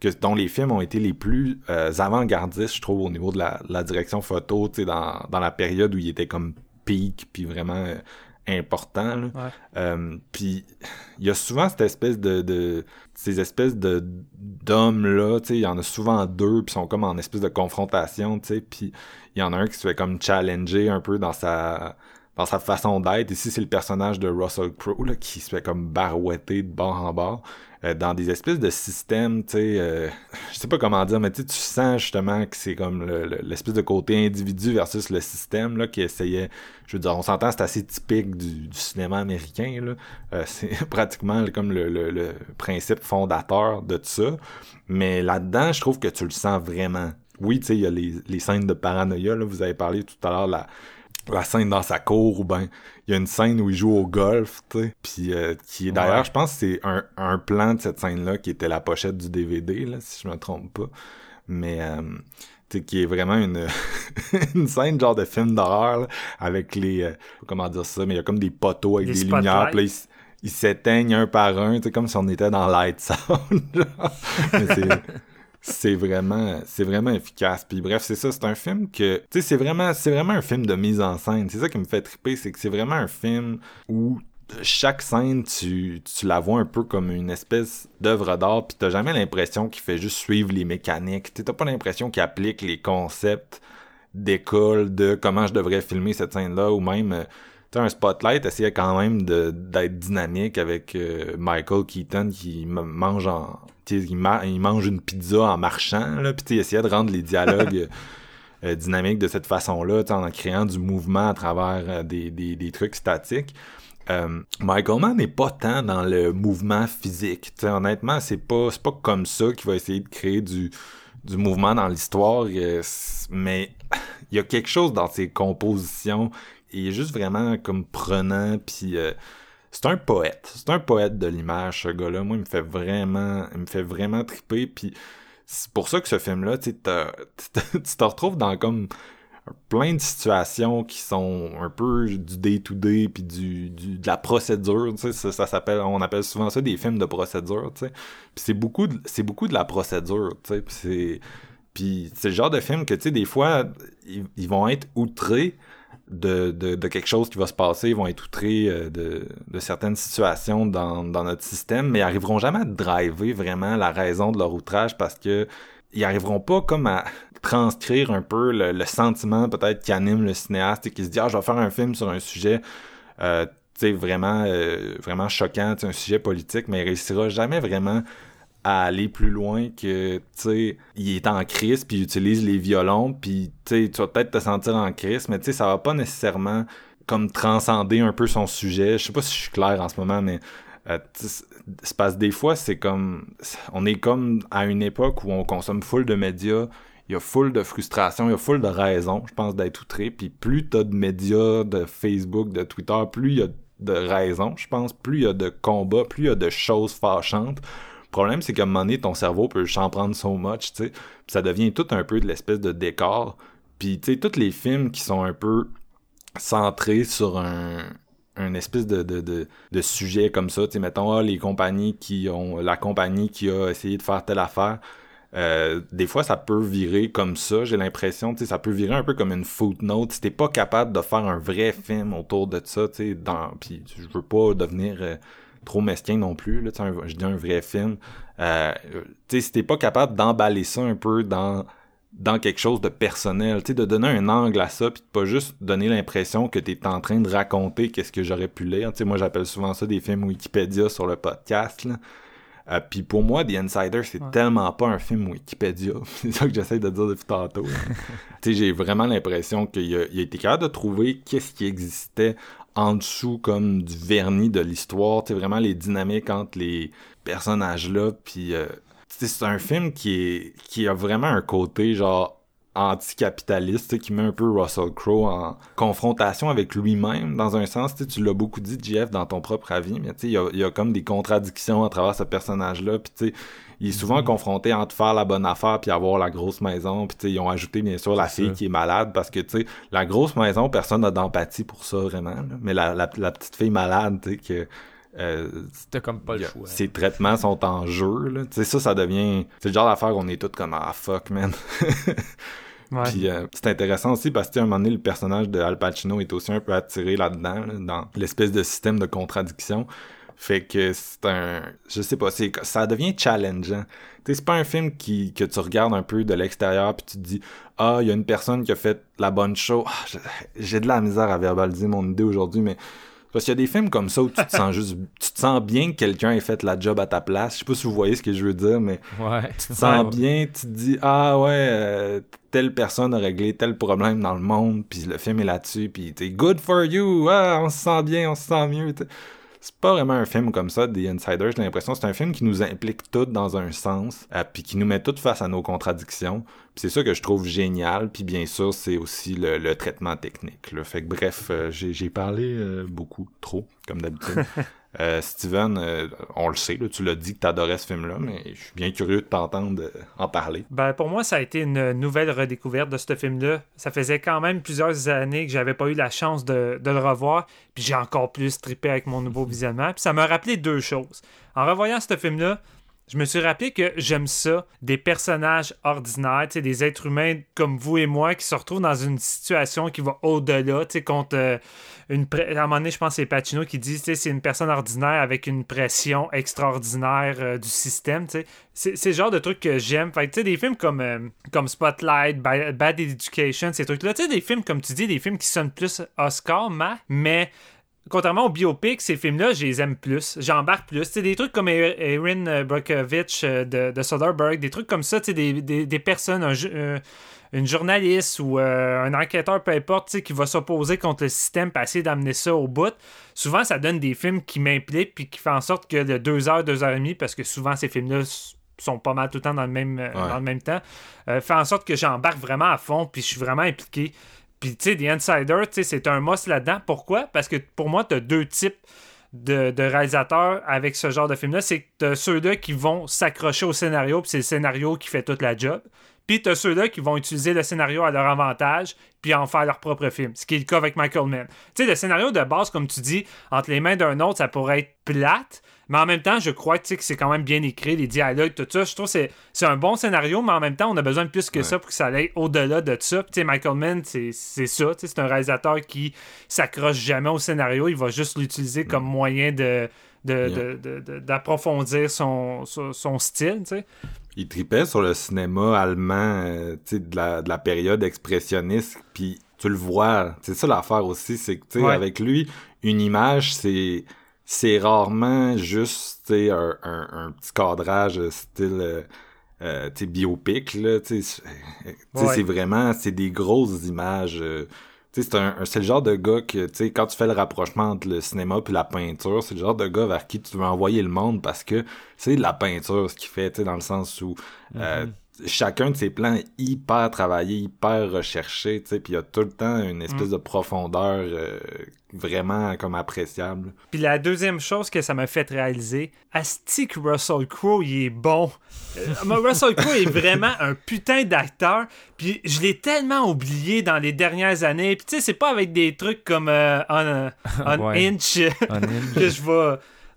que, dont les films ont été les plus euh, avant-gardistes, je trouve, au niveau de la, la direction photo, tu sais, dans, dans la période où il était comme peak, puis vraiment important. Euh, puis il y a souvent cette espèce de, de ces espèces de d'hommes là, tu sais, il y en a souvent deux puis sont comme en espèce de confrontation, tu sais, puis il y en a un qui se fait comme challenger un peu dans sa dans sa façon d'être. Ici, c'est le personnage de Russell Crowe qui se fait comme barouetter de bord en bord. Euh, dans des espèces de systèmes, tu sais, euh, je sais pas comment dire, mais tu sens justement que c'est comme l'espèce de côté individu versus le système là qui essayait, je veux dire, on s'entend, c'est assez typique du, cinéma américain là, euh, c'est pratiquement comme le, principe fondateur de tout ça, mais là-dedans, je trouve que tu le sens vraiment. Oui, tu sais, il y a les, les scènes de paranoïa, là, vous avez parlé tout à l'heure, la, la scène dans sa cour ou ben il y a une scène où il joue au golf tu sais puis euh, qui est d'ailleurs je pense que c'est un, un plan de cette scène là qui était la pochette du DVD là si je me trompe pas. Mais euh, tu sais qui est vraiment une une scène genre de film d'horreur avec les euh, comment dire ça mais il y a comme des poteaux avec des lumières puis ils s'éteignent un par un, tu sais, comme si on était dans Light Sound. c'est vraiment c'est vraiment efficace. Puis bref c'est ça c'est un film que tu sais c'est vraiment c'est vraiment un film de mise en scène. C'est ça qui me fait triper c'est que c'est vraiment un film où chaque scène tu, tu la vois un peu comme une espèce d'œuvre d'art puis t'as jamais l'impression qu'il fait juste suivre les mécaniques. T'as pas l'impression qu'il applique les concepts d'école de comment je devrais filmer cette scène là ou même euh, un spotlight essayait quand même d'être dynamique avec euh, Michael Keaton qui mange en il, mange une pizza en marchant, là, puis il essayait de rendre les dialogues euh, dynamiques de cette façon-là, en créant du mouvement à travers euh, des, des, des, trucs statiques. Euh, Michael Mann n'est pas tant dans le mouvement physique. T'sais, honnêtement, c'est pas, pas comme ça qu'il va essayer de créer du, du mouvement dans l'histoire, mais il y a quelque chose dans ses compositions. Il est juste vraiment comme prenant, puis c'est un poète. C'est un poète de l'image, ce gars-là. Moi, il me fait vraiment, il me fait vraiment triper. Puis c'est pour ça que ce film-là, tu te retrouves dans comme plein de situations qui sont un peu du day-to-day puis du, du, de la procédure, tu sais, ça, s'appelle, on appelle souvent ça des films de procédure, tu sais. Puis c'est beaucoup, c'est beaucoup de la procédure, tu sais. Puis c'est, puis c'est le genre de film que, tu sais, des fois, ils vont être outrés, de, de, quelque chose qui va se passer, ils vont être outrés euh, de, de certaines situations dans, dans notre système, mais ils arriveront jamais à driver vraiment la raison de leur outrage parce que ils arriveront pas comme à transcrire un peu le, sentiment peut-être qui anime le cinéaste et qui se dit ah je vais faire un film sur un sujet euh, vraiment euh, vraiment choquant, un sujet politique, mais il réussira jamais vraiment à aller plus loin que, tu sais, il est en crise, puis il utilise les violons, puis, tu tu vas peut-être te sentir en crise, mais tu sais, ça va pas nécessairement comme transcender un peu son sujet. Je sais pas si je suis clair en ce moment, mais euh, se passe des fois, c'est comme, on est comme à une époque où on consomme full de médias, il y a full de frustration, il y a full de raisons, je pense, d'être outré. Puis plus t'as de médias, de Facebook, de Twitter, plus il y a de raisons, je pense, plus il y a de combats, plus il y a de choses fâchantes. Problème, c'est qu'à un moment donné, ton cerveau peut s'en prendre so much, tu sais. ça devient tout un peu de l'espèce de décor. Puis, tu sais, tous les films qui sont un peu centrés sur un, espèce de, de, de, de sujet comme ça. Tu sais, mettons, ah, les compagnies qui ont. La compagnie qui a essayé de faire telle affaire. Euh, des fois, ça peut virer comme ça, j'ai l'impression, tu sais, ça peut virer un peu comme une footnote. Si t'es pas capable de faire un vrai film autour de ça, tu sais, dans, puis je veux pas devenir euh, trop mesquin non plus, là, je dis un vrai film. Euh, si t'es pas capable d'emballer ça un peu dans dans quelque chose de personnel, tu sais, de donner un angle à ça, puis de pas juste donner l'impression que tu es en train de raconter qu'est-ce que j'aurais pu lire. Tu sais, moi, j'appelle souvent ça des films Wikipédia sur le podcast, là. Euh, puis pour moi, The Insider, c'est tellement pas un film Wikipédia. c'est ça que j'essaie de dire depuis tantôt. tu sais, j'ai vraiment l'impression qu'il a, a été capable de trouver qu'est-ce qui existait en dessous comme du vernis de l'histoire. Tu vraiment les dynamiques entre les personnages-là, puis... Euh, c'est un film qui est qui a vraiment un côté genre anticapitaliste qui met un peu Russell Crowe en confrontation avec lui-même dans un sens tu l'as beaucoup dit Jeff dans ton propre avis mais il y a, y a comme des contradictions à travers ce personnage là puis il est souvent mm-hmm. confronté entre faire la bonne affaire puis avoir la grosse maison puis ils ont ajouté bien sûr la fille qui est malade parce que tu sais la grosse maison personne n'a d'empathie pour ça vraiment mais la, la, la petite fille malade tu sais que euh, C'était comme pas le choix. Ces traitements sont en jeu, là. Ça, ça devient... C'est le genre d'affaire qu'on est tous comme « Ah, fuck, man! ouais. Puis euh, c'est intéressant aussi parce qu'à un moment donné, le personnage de Al Pacino est aussi un peu attiré là-dedans, dans l'espèce de système de contradiction. Fait que c'est un... Je sais pas, c'est ça devient challengeant. Tu sais, c'est pas un film qui, que tu regardes un peu de l'extérieur puis tu te dis « Ah, il y a une personne qui a fait la bonne chose. Ah, J'ai de la misère à verbaliser mon idée aujourd'hui, mais parce qu'il y a des films comme ça où tu te sens juste. Tu te sens bien que quelqu'un ait fait la job à ta place. Je sais pas si vous voyez ce que je veux dire, mais ouais. tu te sens bien, tu te dis Ah ouais, euh, telle personne a réglé tel problème dans le monde, puis le film est là-dessus, puis t'es good for you, ah, on se sent bien, on se sent mieux c'est pas vraiment un film comme ça, The Insider. J'ai l'impression c'est un film qui nous implique toutes dans un sens, euh, puis qui nous met toutes face à nos contradictions. C'est ça que je trouve génial. Puis bien sûr, c'est aussi le, traitement technique. Là. Fait que bref, euh, j'ai parlé euh, beaucoup, trop, comme d'habitude. Euh, Steven, euh, on le sait, tu l'as dit que tu adorais ce film-là, mais je suis bien curieux de t'entendre euh, en parler. Ben, pour moi, ça a été une nouvelle redécouverte de ce film-là. Ça faisait quand même plusieurs années que j'avais pas eu la chance de, le revoir, puis j'ai encore plus trippé avec mon nouveau visionnement. Puis ça m'a rappelé deux choses. En revoyant ce film-là, je me suis rappelé que j'aime ça, des personnages ordinaires, des êtres humains comme vous et moi qui se retrouvent dans une situation qui va au-delà, contre euh, une... À un moment donné, je pense que c'est Pacino qui dit, c'est une personne ordinaire avec une pression extraordinaire euh, du système, C'est le genre de trucs que j'aime. Fait tu sais, des films comme, euh, comme Spotlight, Bad Education, ces trucs-là, tu sais, des films, comme tu dis, des films qui sonnent plus Oscar, mais contrairement aux biopics, ces films-là, je les aime plus. J'embarque plus. C'est des trucs comme Erin Brockovich euh, de, de Soderbergh, des trucs comme ça, des, des, des personnes, un, euh, une journaliste ou euh, un enquêteur, peu importe, qui va s'opposer contre le système pour essayer d'amener ça au bout. Souvent, ça donne des films qui m'impliquent puis qui font en sorte que de 2 heures, 2 heures et demie, parce que souvent, ces films-là sont pas mal tout le temps dans le même, dans le même temps, fait en sorte que j'embarque vraiment à fond puis je suis vraiment impliqué. Puis, tu sais, The Insider, c'est un must là-dedans. Pourquoi? Parce que pour moi, tu as deux types de, réalisateurs avec ce genre de film-là. C'est que tu as ceux-là qui vont s'accrocher au scénario, puis c'est le scénario qui fait toute la job. Puis tu as ceux-là qui vont utiliser le scénario à leur avantage, puis en faire leur propre film. Ce qui est le cas avec Michael Mann. Tu sais, le scénario de base, comme tu dis, entre les mains d'un autre, ça pourrait être plate, mais en même temps, je crois que c'est quand même bien écrit, les dialogues, tout ça. Je trouve que c'est un bon scénario, mais en même temps, on a besoin de plus que ça pour que ça aille au-delà de ça. Puis, Michael Mann, c'est ça. C'est un réalisateur qui s'accroche jamais au scénario. Il va juste l'utiliser comme mm. moyen de d'approfondir son, son, style, Il tripait sur le cinéma allemand, euh, de, la, de la période expressionniste, puis tu le vois, c'est ça l'affaire aussi, c'est que, avec lui, une image, c'est c'est rarement juste un, un, un, petit cadrage style euh, euh biopic là c'est vraiment c'est des grosses images euh, c'est un, c'est le genre de gars que tu quand tu fais le rapprochement entre le cinéma puis la peinture c'est le genre de gars vers qui tu veux envoyer le monde parce que c'est de la peinture ce qu'il fait tu dans le sens où euh, mm-hmm. Chacun de ses plans est hyper travaillé, hyper recherché, tu sais, puis il y a tout le temps une espèce de profondeur euh, vraiment comme appréciable. Puis la deuxième chose que ça m'a fait réaliser, Asti que Russell Crowe, il est bon. Euh, Russell Crowe est vraiment un putain d'acteur. Puis je l'ai tellement oublié dans les dernières années. Puis tu sais, c'est pas avec des trucs comme euh, On, on Ouais. Inch On Inch. que je vais...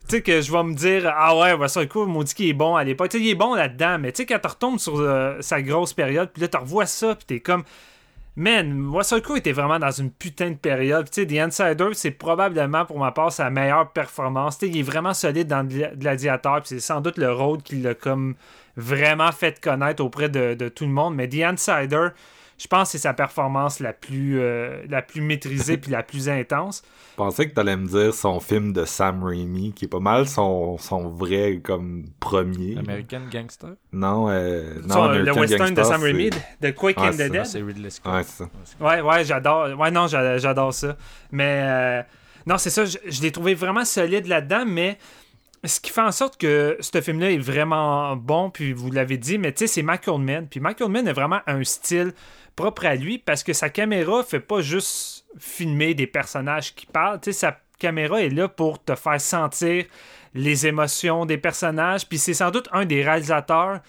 Tu sais, que je vais me dire, ah ouais, Russell Crowe, m'a dit qu'il est bon à l'époque. Tu sais, il est bon là-dedans, mais tu sais, quand tu retombes sur euh, sa grosse période, puis là, tu revois ça, puis t'es comme... Man, Crowe était vraiment dans une putain de période. Tu sais, The Insider, c'est probablement pour ma part sa meilleure performance. Tu sais, il est vraiment solide dans Gla- Gladiator, puis c'est sans doute le rôle qui l'a comme vraiment fait connaître auprès de tout le monde. Mais The Insider, je pense que c'est sa performance la plus, euh, la plus maîtrisée puis la plus intense. Je pensais que t'allais me dire son film de Sam Raimi, qui est pas mal son, son vrai comme premier. American Gangster? Non, euh, non Son- le American western de Gangster, Sam Raimi, de Quick Ouais, and the ça, Dead. c'est Ridley Scott. Ouais, c'est ça. Ouais, ouais, j'adore. Ouais, non, j'a- j'adore ça. Mais euh, non, c'est ça, je, je l'ai trouvé vraiment solide là-dedans, mais ce qui fait en sorte que ce film-là est vraiment bon, puis vous l'avez dit, mais tu sais, c'est Michael Mann. Puis Michael Mann a vraiment un style propre à lui parce que sa caméra fait pas juste filmer des personnages qui parlent, tu sa caméra est là pour te faire sentir les émotions des personnages, puis c'est sans doute un des réalisateurs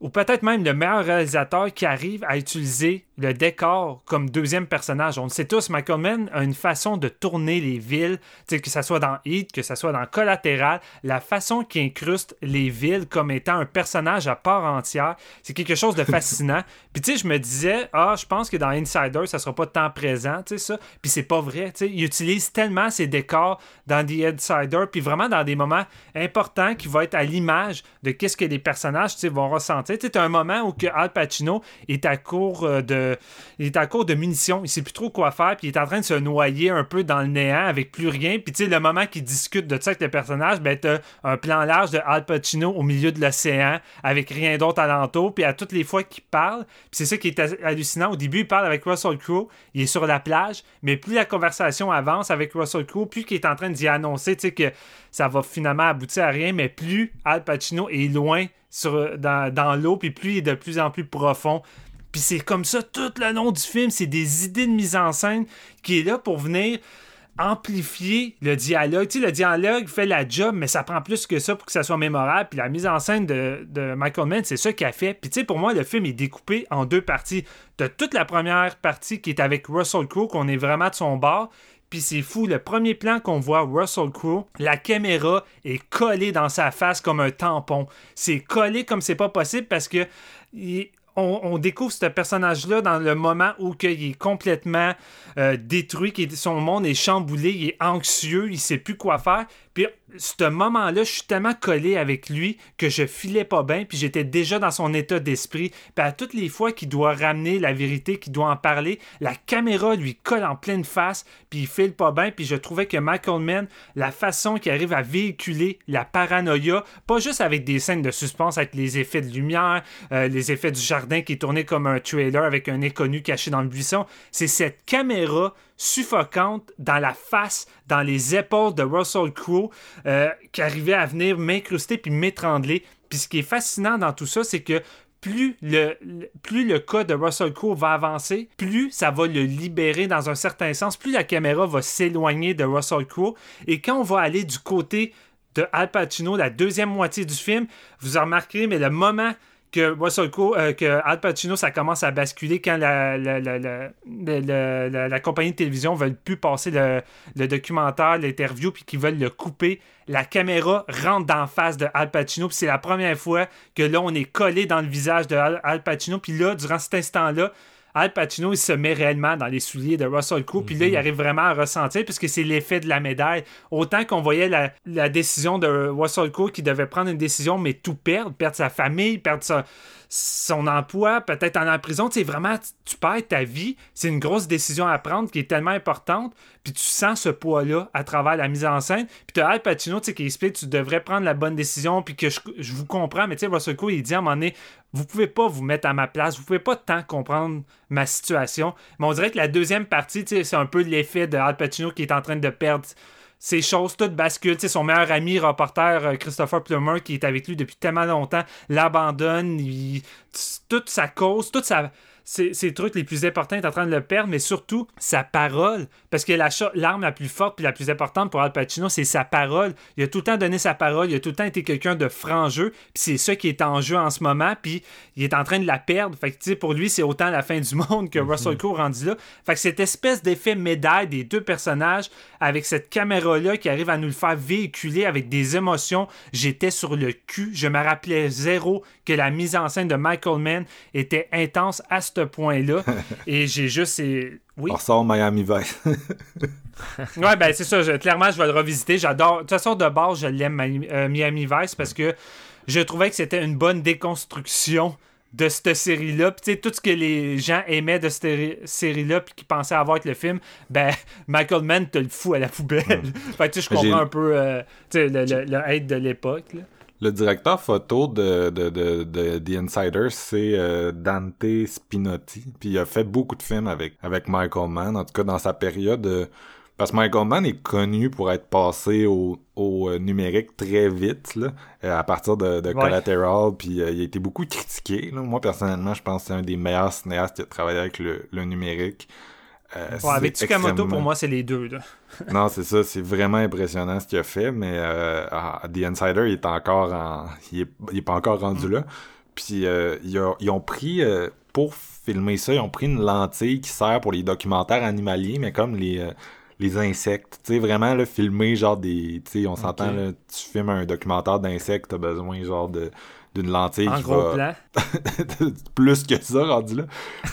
ou peut-être même le meilleur réalisateur qui arrive à utiliser le décor comme deuxième personnage. On le sait tous, Michael Mann a une façon de tourner les villes, que ce soit dans Heat, que ce soit dans Collatéral, la façon qu'il incruste les villes comme étant un personnage à part entière, c'est quelque chose de fascinant. Puis tu sais, je me disais, ah, je pense que dans Insider, ça sera pas tant présent, tu sais, ça. Puis c'est pas vrai, tu sais. Il utilise tellement ses décors dans The Insider, puis vraiment dans des moments importants qui vont être à l'image de qu'est-ce que les personnages, tu sais, vont ressentir. Tu sais, un moment où que Al Pacino est à court euh, de, est à court de munitions, il sait plus trop quoi faire, puis il est en train de se noyer un peu dans le néant avec plus rien. Puis tu sais, le moment qu'il discute de ça avec le personnage, ben t'as un plan large de Al Pacino au milieu de l'océan avec rien d'autre alentour, puis à toutes les fois qu'il parle, puis c'est ça qui est hallucinant. Au début, il parle avec Russell Crowe, il est sur la plage, mais plus la conversation avance avec Russell Crowe, plus qu'il est en train d'y annoncer, tu sais, que ça va finalement aboutir à rien, mais plus Al Pacino est loin sur, dans, l'eau, puis plus il est de plus en plus profond. Puis c'est comme ça tout le long du film, c'est des idées de mise en scène qui est là pour venir amplifier le dialogue. Tu sais, le dialogue fait la job, mais ça prend plus que ça pour que ça soit mémorable. Puis la mise en scène de, de Michael Mann, c'est ça qu'il a fait. Puis tu sais, pour moi, le film est découpé en deux parties. T'as toute la première partie qui est avec Russell Crowe, qu'on est vraiment de son bord. Puis c'est fou, le premier plan qu'on voit Russell Crowe, la caméra est collée dans sa face comme un tampon. C'est collé comme c'est pas possible parce que on, découvre ce personnage-là dans le moment où il est complètement euh, détruit, son monde est chamboulé, il est anxieux, il sait plus quoi faire. Puis ce moment-là, je suis tellement collé avec lui que je filais pas bien, puis j'étais déjà dans son état d'esprit. Puis à toutes les fois qu'il doit ramener la vérité, qu'il doit en parler, la caméra lui colle en pleine face, puis il file pas bien. Puis je trouvais que Michael Mann, la façon qu'il arrive à véhiculer la paranoïa, pas juste avec des scènes de suspense, avec les effets de lumière, euh, les effets du jardin qui est comme un trailer avec un inconnu caché dans le buisson, c'est cette caméra suffocante dans la face, dans les épaules de Russell Crowe, euh, qui arrivait à venir m'incruster puis m'étrangler. Puis ce qui est fascinant dans tout ça, c'est que plus le, plus le cas de Russell Crowe va avancer, plus ça va le libérer dans un certain sens, plus la caméra va s'éloigner de Russell Crowe. Et quand on va aller du côté de Al Pacino, la deuxième moitié du film, vous en remarquerez, mais le moment que euh, que Al Pacino, ça commence à basculer quand la, la, la, la, compagnie de télévision veut plus passer le, le documentaire, l'interview, puis qu'ils veulent le couper. La caméra rentre d'en face de Al Pacino, puis c'est la première fois que là, on est collé dans le visage de Al, Al Pacino, puis là, durant cet instant-là, Al Pacino, il se met réellement dans les souliers de Russell Crowe, puis là, il arrive vraiment à ressentir, puisque c'est l'effet de la médaille. Autant qu'on voyait la, la décision de Russell Crowe qui devait prendre une décision, mais tout perdre, perdre sa famille, perdre sa- son emploi, peut-être en prison, tu sais, vraiment, tu- perds ta vie. C'est une grosse décision à prendre qui est tellement importante, puis tu sens ce poids-là à travers la mise en scène. Puis tu as Al Pacino, tu qui explique tu devrais prendre la bonne décision, puis que je, vous comprends, mais tu sais, Russell Crowe, il dit à un moment donné, vous pouvez pas vous mettre à ma place, vous pouvez pas tant comprendre ma situation. Mais on dirait que la deuxième partie, c'est un peu l'effet de Al Pacino qui est en train de perdre ces choses toutes basculent. Tu sais, son meilleur ami, reporter euh, Christopher Plummer, qui est avec lui depuis tellement longtemps, l'abandonne. il- Toute sa cause, toute sa, ses, ses trucs les plus importants est en train de le perdre, mais surtout sa parole. Parce que l'arme la plus forte puis la plus importante pour Al Pacino, c'est sa parole. Il a tout le temps donné sa parole, il a tout le temps été quelqu'un de franc-jeu, puis c'est ça qui est en jeu en ce moment, puis il est en train de la perdre. Fait que, tu sais, pour lui, c'est autant la fin du monde que Russell Crowe rendu là. Fait que cette espèce d'effet médaille des deux personnages, avec cette caméra-là qui arrive à nous le faire véhiculer avec des émotions, j'étais sur le cul. Je me rappelais zéro que la mise en scène de Michael Mann était intense à ce point-là. Et j'ai juste. Oui. On ressort Miami Vice. Ouais, ben c'est ça. je- clairement, je vais le revisiter. J'adore. De toute façon, de base, je l'aime, Miami, euh, Miami Vice, parce que je trouvais que c'était une bonne déconstruction de cette série-là. Puis, tu sais, tout ce que les gens aimaient de cette série- série-là, puis qui pensaient avoir avec le film, ben, Michael Mann te le fout à la poubelle. fait que, je comprends un peu euh, le, le, le hate de l'époque. là. Le directeur photo de, de, de, de The Insider, c'est euh, Dante Spinotti. Puis il a fait beaucoup de films avec, avec Michael Mann, en tout cas dans sa période. euh, parce que Michael Mann est connu pour être passé au, au euh, numérique très vite, là, euh, à partir de, de Ouais. Collateral. Puis euh, il a été beaucoup critiqué. là. Moi, personnellement, je pense que c'est un des meilleurs cinéastes qui a travaillé avec le, le numérique. Euh, avec Tsukamoto, pour moi, c'est les deux. Là. non, c'est ça, c'est vraiment impressionnant ce qu'il a fait, mais euh, ah, The Insider, il est encore en. Il est, il est pas encore rendu là. Puis euh, ils, ont, ils ont pris. pour filmer ça, ils ont pris une lentille qui sert pour les documentaires animaliers, mais comme les. Les insectes, tu sais, vraiment, là, filmer, genre, des, tu sais, on s'entend, là, tu filmes un documentaire d'insectes, t'as besoin, genre, de, d'une lentille En qui gros va, plan. plus que ça rendu là.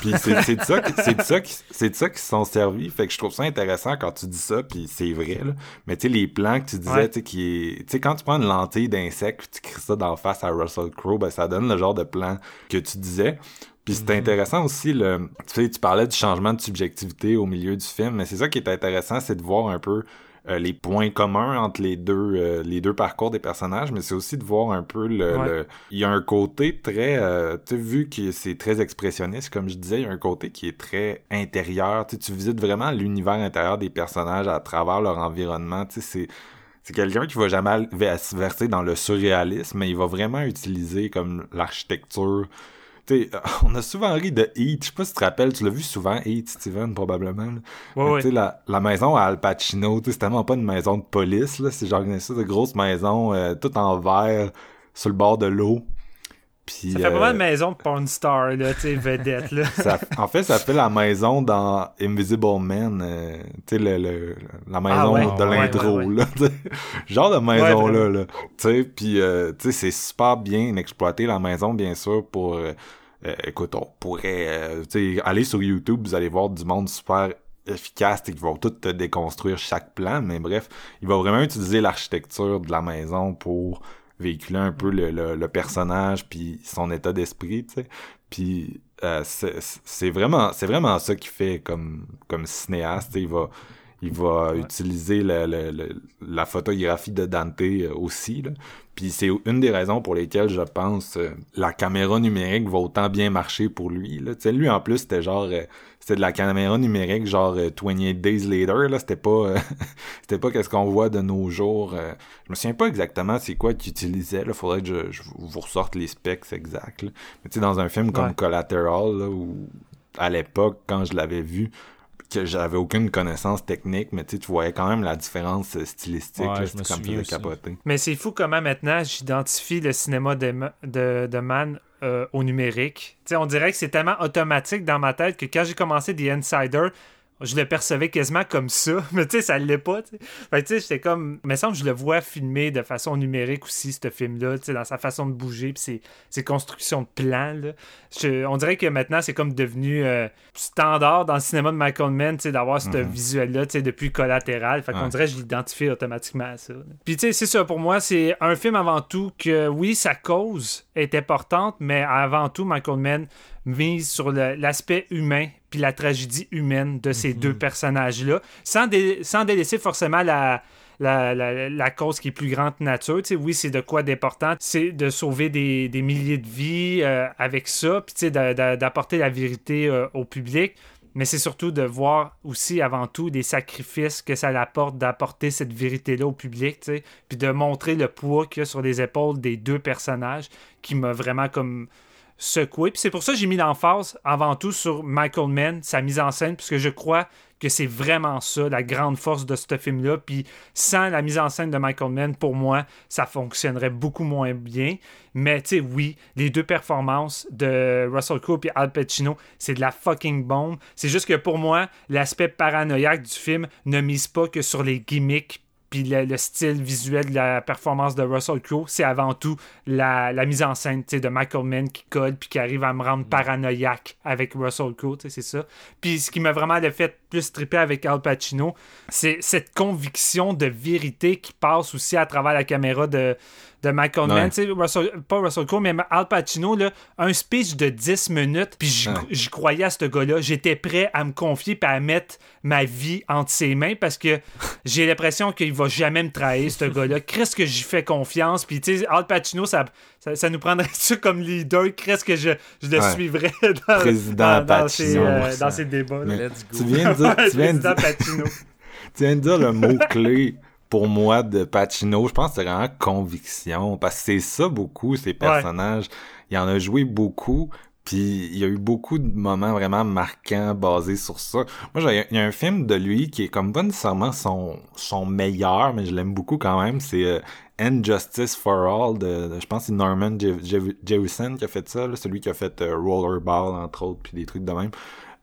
Puis c'est de ça qui- c'est de ça c'est de ça qu'ils se sont servis. Fait que je trouve ça intéressant quand tu dis ça puis c'est vrai là. Mais tu sais les plans que tu disais Ouais. tu sais qui tu sais quand tu prends une lentille d'insecte tu crées ça d'en face à Russell Crowe, ben ça donne le genre de plan que tu disais. Puis c'est intéressant aussi le tu sais tu parlais du changement de subjectivité au milieu du film, mais c'est ça qui est intéressant, c'est de voir un peu euh, les points communs entre les deux euh, les deux parcours des personnages, mais c'est aussi de voir un peu le, Ouais. le- il y a un côté très euh, tu sais vu que c'est très expressionniste comme je disais, il y a un côté qui est très intérieur, tu visites vraiment l'univers intérieur des personnages à travers leur environnement, tu sais c'est c'est quelqu'un qui va jamais vers- se verser dans le surréalisme, mais il va vraiment utiliser comme l'architecture. Sais, on a souvent ri de Heat. Je sais pas si tu te rappelles, tu l'as vu souvent, Heat, Steven, probablement. Ouais, Mais ouais. la, la maison à Al Pacino, c'est tellement pas une maison de police, là. C'est genre une espèce de grosse maison, euh, toute en verre, sur le bord de l'eau. Puis, Ça fait euh, vraiment une maison de porn star, là, tu vedette, là. ça- en fait, ça fait la maison dans Invisible Man, euh, tu sais, le, le- la maison Ah ouais, de ouais, l'intro, ouais, là, genre de maison Ouais, là, tu sais, puis euh, tu sais, c'est super bien exploité la maison, bien sûr, pour, euh, euh, écoute, on pourrait, euh, tu sais, aller sur YouTube, vous allez voir du monde super efficace et qui vont tout te déconstruire chaque plan, mais bref, il va vraiment utiliser l'architecture de la maison pour véhiculer un peu le, le, le personnage puis son état d'esprit, tu sais. Puis euh, c'est c'est vraiment c'est vraiment ça qu'il fait comme comme cinéaste, il va il va utiliser le- la photographie de Dante euh, aussi. Là. Puis c'est une des raisons pour lesquelles je pense euh, la caméra numérique va autant bien marcher pour lui. Là. Tu sais, lui en plus c'était genre euh, c'était de la caméra numérique genre euh, 28 Days Later. Là. C'était pas euh, c'était pas qu'est-ce qu'on voit de nos jours. euh. je me souviens pas exactement c'est quoi qu'il utilisait. Là. Faudrait que je, je vous ressorte les specs exacts. là. Mais tu sais, dans un film comme Ouais. Collateral, là, où à l'époque, quand je l'avais vu, que j'avais aucune connaissance technique, mais tu voyais quand même la différence euh, stylistique. Ouais, là, je me c'était comme faisait aussi. capoter. Mais c'est fou comment maintenant j'identifie le cinéma de, de, de Man euh, au numérique. Tu sais, on dirait que c'est tellement automatique dans ma tête que quand j'ai commencé The Insider, je le percevais quasiment comme ça. Mais tu sais, ça l'est pas. tu sais. Fait que tu sais, j'étais comme. Il me semble que je le vois filmé de façon numérique aussi, ce film-là, tu sais, dans sa façon de bouger, puis ses, ses constructions de plans. là. Je- on dirait que maintenant, c'est comme devenu euh, standard dans le cinéma de Michael Mann, tu sais, d'avoir ce visuel-là, tu sais, depuis collatéral. Fait qu'on Ouais. dirait que je l'identifie automatiquement à ça. Puis tu sais, c'est ça, pour moi, c'est un film avant tout que, oui, sa cause est importante, mais avant tout, Michael Mann mise sur l'aspect humain puis la tragédie humaine de ces deux personnages-là, sans, dé- sans délaisser forcément la, la, la- la cause qui est plus grande nature. Oui, c'est de quoi d'important, c'est de sauver des, des milliers de vies euh, avec ça, puis d'apporter la vérité euh, au public. mais c'est surtout de voir aussi avant tout des sacrifices que ça apporte d'apporter cette vérité-là au public, puis de montrer le poids qu'il y a sur les épaules des deux personnages qui m'a vraiment comme secoué. C'est pour ça que j'ai mis l'emphase avant tout sur Michael Mann, sa mise en scène, puisque je crois que c'est vraiment ça, la grande force de ce film-là. Puis sans la mise en scène de Michael Mann, pour moi, ça fonctionnerait beaucoup moins bien. Mais tu sais, oui, les deux performances de Russell Crowe et Al Pacino, c'est de la fucking bombe. C'est juste que pour moi, l'aspect paranoïaque du film ne mise pas que sur les gimmicks puis le, style visuel de la performance de Russell Crowe, c'est avant tout la, mise en scène de Michael Mann qui code puis qui arrive à me rendre paranoïaque avec Russell Crowe, c'est ça. Puis ce qui m'a vraiment fait plus triper avec Al Pacino, c'est cette conviction de vérité qui passe aussi à travers la caméra de, de Michael Mann. pas Russell Crowe, mais Al Pacino, là, un speech de 10 minutes, puis j'y croyais à ce gars-là. J'étais prêt à me confier et à mettre ma vie entre ses mains parce que j'ai l'impression qu'il va jamais me trahir, ce gars-là. Qu'est-ce que j'y fais confiance? Puis, tu sais, Al Pacino, ça, ça, nous prendrait ça comme leader? Qu'est-ce que je, je le suivrais dans, Président dans, dans, ces, euh, dans, débats. Tu viens de dire, tu viens de dire, tu viens de dire le mot-clé pour moi de Pacino, je pense que c'est vraiment conviction parce que c'est ça beaucoup ces personnages. Il en a joué beaucoup, puis il y a eu beaucoup de moments vraiment marquants basés sur ça. Moi, il y a un film de lui qui est comme pas nécessairement son, son meilleur, mais je l'aime beaucoup quand même. C'est euh, End Justice for All de, je pense que c'est Norman Jewison qui a fait ça, celui qui a fait euh, Rollerball entre autres, puis des trucs de même.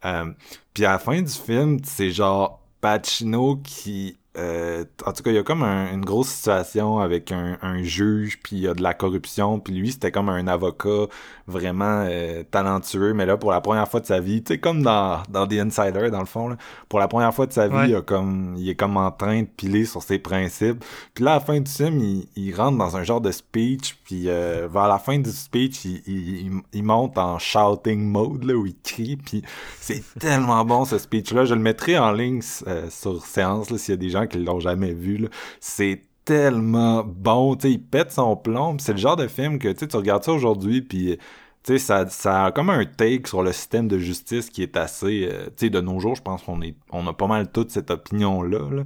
Euh, puis à la fin du film, c'est genre Pacino qui euh, en tout cas, il y a comme une grosse situation avec un, juge, puis il y a de la corruption, puis lui, c'était comme un avocat vraiment euh, talentueux, mais là, pour la première fois de sa vie, tu sais, comme dans, dans The Insider, dans le fond, là, pour la première fois de sa vie, il, a comme, il est comme en train de piler sur ses principes. Puis là, à la fin du film, il, rentre dans un genre de speech, puis euh, vers la fin du speech, il, il, monte en shouting mode, là, où il crie, puis c'est tellement bon, ce speech-là. Je le mettrai en ligne sur séance, là, s'il y a des gens qui l'ont jamais vu. C'est tellement bon, tu sais, il pète son plomb. C'est le genre de film que tu regardes ça aujourd'hui, puis tu sais, ça, ça a comme un take sur le système de justice qui est assez, euh, tu sais, de nos jours, je pense qu'on est, on a pas mal toute cette opinion là. là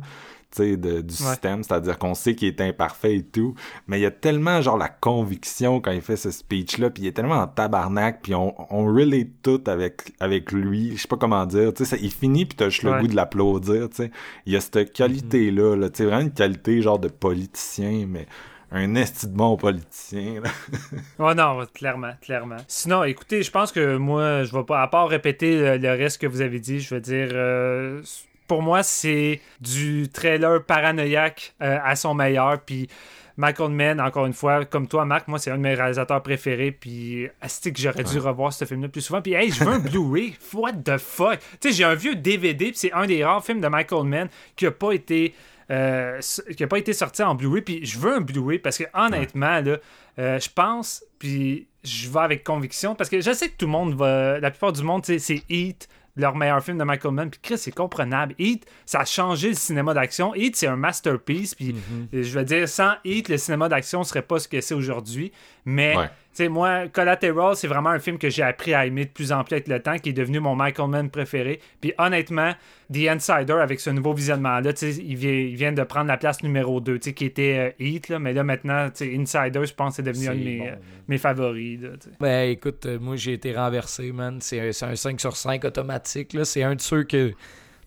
de, du système, c'est-à-dire qu'on sait qu'il est imparfait et tout, mais il y a tellement genre la conviction quand il fait ce speech-là, puis il est tellement en tabarnak, puis on, on relate tout avec, avec lui, je sais pas comment dire, tu sais, il finit puis t'as juste le goût de l'applaudir, tu sais. Il y a cette qualité-là, là, tu sais, vraiment une qualité genre de politicien, mais un esti de bon politicien. Là. oh non, clairement, clairement. Sinon, écoutez, je pense que moi, je vais pas, à part répéter le, reste que vous avez dit, je veux dire, euh, pour moi, c'est du trailer paranoïaque euh, à son meilleur. Puis Michael Mann, encore une fois, comme toi, Marc, moi, c'est un de mes réalisateurs préférés. Puis, que j'aurais dû revoir ce film-là plus souvent. Puis, hey, je veux un Blu-ray. What the fuck? Tu sais, j'ai un vieux DVD. Puis, c'est un des rares films de Michael Mann qui n'a pas été. Euh, qui a pas été sorti en Blu-ray, puis je veux un Blu-ray parce que honnêtement, là, euh, je pense, puis je vais avec conviction parce que je sais que tout le monde va, la plupart du monde, c'est Heat, leur meilleur film de Michael Mann. Puis Chris, c'est comprenable. Heat, ça a changé le cinéma d'action. Heat, c'est un masterpiece. Puis mm-hmm. je veux dire, sans Heat, le cinéma d'action serait pas ce que c'est aujourd'hui. Mais sais, moi, Collateral, c'est vraiment un film que j'ai appris à aimer de plus en plus avec le temps, qui est devenu mon Michael Mann préféré. Puis honnêtement, The Insider, avec ce nouveau visionnement-là, il, il vient de prendre la place numéro 2, qui était euh, Heat, là, mais là maintenant, Insider, je pense, c'est devenu un de mes, euh, mes favoris. Là, ben écoute, euh, moi j'ai été renversé, man. C'est un 5 sur 5 automatique. C'est un de ceux que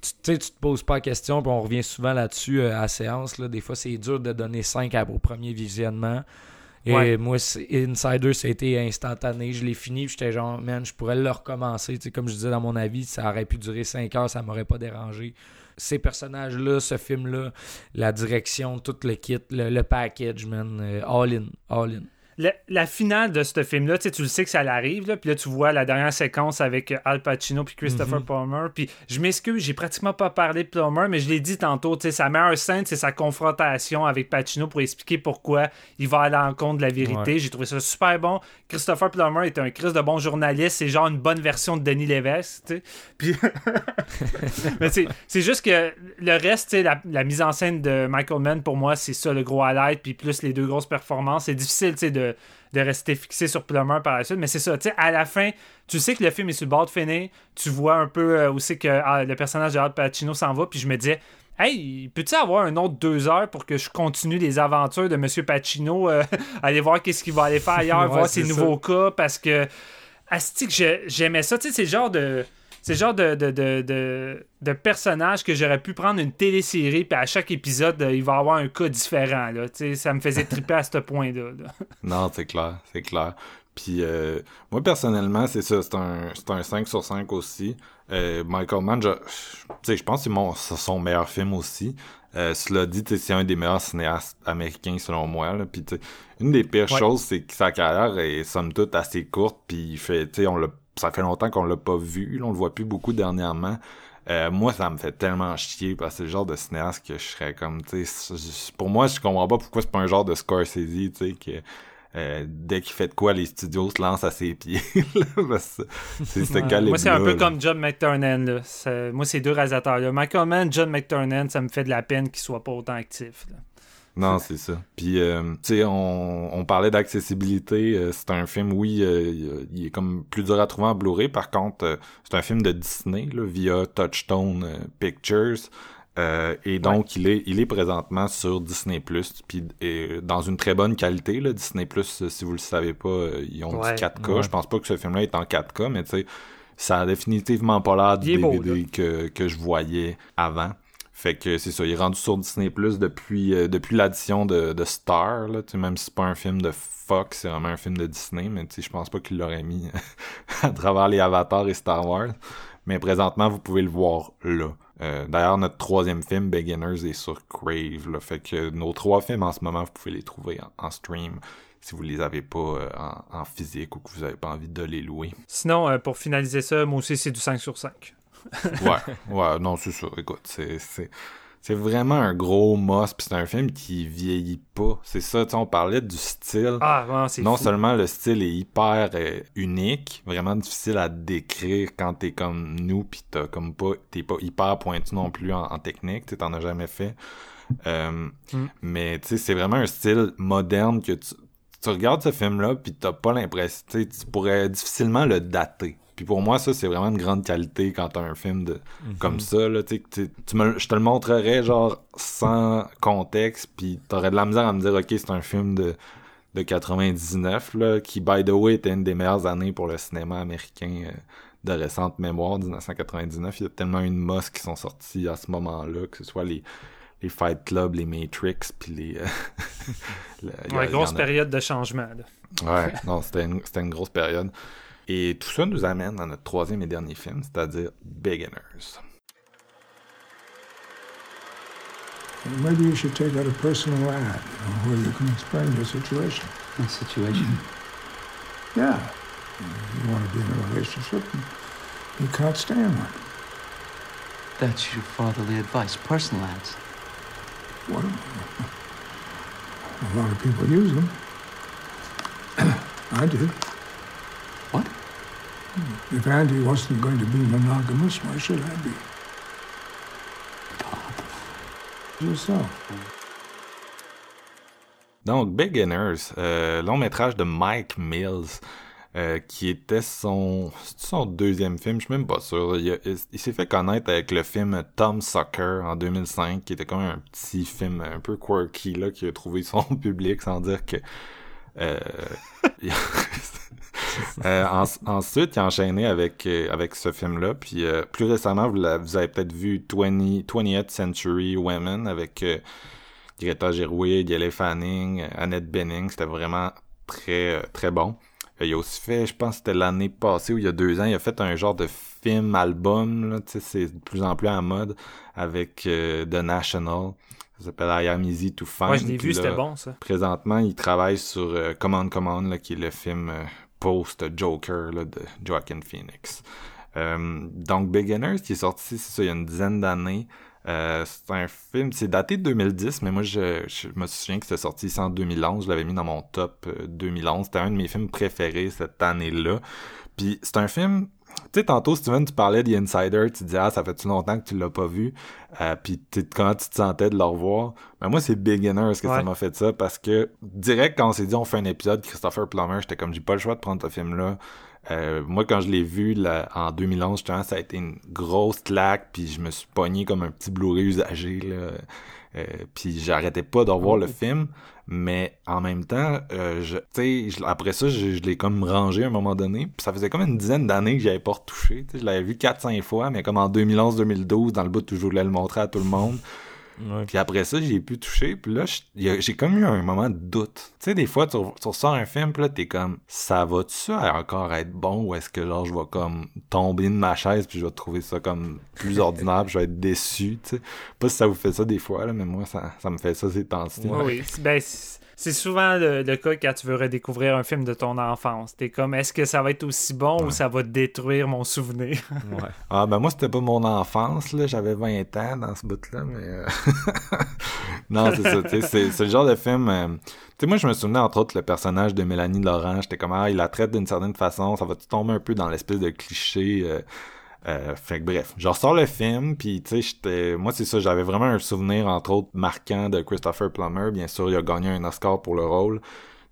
tu, tu te poses pas la question, puis on revient souvent là-dessus à la séance. Là. Des fois, c'est dur de donner 5 à, au premier visionnement. Et moi, Insider, ça a été instantané. Je l'ai fini, j'étais genre, man, je pourrais le recommencer. comme je disais dans mon avis, ça aurait pu durer 5 heures, ça m'aurait pas dérangé. Ces personnages-là, ce film-là, la direction, tout le kit, le, package, man, euh, all in, all in la, finale de ce film-là, tu le sais que ça arrive, là, puis là, tu vois la dernière séquence avec Al Pacino puis Christopher mhm. Plummer, puis je m'excuse, j'ai pratiquement pas parlé de Plummer, mais je l'ai dit tantôt, tu sais, sa meilleure scène, c'est sa confrontation avec Pacino pour expliquer pourquoi il va à l'encontre de la vérité. J'ai trouvé ça super bon. Christopher Plummer est un Christ de bon journaliste, c'est genre une bonne version de Denis Lévesque, tu sais. Puis... mais c'est juste que le reste, la, la mise en scène de Michael Mann, pour moi, c'est ça le gros highlight, puis plus les deux grosses performances. C'est difficile, tu sais, de de, de rester fixé sur Plummer par la suite. Mais c'est ça, tu sais, à la fin, tu sais que le film est sur le bord de finir. Tu vois un peu euh, aussi que ah, le personnage de Al Pacino s'en va. Puis je me disais, Hey, peux-tu avoir un autre deux heures pour que je continue les aventures de Monsieur Pacino, euh, aller voir qu'est-ce qu'il va aller faire ailleurs, Ouais, voir ses ça. nouveaux cas, parce que asti que j'ai- j'aimais ça, tu sais, c'est le genre de c'est le genre de, de, de, de, de personnage que j'aurais pu prendre une télésérie, puis à chaque épisode, euh, il va avoir un cas différent. Là, ça me faisait triper à ce point-là. là. Non, c'est clair, c'est clair. Puis euh, moi, personnellement, c'est ça, c'est un, c'est un 5 sur 5 aussi. Euh, Michael Mann, je, je- je pense que c'est son meilleur film aussi. Euh, cela dit, c'est un des meilleurs cinéastes américains selon moi. Là. Puis, une des pires Ouais. choses, c'est que sa carrière est somme toute assez courte. Puis, il fait, tu sais, on l'a, ça fait longtemps qu'on l'a pas vu. Là, on le voit plus beaucoup dernièrement. Euh, moi, ça me fait tellement chier parce que c'est le genre de cinéaste que je serais comme, tu sais, pour moi, je comprends pas pourquoi c'est pas un genre de Scorsese, tu sais, que euh, dès qu'il fait de quoi, les studios se lancent à ses pieds. c'est ce Ouais. calibre Moi, c'est un peu comme John. Là. C'est- Moi, ces deux réalisateurs-là. Michael Mann, John McTurnan, ça me fait de la peine qu'ils soient pas autant actifs. là. Non, c'est ça. Puis, euh, tu sais, on, on parlait d'accessibilité. euh, c'est un film, oui, euh, il est comme plus dur à trouver en Blu-ray. Par contre, c'est un film de Disney, là, via Touchstone Pictures. Et donc, il, est, il est présentement sur Disney+, puis et dans une très bonne qualité. Là. Disney+, si vous le savez pas, ils ont Ouais. du 4K. Ouais. Je pense pas que ce film-là est en 4K, mais tu sais, ça a définitivement pas l'air du beau, DVD que, que je voyais avant. Fait que c'est ça, il est rendu sur Disney Plus depuis, euh, depuis l'addition de, de Star, là, même si c'est pas un film de Fox, c'est vraiment un film de Disney, mais je pense pas qu'il l'aurait mis à travers les Avatars et Star Wars. Mais présentement, vous pouvez le voir là. Euh, D'ailleurs, notre troisième film, Beginners, est sur Crave. Fait que nos trois films en ce moment, vous pouvez les trouver en, stream si vous les avez pas euh, en, en physique ou que vous avez pas envie de les louer. Sinon, pour finaliser ça, moi aussi, c'est du 5 sur 5. Ouais, ouais, non, c'est ça. Écoute, c'est, c'est, c'est vraiment un gros must, puis c'est un film qui vieillit pas. C'est ça, tu sais, on parlait du style. Ah, non fou. seulement le style est hyper euh, unique, vraiment difficile à décrire quand t'es comme nous, pis t'as comme pas, t'es pas hyper pointu non plus en, en technique, tu t'en as jamais fait. Euh, Mm. Mais tu sais, c'est vraiment un style moderne que tu, tu regardes ce film-là, puis t'as pas l'impression, tu pourrais difficilement le dater. Puis pour moi, ça, c'est vraiment une grande qualité quand t'as un film de comme ça, là, tu me, je te le montrerais, genre, sans contexte, puis t'aurais de la misère à me dire, OK, c'est un film de, de 99, là, qui, by the way, était une des meilleures années pour le cinéma américain euh, de récente mémoire, 1999. Il y a tellement une mosse qui sont sortis à ce moment-là, que ce soit les, les Fight Club, les Matrix, puis les... euh, le- a- grosse a- période de changement. là. Ouais, non, c'était une, c'était une grosse période. Et tout ça nous amène à notre troisième et dernier film, c'est-à-dire Beginners. Maybe you should take out a personal ad, where you can explain your situation. My situation. Yeah. You want to be in a relationship, and you can't stand one. That's your fatherly advice. Personal ads. Well, a lot of people use them. I did. Donc, Beginners, euh, long métrage de Mike Mills, euh, qui était son, son deuxième film, je suis même pas sûr. Il, s'est fait connaître avec le film Tom Sucker en 2005, qui était comme un petit film un peu quirky là, qui a trouvé son public, sans dire que. euh, Euh, en- ensuite, il a enchaîné avec, euh, avec ce film-là. Puis euh, plus récemment, vous, avez peut-être vu 20, 20th Century Women avec euh, Greta Gerwig, Elle Fanning, Annette Bening. C'était vraiment très, très bon. Il a aussi fait, je pense que c'était l'année passée ou il y a deux ans, il a fait un genre de tu sais, C'est de plus en plus en mode avec The National. Ça s'appelle I Am Easy to Find. Ouais, je l'ai vu, c'était bon, ça. Présentement, il travaille sur euh, Command Command, là, qui est le film euh, post-Joker de Joaquin Phoenix. Euh, donc, Beginners, qui est sorti, ça, il y a une dizaine d'années. Euh, c'est un film, c'est daté de 2010, mais moi, je, je me souviens que c'était sorti en 2011. Je l'avais mis dans mon top euh, 2011. C'était un de mes films préférés cette année-là. Puis, c'est un film... Tu sais, tantôt, Steven, tu parlais The Insider, tu disais, ah, ça fait-tu longtemps que tu l'as pas vu? Euh, puis comment tu te sentais de le revoir? Ben moi, c'est Beginners que ça m'a fait ça? Parce que direct quand on s'est dit on fait un épisode Christopher Plummer, j'étais comme j'ai pas le choix de prendre ce film-là. Euh, moi, quand je l'ai vu là, en 2011, justement, ça a été une grosse claque, puis je me suis pogné comme un petit Blu-ray usagé. Là. Euh, puis j'arrêtais pas de revoir le oh. film, mais en même temps, euh, je, après ça, je, je l'ai comme rangé à un moment donné. Puis ça faisait comme une dizaine d'années que j'avais pas retouché. Je l'avais vu 4-5 fois, mais comme en 2011-2012, dans le bout, toujours je voulais le montrer à tout le monde. Puis après ça, j'ai pu toucher. Puis là, j'ai comme eu un moment de doute. Tu sais, des fois, tu, ressors un film, puis là, t'es comme, ça va-tu encore être bon ou est-ce que genre, je vais comme tomber de ma chaise, puis je vais trouver ça comme plus ordinaire, puis je vais être déçu, tu sais. Pas si ça vous fait ça des fois, là, mais moi, ça, ça me fait ça ces temps-ci. Oui, ben, c'est souvent le, cas quand tu veux redécouvrir un film de ton enfance. T'es comme, est-ce que ça va être aussi bon ou ça va détruire mon souvenir? ouais. Ah, ben moi, c'était pas mon enfance, là. J'avais 20 ans dans ce bout-là, mais. Euh, non, c'est ça. C'est le genre de film. Euh, tu sais, moi, je me souvenais, entre autres, le personnage de Mélanie Laurent. J'étais comme, ah, il la traite d'une certaine façon. Ça va tomber un peu dans l'espèce de cliché. Euh, euh, fait que bref, je ressors le film, puis tu sais, moi c'est ça, j'avais vraiment un souvenir entre autres marquant de Christopher Plummer. Bien sûr, il a gagné un Oscar pour le rôle.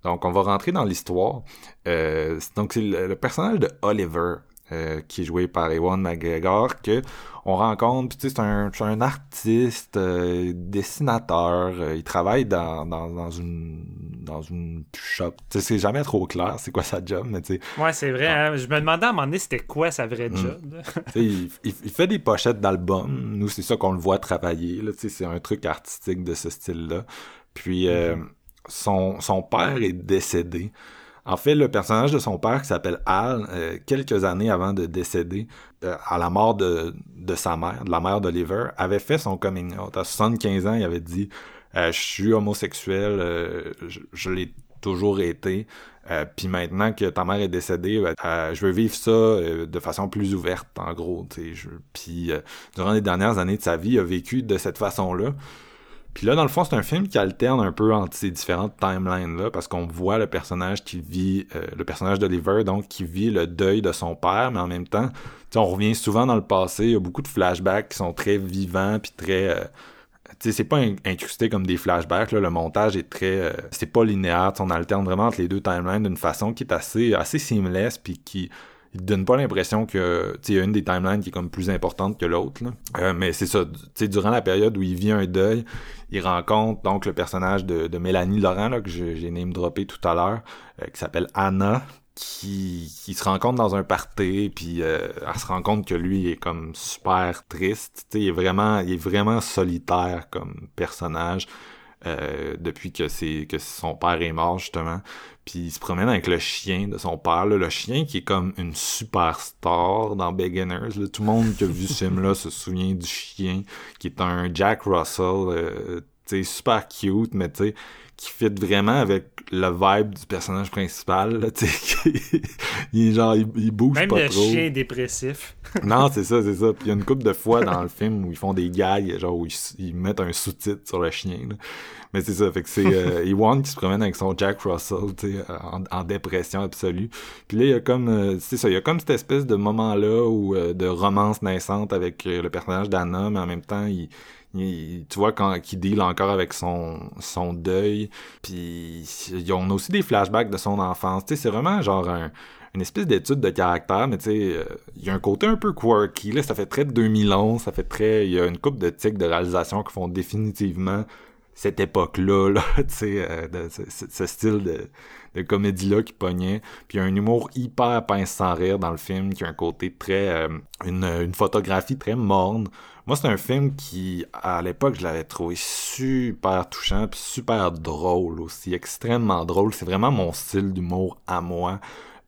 Donc on va rentrer dans l'histoire. Euh, donc c'est le, personnage de Oliver. Euh, qui est joué par Ewan McGregor, que on rencontre, tu sais, c'est un, un, artiste, euh, dessinateur, euh, il travaille dans, dans, dans, une dans une shop. Tu sais, c'est jamais trop clair c'est quoi sa job, mais tu sais. Ouais, c'est vrai, ah. hein. je me demandais à un moment donné c'était quoi sa vraie mm. job. il, il, fait des pochettes d'albums, nous c'est ça qu'on le voit travailler, là, tu sais, c'est un truc artistique de ce style-là. Puis mm-hmm. son, son père est décédé. En fait, le personnage de son père, qui s'appelle Al, euh, quelques années avant de décéder, euh, à la mort de, sa mère, de la mère d'Oliver, avait fait son coming out. À 75 ans, il avait dit euh, Je suis homosexuel, je, l'ai toujours été. Puis maintenant que ta mère est décédée, je veux vivre ça de façon plus ouverte, en gros. Puis durant les dernières années de sa vie, il a vécu de cette façon-là. Puis là, dans le fond, c'est un film qui alterne un peu entre ces différentes timelines-là, parce qu'on voit le personnage qui vit, euh, le personnage d'Oliver, donc, qui vit le deuil de son père, mais en même temps, on revient souvent dans le passé, il y a beaucoup de flashbacks qui sont très vivants, puis très... Euh, tu sais, c'est pas incrusté comme des flashbacks, là, le montage est très... Euh, c'est pas linéaire, on alterne vraiment entre les deux timelines d'une façon qui est assez, assez seamless, puis qui il te donne pas l'impression que il y a une des timelines qui est comme plus importante que l'autre. Euh, mais c'est ça, durant la période où il vit un deuil, il rencontre donc le personnage de, de Mélanie Laurent là, que j'ai name droppé tout à l'heure, euh, qui s'appelle Anna, qui, qui, se rencontre dans un party, puis euh, elle se rend compte que lui est comme super triste. il est vraiment, il est vraiment solitaire comme personnage. Euh, depuis que c'est que son père est mort justement. Puis il se promène avec le chien de son père le chien qui est comme une superstar dans Beginners tout le monde qui a vu ce film là se souvient du chien qui est un Jack Russell euh, super cute mais tu sais qui fit vraiment avec le vibe du personnage principal là, il genre il, bouge Même pas le chien dépressif. Non c'est ça c'est ça. Puis il y a une couple de fois dans le film où ils font des gags genre où ils, mettent un sous-titre sur le chien là. mais c'est ça fait que c'est euh, Ewan qui se promène avec son Jack Russell tu en, en, dépression absolue. Puis là il y a comme euh, c'est ça il y a comme cette espèce de moment là où euh, de romance naissante avec euh, le personnage d'Anna mais en même temps il tu vois quand qu'il deal encore avec son son deuil puis on a aussi des flashbacks de son enfance tu sais c'est vraiment genre une espèce d'étude de caractère mais tu sais euh, il y a un côté un peu quirky là ça fait très 2011 ça fait très il y a une coupe de tics de réalisation qui font définitivement cette époque-là, là, tu sais, euh, ce, style de, de comédie-là qui pognait. Puis il y a un humour hyper pince sans rire dans le film, qui a un côté très... Euh, une, une, photographie très morne. Moi, c'est un film qui, à l'époque, je l'avais trouvé super touchant, puis super drôle aussi, extrêmement drôle. C'est vraiment mon style d'humour à moi.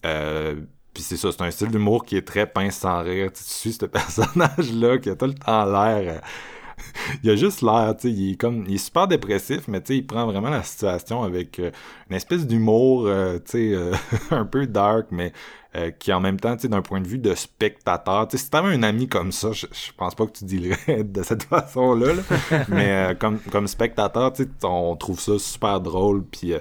Euh, puis c'est ça, c'est un style d'humour qui est très pince sans rire. Tu, suis ce personnage-là qui a tout le temps l'air il a juste l'air, tu sais, il est comme, il est super dépressif, mais tu sais, il prend vraiment la situation avec euh, une espèce d'humour, euh, tu sais, euh, un peu dark, mais qui en même temps, tu sais, d'un point de vue de spectateur, tu sais, si t'avais un ami comme ça, je, pense pas que tu dirais de cette façon-là, mais comme, comme spectateur, tu sais, on trouve ça super drôle, puis...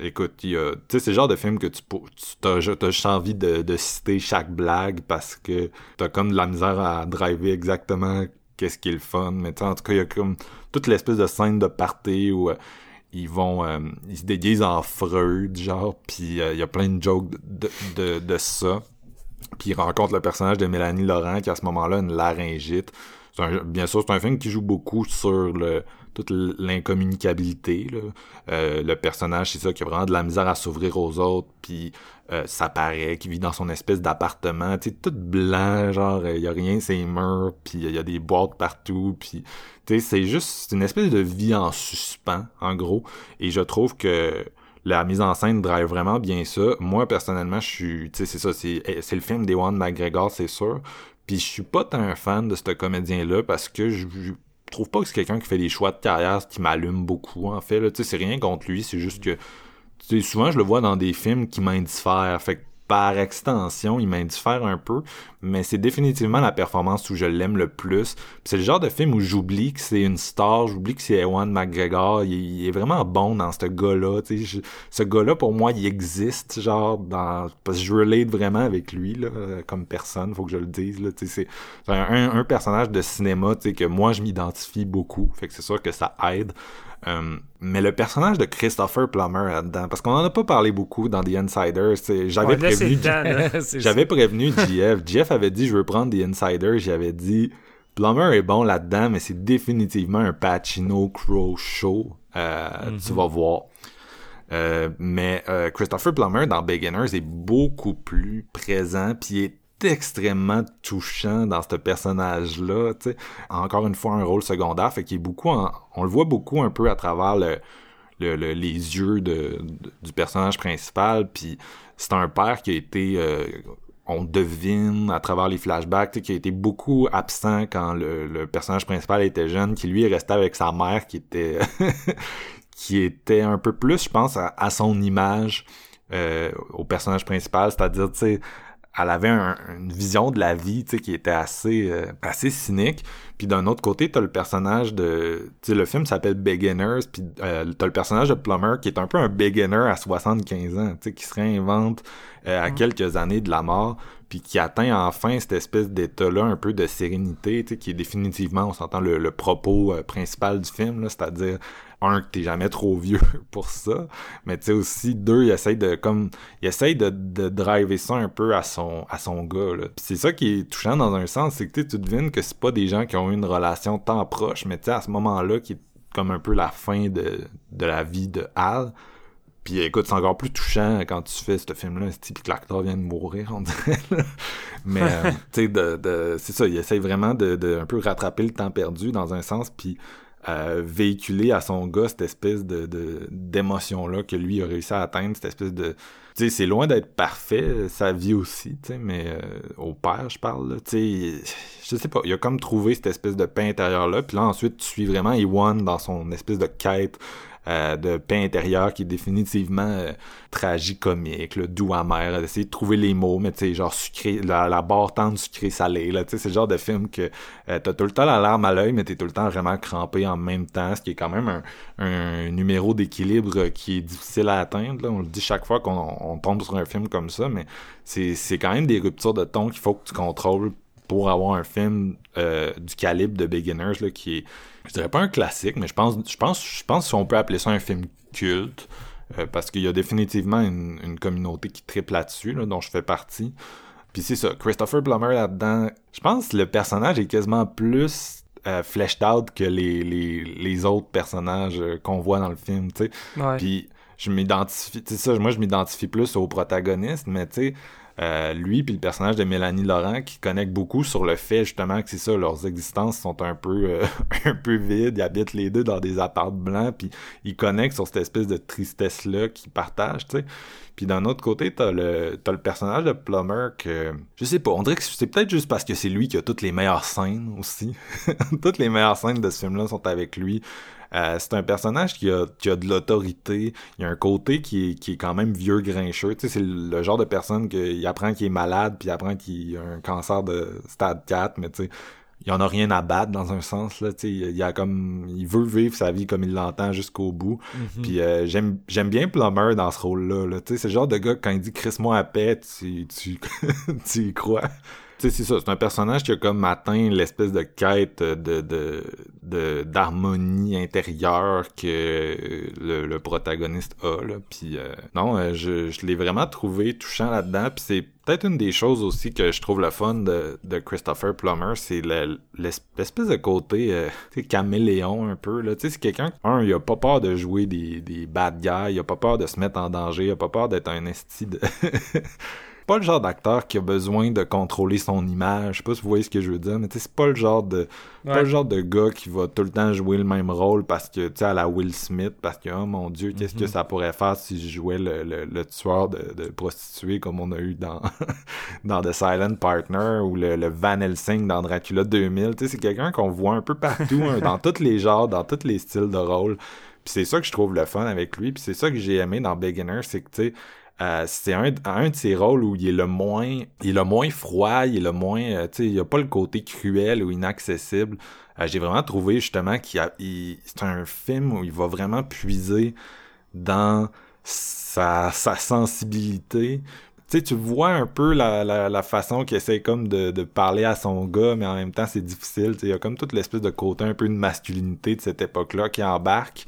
écoute, tu sais, c'est le genre de film que tu, tu as, juste envie de, de, citer chaque blague parce que t'as comme de la misère à driver exactement qu'est-ce qui est le fun. Mais en tout cas, il y a comme toute l'espèce de scène de party où euh, ils vont euh, ils se déguisent en Freud genre puis euh, il y a plein de jokes de, de, ça puis il rencontre le personnage de Mélanie Laurent qui à ce moment-là une laryngite bien sûr c'est un film qui joue beaucoup sur le toute l'incommunicabilité le personnage c'est ça qui a vraiment de la misère à s'ouvrir aux autres puis euh, ça paraît qu'il vit dans son espèce d'appartement tu sais tout blanc genre il y a rien c'est murs puis il y a des boîtes partout puis tu sais c'est juste une espèce de vie en suspens en gros et je trouve que la mise en scène drive vraiment bien ça. Moi, personnellement, je suis, tu sais, c'est ça, c'est, c'est le film d'Ewan McGregor, c'est sûr. Puis je suis pas tant un fan de ce comédien-là parce que je, trouve pas que c'est quelqu'un qui fait des choix de carrière qui m'allume beaucoup, en fait. Tu sais, c'est rien contre lui, c'est juste que, souvent, je le vois dans des films qui m'indiffèrent. Fait que par extension, il m'indiffère un peu, mais c'est définitivement la performance où je l'aime le plus. C'est le genre de film où j'oublie que c'est une star, j'oublie que c'est Ewan McGregor, il, est vraiment bon dans ce gars-là. Ce gars-là, pour moi, il existe, genre, dans... parce que je relate vraiment avec lui, là, comme personne, faut que je le dise. C'est un, un, personnage de cinéma que moi, je m'identifie beaucoup, fait que c'est sûr que ça aide. Euh, mais le personnage de Christopher Plummer là-dedans, parce qu'on en a pas parlé beaucoup dans The Insiders, j'avais prévenu, j'avais prévenu JF. JF avait dit je veux prendre The Insiders, j'avais dit Plummer est bon là-dedans, mais c'est définitivement un Pacino Crow show. Euh. Tu vas voir. Euh, mais Christopher Plummer dans Beginners est beaucoup plus présent, puis est extrêmement touchant dans ce personnage-là. Encore une fois, un rôle secondaire, fait qu'il est beaucoup on le voit beaucoup un peu à travers le, les yeux de, du personnage principal. Puis c'est un père qui a été euh, on devine à travers les flashbacks qui a été beaucoup absent quand le, personnage principal était jeune, qui lui est resté avec sa mère qui était qui était un peu plus, je pense, à, son image euh, au personnage principal, c'est-à-dire, tu sais, elle avait une vision de la vie qui était assez euh, assez cynique puis d'un autre côté t'as le personnage de tu sais le film s'appelle Beginners puis euh, t'as le personnage de Plummer qui est un peu un beginner à 75 ans tu sais qui se réinvente euh, à mm. quelques années de la mort puis qui atteint enfin cette espèce d'état là un peu de sérénité qui est définitivement on s'entend le, le propos euh, principal du film là c'est-à-dire un que t'es jamais trop vieux pour ça mais tu sais aussi deux il essaye de comme il essaye de, de driver ça un peu à son à son gars là. C'est ça qui est touchant dans un sens c'est que tu devines que c'est pas des gens qui ont eu une relation tant proche mais tu sais à ce moment-là qui est comme un peu la fin de, de la vie de Al puis écoute, c'est encore plus touchant quand tu fais ce film-là, puis que l'acteur vient de mourir, on dirait. Mais euh, tu sais, de, de, c'est ça, il essaye vraiment de, de, un peu rattraper le temps perdu dans un sens, puis euh, véhiculer à son gars cette espèce de, d'émotion-là que lui a réussi à atteindre, cette espèce de... Tu sais, c'est loin d'être parfait, sa vie aussi, tu sais, mais euh, au père, je parle, tu sais, je sais pas, il a comme trouvé cette espèce de paix intérieur-là, puis là, ensuite, tu suis vraiment Iwan dans son espèce de quête euh, de paix intérieure qui est définitivement euh, tragicomique, le doux amer, d'essayer de trouver les mots, mais tu sais, genre sucré, la, barre tendre sucré salé, là, tu sais, c'est le genre de film que euh, t'as tout le temps la larme à l'œil, mais t'es tout le temps vraiment crampé en même temps, ce qui est quand même un, un numéro d'équilibre qui est difficile à atteindre, là. on le dit chaque fois qu'on tombe sur un film comme ça, mais c'est, c'est quand même des ruptures de ton qu'il faut que tu contrôles pour avoir un film euh, du calibre de Beginners là, qui est je dirais pas un classique, mais je pense, je pense, je pense qu'on peut appeler ça un film culte. Euh, parce qu'il y a définitivement une, communauté qui triple là-dessus, dont je fais partie. Puis c'est ça, Christopher Plummer là-dedans, je pense que le personnage est quasiment plus euh, fleshed out que les, les, les autres personnages euh, qu'on voit dans le film, tu sais. Puis je m'identifie, tu sais ça, moi je m'identifie plus au protagoniste, mais tu sais, euh, lui puis le personnage de Mélanie Laurent qui connectent beaucoup sur le fait justement que c'est ça leurs existences sont un peu euh, un peu vides. Ils habitent les deux dans des apparts blancs puis ils connectent sur cette espèce de tristesse là qu'ils partagent tu sais. Puis d'un autre côté t'as le t'as le personnage de Plummer que je sais pas on dirait que c'est peut-être juste parce que c'est lui qui a toutes les meilleures scènes aussi. Toutes les meilleures scènes de ce film là sont avec lui euh, c'est un personnage qui a, qui a de l'autorité. Il y a un côté qui est, qui est quand même vieux grincheux. Tu sais, c'est le genre de personne qui apprend qu'il est malade, puis apprend qu'il a un cancer de stade 4, mais tu sais, il en a rien à battre dans un sens là tu sais il a comme il veut vivre sa vie comme il l'entend jusqu'au bout mm-hmm. puis euh, j'aime j'aime bien Plummer dans ce rôle là, là. tu sais c'est le genre de gars quand il dit Chris moi à paix tu tu tu y crois c'est ça, c'est un personnage qui a comme atteint l'espèce de quête de, de, de d'harmonie intérieure que le, le protagoniste a, là. Puis euh, non, euh, je, je l'ai vraiment trouvé touchant là-dedans, puis c'est peut-être une des choses aussi que je trouve le fun de, de Christopher Plummer, c'est le- l'espèce de côté euh, caméléon un peu. Là. C'est quelqu'un, un, il a pas peur de jouer des, des bad guys, il a pas peur de se mettre en danger, il a pas peur d'être un esti de... pas le genre d'acteur qui a besoin de contrôler son image. Je sais pas si vous voyez ce que je veux dire, mais c'est pas le genre de pas Ouais. le genre de gars qui va tout le temps jouer le même rôle parce que tu sais à la Will Smith parce que oh mon dieu qu'est-ce que ça pourrait faire si je jouais le, le, le tueur de, de prostituées comme on a eu dans dans The Silent Partner ou le, le Van Helsing dans Dracula 2000 tu sais c'est quelqu'un qu'on voit un peu partout hein, dans tous les genres dans tous les styles de rôle puis c'est ça que je trouve le fun avec lui puis c'est ça que j'ai aimé dans Beginner c'est que tu sais euh, c'est un, un de ses rôles où il est le moins il est le moins froid, il est le moins euh, tu sais, il a pas le côté cruel ou inaccessible. Euh, j'ai vraiment trouvé justement qu'il c'est un film où il va vraiment puiser dans sa, sa sensibilité. Tu sais, tu vois un peu la, la, la façon qu'il essaie comme de, de parler à son gars, mais en même temps c'est difficile. Tu sais, Il y a comme toute l'espèce de côté un peu de masculinité de cette époque-là qui embarque.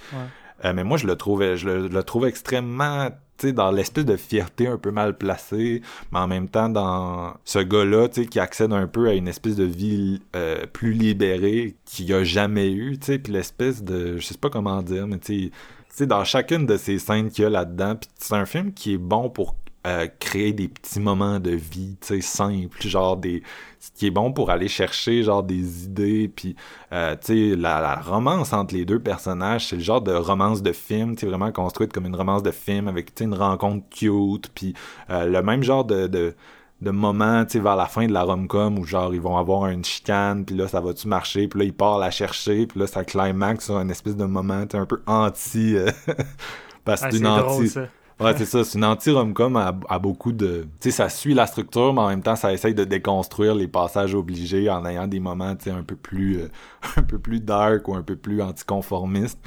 Euh, mais moi, je le trouvais, je le, je le trouve extrêmement, dans l'espèce de fierté un peu mal placée, mais en même temps dans ce gars-là, tu sais, qui accède un peu à une espèce de vie euh, plus libérée qu'il a jamais eu, tu puis l'espèce de, je sais pas comment dire, mais tu sais, dans chacune de ces scènes qu'il y a là-dedans, puis c'est un film qui est bon pour euh, créer des petits moments de vie, tu sais, simples, genre des ce qui est bon pour aller chercher genre des idées puis euh, tu sais la, la romance entre les deux personnages c'est le genre de romance de film tu sais vraiment construite comme une romance de film avec tu sais une rencontre cute puis euh, le même genre de, de de moment, tu sais, vers la fin de la rom-com où genre ils vont avoir une chicane, puis là ça va-tu marcher, puis là il part la chercher, puis là ça climax sur un espèce de moment, tu un peu anti, euh, parce que Ah, c'est une drôle, anti, ça. Ouais, c'est ça. C'est une anti-rom-com à, beaucoup de... Tu sais, ça suit la structure, mais en même temps, ça essaye de déconstruire les passages obligés en ayant des moments, tu sais, un peu plus... euh, un peu plus dark ou un peu plus anticonformiste.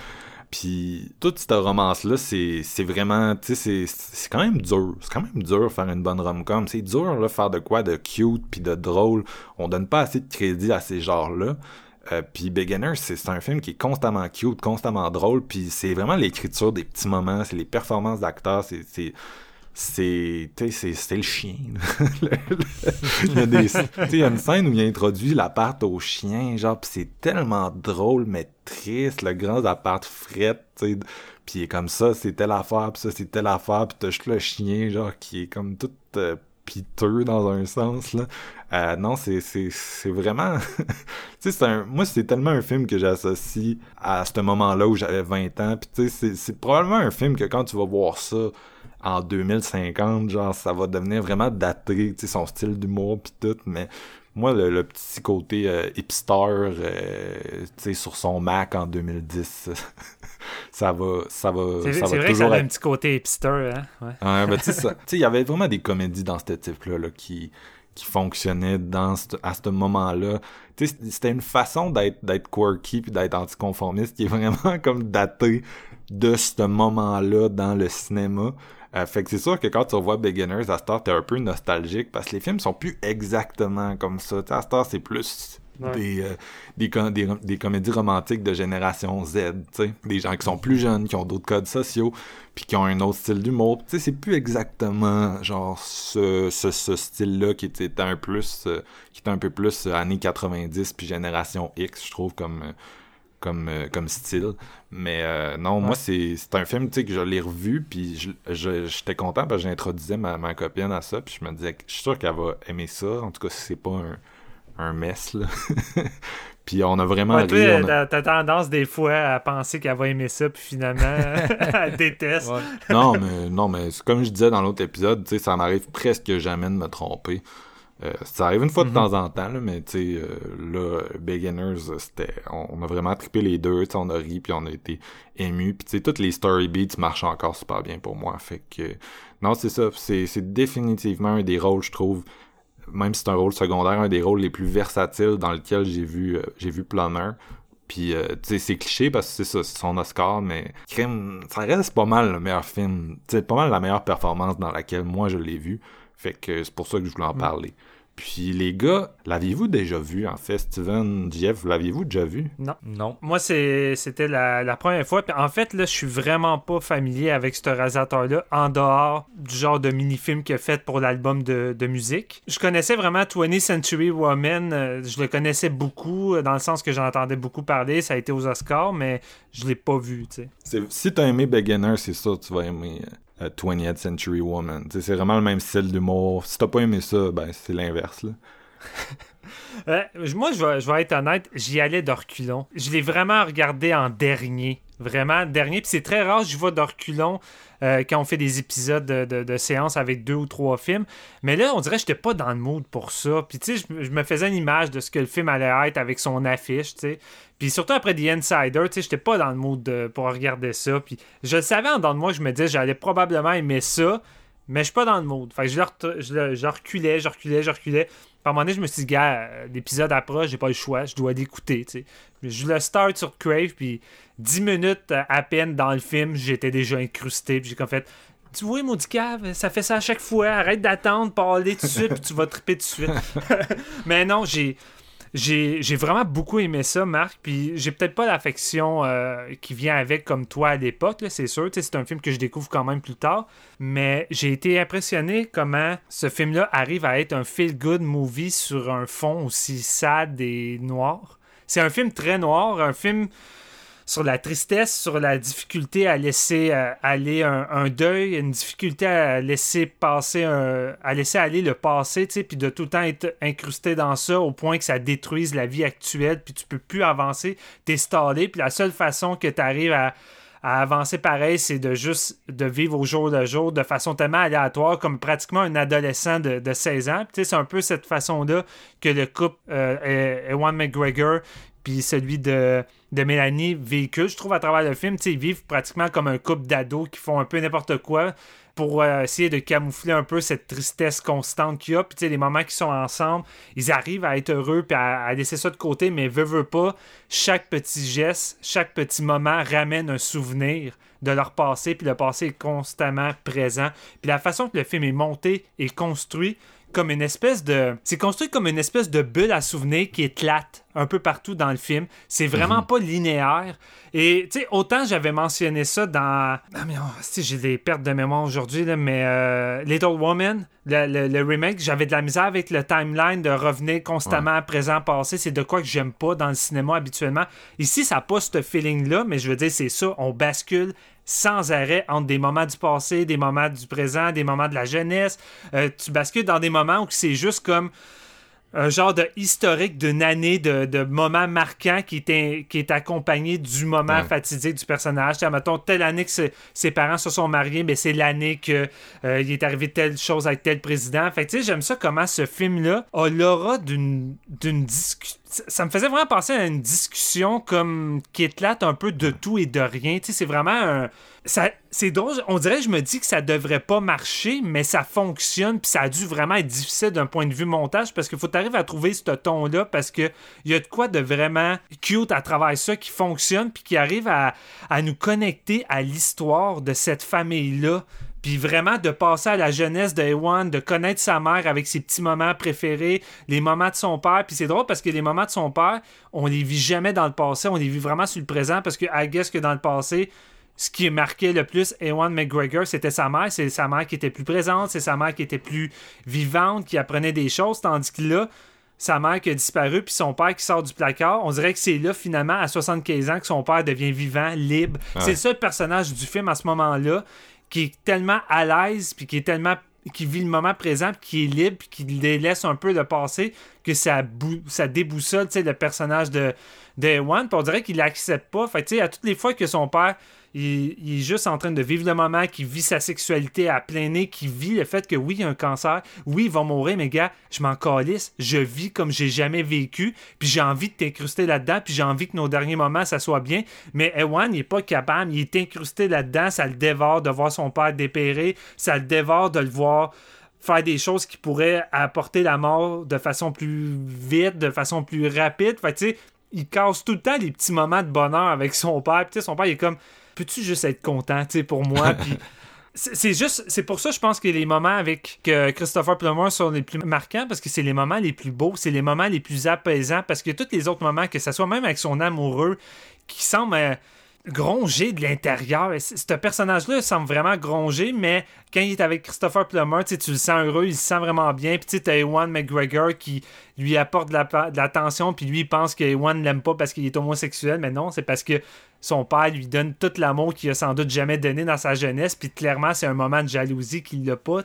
Puis toute cette romance-là, c'est vraiment... Tu sais, c'est- c'est quand même dur. C'est quand même dur faire une bonne rom-com. C'est dur, là, faire de quoi de cute puis de drôle. On donne pas assez de crédit à ces genres-là. Euh, puis Beginner, c'est un film qui est constamment cute, constamment drôle, puis c'est vraiment l'écriture des petits moments, c'est les performances d'acteurs, c'est c'est c'est le chien. là. il y a des il y a une scène où il introduit l'appart au chien, genre puis c'est tellement drôle mais triste, le grand appart fret, puis il est comme ça, c'est telle affaire, puis ça c'est telle affaire, puis t'as juste le chien genre qui est comme tout euh, piteux dans un sens là. Euh, non, c'est c'est vraiment tu sais un moi c'est tellement un film que j'associe à ce moment-là où j'avais 20 ans puis tu sais c'est probablement un film que quand tu vas voir ça en 2050 genre ça va devenir vraiment daté, tu sais son style d'humour puis tout mais moi le, le petit côté euh, hipster euh, tu sais sur son Mac en 2010 ça va ça va C'est ça c'est va vrai que ça toujours a être un petit côté hipster, hein? Ouais. Ouais, ben, tu sais, il y avait vraiment des comédies dans ce type-là là, qui, qui fonctionnaient dans ce- à ce moment-là. Tu sais, c'était une façon d'être d'être quirky puis d'être anticonformiste qui est vraiment comme datée de ce moment-là dans le cinéma. Euh, fait que c'est sûr que quand tu revois Beginners, à Star, t'es un peu nostalgique parce que les films sont plus exactement comme ça. Tu sais, à Star, c'est plus Ouais. des, euh, des, com- des, des comédies romantiques de génération Z. Des gens qui sont plus jeunes, qui ont d'autres codes sociaux, puis qui ont un autre style d'humour. C'est plus exactement genre ce, ce, ce style-là qui était un plus, euh, qui était un peu plus euh, années 90 puis génération X, je trouve, comme, comme, euh, comme style. Mais euh, non, moi, c'est un film, tu sais, que je l'ai revu, puis je- je- j'étais content parce que j'introduisais ma, ma copine à ça, puis je me disais je suis sûr qu'elle va aimer ça. En tout cas, si c'est pas un, un mess, là. puis on a vraiment Ouais, toi, ri, on a- t'as tendance des fois à penser qu'elle va aimer ça, puis finalement, elle déteste. Ouais. non, mais non, mais c'est comme je disais dans l'autre épisode, tu sais, ça m'arrive presque jamais de me tromper. Euh, ça arrive une fois de temps en temps, là, mais tu sais, euh, là, Beginners, c'était, on, on a vraiment trippé les deux, tu sais, on a ri puis on a été ému, puis tu sais, toutes les story beats marchent encore super bien pour moi, fait que non, c'est ça, c'est, c'est définitivement un des rôles, je trouve, même si c'est un rôle secondaire, un des rôles les plus versatiles dans lequel j'ai vu, euh, j'ai vu Plummer. Puis, euh, tu sais, c'est cliché parce que c'est ça, c'est son Oscar, mais crime, ça reste pas mal le meilleur film. Tu sais, pas mal la meilleure performance dans laquelle moi je l'ai vu. Fait que c'est pour ça que je voulais en parler. Puis les gars, l'aviez-vous déjà vu en fait, Steven, Jeff, l'aviez-vous déjà vu? Non. Non. Moi, c'est- c'était la, la première fois. Puis en fait, là, je suis vraiment pas familier avec ce réalisateur-là, en dehors du genre de mini-film qu'il a fait pour l'album de, de musique. Je connaissais vraiment 20th Century Woman. euh, Je le connaissais beaucoup, euh, dans le sens que j'en entendais beaucoup parler. Ça a été aux Oscars, mais je l'ai pas vu, tu sais. C'est- Si t'as aimé Beginner, c'est sûr que tu vas aimer euh, 20th Century Woman. C'est vraiment le même style d'humour. Si t'as pas aimé ça, ben c'est l'inverse. Euh, moi, je vais, je vais être honnête, j'y allais de reculons. Je l'ai vraiment regardé en dernier. Vraiment, dernier. Puis c'est très rare, je vois de reculons euh, quand on fait des épisodes de, de, séances avec deux ou trois films. Mais là, on dirait que j'étais pas dans le mood pour ça. Puis tu sais, je, me faisais une image de ce que le film allait être avec son affiche. Puis surtout après The Insider, tu sais, j'étais pas dans le mood pour regarder ça. Puis je le savais en dedans de moi, je me disais, j'allais probablement aimer ça. Mais je suis pas dans le mood. Fait que je, je reculais, je reculais, je reculais. À un moment donné, je me suis dit, gars, euh, l'épisode approche, j'ai pas le choix, je dois l'écouter. Je le start sur Crave, puis 10 minutes euh, à peine dans le film, j'étais déjà incrusté, puis j'ai comme fait, tu vois, maudit cave, ça fait ça à chaque fois, arrête d'attendre, parler tout de suite, puis tu vas triper tout de suite. Mais non, j'ai... J'ai vraiment beaucoup aimé ça, Marc. Puis j'ai peut-être pas l'affection euh, qui vient avec comme toi à l'époque, c'est sûr. C'est un film que je découvre quand même plus tard. Mais j'ai été impressionné comment ce film-là arrive à être un feel-good movie sur un fond aussi sad et noir. C'est un film très noir, un film sur la tristesse, sur la difficulté à laisser euh, aller un, deuil, une difficulté à laisser passer un, à laisser aller le passé, puis de tout le temps être incrusté dans ça au point que ça détruise la vie actuelle, puis tu peux plus avancer, t'es stallé, puis la seule façon que tu arrives à, avancer pareil, c'est de juste de vivre au jour le jour de façon tellement aléatoire, comme pratiquement un adolescent de, de 16 ans. C'est un peu cette façon-là que le couple euh, Ewan McGregor puis celui de, de Mélanie véhicule, je trouve, à travers le film. Ils vivent pratiquement comme un couple d'ados qui font un peu n'importe quoi pour euh, essayer de camoufler un peu cette tristesse constante qu'il y a. Puis, les moments qu'ils sont ensemble, ils arrivent à être heureux puis à, laisser ça de côté, mais veut pas, chaque petit geste, chaque petit moment ramène un souvenir de leur passé, puis le passé est constamment présent. Puis la façon que le film est monté et construit, comme une espèce de. C'est construit comme une espèce de bulle à souvenirs qui éclate un peu partout dans le film. C'est vraiment pas linéaire. Et, tu sais, autant j'avais mentionné ça dans. Ah, mais oh, si, j'ai des pertes de mémoire aujourd'hui, là, mais euh, Little Woman, le, le- le remake, j'avais de la misère avec le timeline de revenir constamment présent, passé. C'est de quoi que j'aime pas dans le cinéma habituellement. Ici, ça n'a pas ce feeling-là, mais je veux dire, c'est ça. On bascule sans arrêt entre des moments du passé, des moments du présent, des moments de la jeunesse. Euh, tu bascules dans des moments où c'est juste comme un genre de historique d'une année de, de moments marquants qui est, in- qui est accompagné du moment Ouais. fatidique du personnage. Tiens, mettons, telle année que ses, parents se sont mariés, mais c'est l'année que euh, il est arrivé telle chose avec tel président. Fait tu sais, j'aime ça comment ce film-là a l'aura d'une discussion. Ça me faisait vraiment penser à une discussion comme qui éclate un peu de tout et de rien. Tu sais, c'est vraiment un. C'est drôle, on dirait je me dis que ça devrait pas marcher, mais ça fonctionne, puis ça a dû vraiment être difficile d'un point de vue montage, parce qu'il faut t'arriver à trouver ce ton-là, parce que il y a de quoi de vraiment cute à travers ça qui fonctionne, puis qui arrive à, à nous connecter à l'histoire de cette famille-là. Puis vraiment de passer à la jeunesse de Ewan, de connaître sa mère avec ses petits moments préférés, les moments de son père. Puis c'est drôle parce que les moments de son père, on les vit jamais dans le passé, on les vit vraiment sur le présent parce que I guess que dans le passé, ce qui marquait le plus Ewan McGregor, c'était sa mère. C'est sa mère qui était plus présente, c'est sa mère qui était plus vivante, qui apprenait des choses, tandis que là, sa mère qui a disparu, puis son père qui sort du placard, on dirait que c'est là, finalement, à 75 ans, que son père devient vivant, libre. C'est le seul personnage du film à ce moment-là qui est tellement à l'aise, puis qui est tellement qui vit le moment présent, puis qui est libre, puis qui laisse un peu le passé, que ça, ça déboussole le personnage de, de Ewan. Puis on dirait qu'il l'accepte pas. Fait tu sais, à toutes les fois que son père il, est juste en train de vivre le moment, qui vit sa sexualité à plein nez, qui vit le fait que oui, il y a un cancer, oui, il va mourir, mais gars, je m'en calisse, je vis comme j'ai jamais vécu, puis j'ai envie de t'incruster là-dedans, puis j'ai envie que nos derniers moments, ça soit bien. Mais Ewan, il est pas capable, il est incrusté là-dedans, ça le dévore de voir son père dépérer, ça le dévore de le voir faire des choses qui pourraient apporter la mort de façon plus vite, de façon plus rapide. Fait tu sais, il casse tout le temps les petits moments de bonheur avec son père. Puis, son père, il est comme, peux-tu juste être content, tu sais, pour moi? Puis, c'est juste, c'est pour ça, je pense que les moments avec Christopher Plummer sont les plus marquants parce que c'est les moments les plus beaux, c'est les moments les plus apaisants parce que tous les autres moments, que ça soit même avec son amoureux, qui semble euh, gronger de l'intérieur. Ce personnage-là semble vraiment gronger, mais quand il est avec Christopher Plummer, tu le sens heureux, il se sent vraiment bien. Puis tu t'as Ewan McGregor qui lui apporte de la- de l'attention, puis lui il pense que Ewan l'aime pas parce qu'il est homosexuel, mais non, c'est parce que son père lui donne tout l'amour qu'il a sans doute jamais donné dans sa jeunesse, puis clairement c'est un moment de jalousie qu'il n'a pas.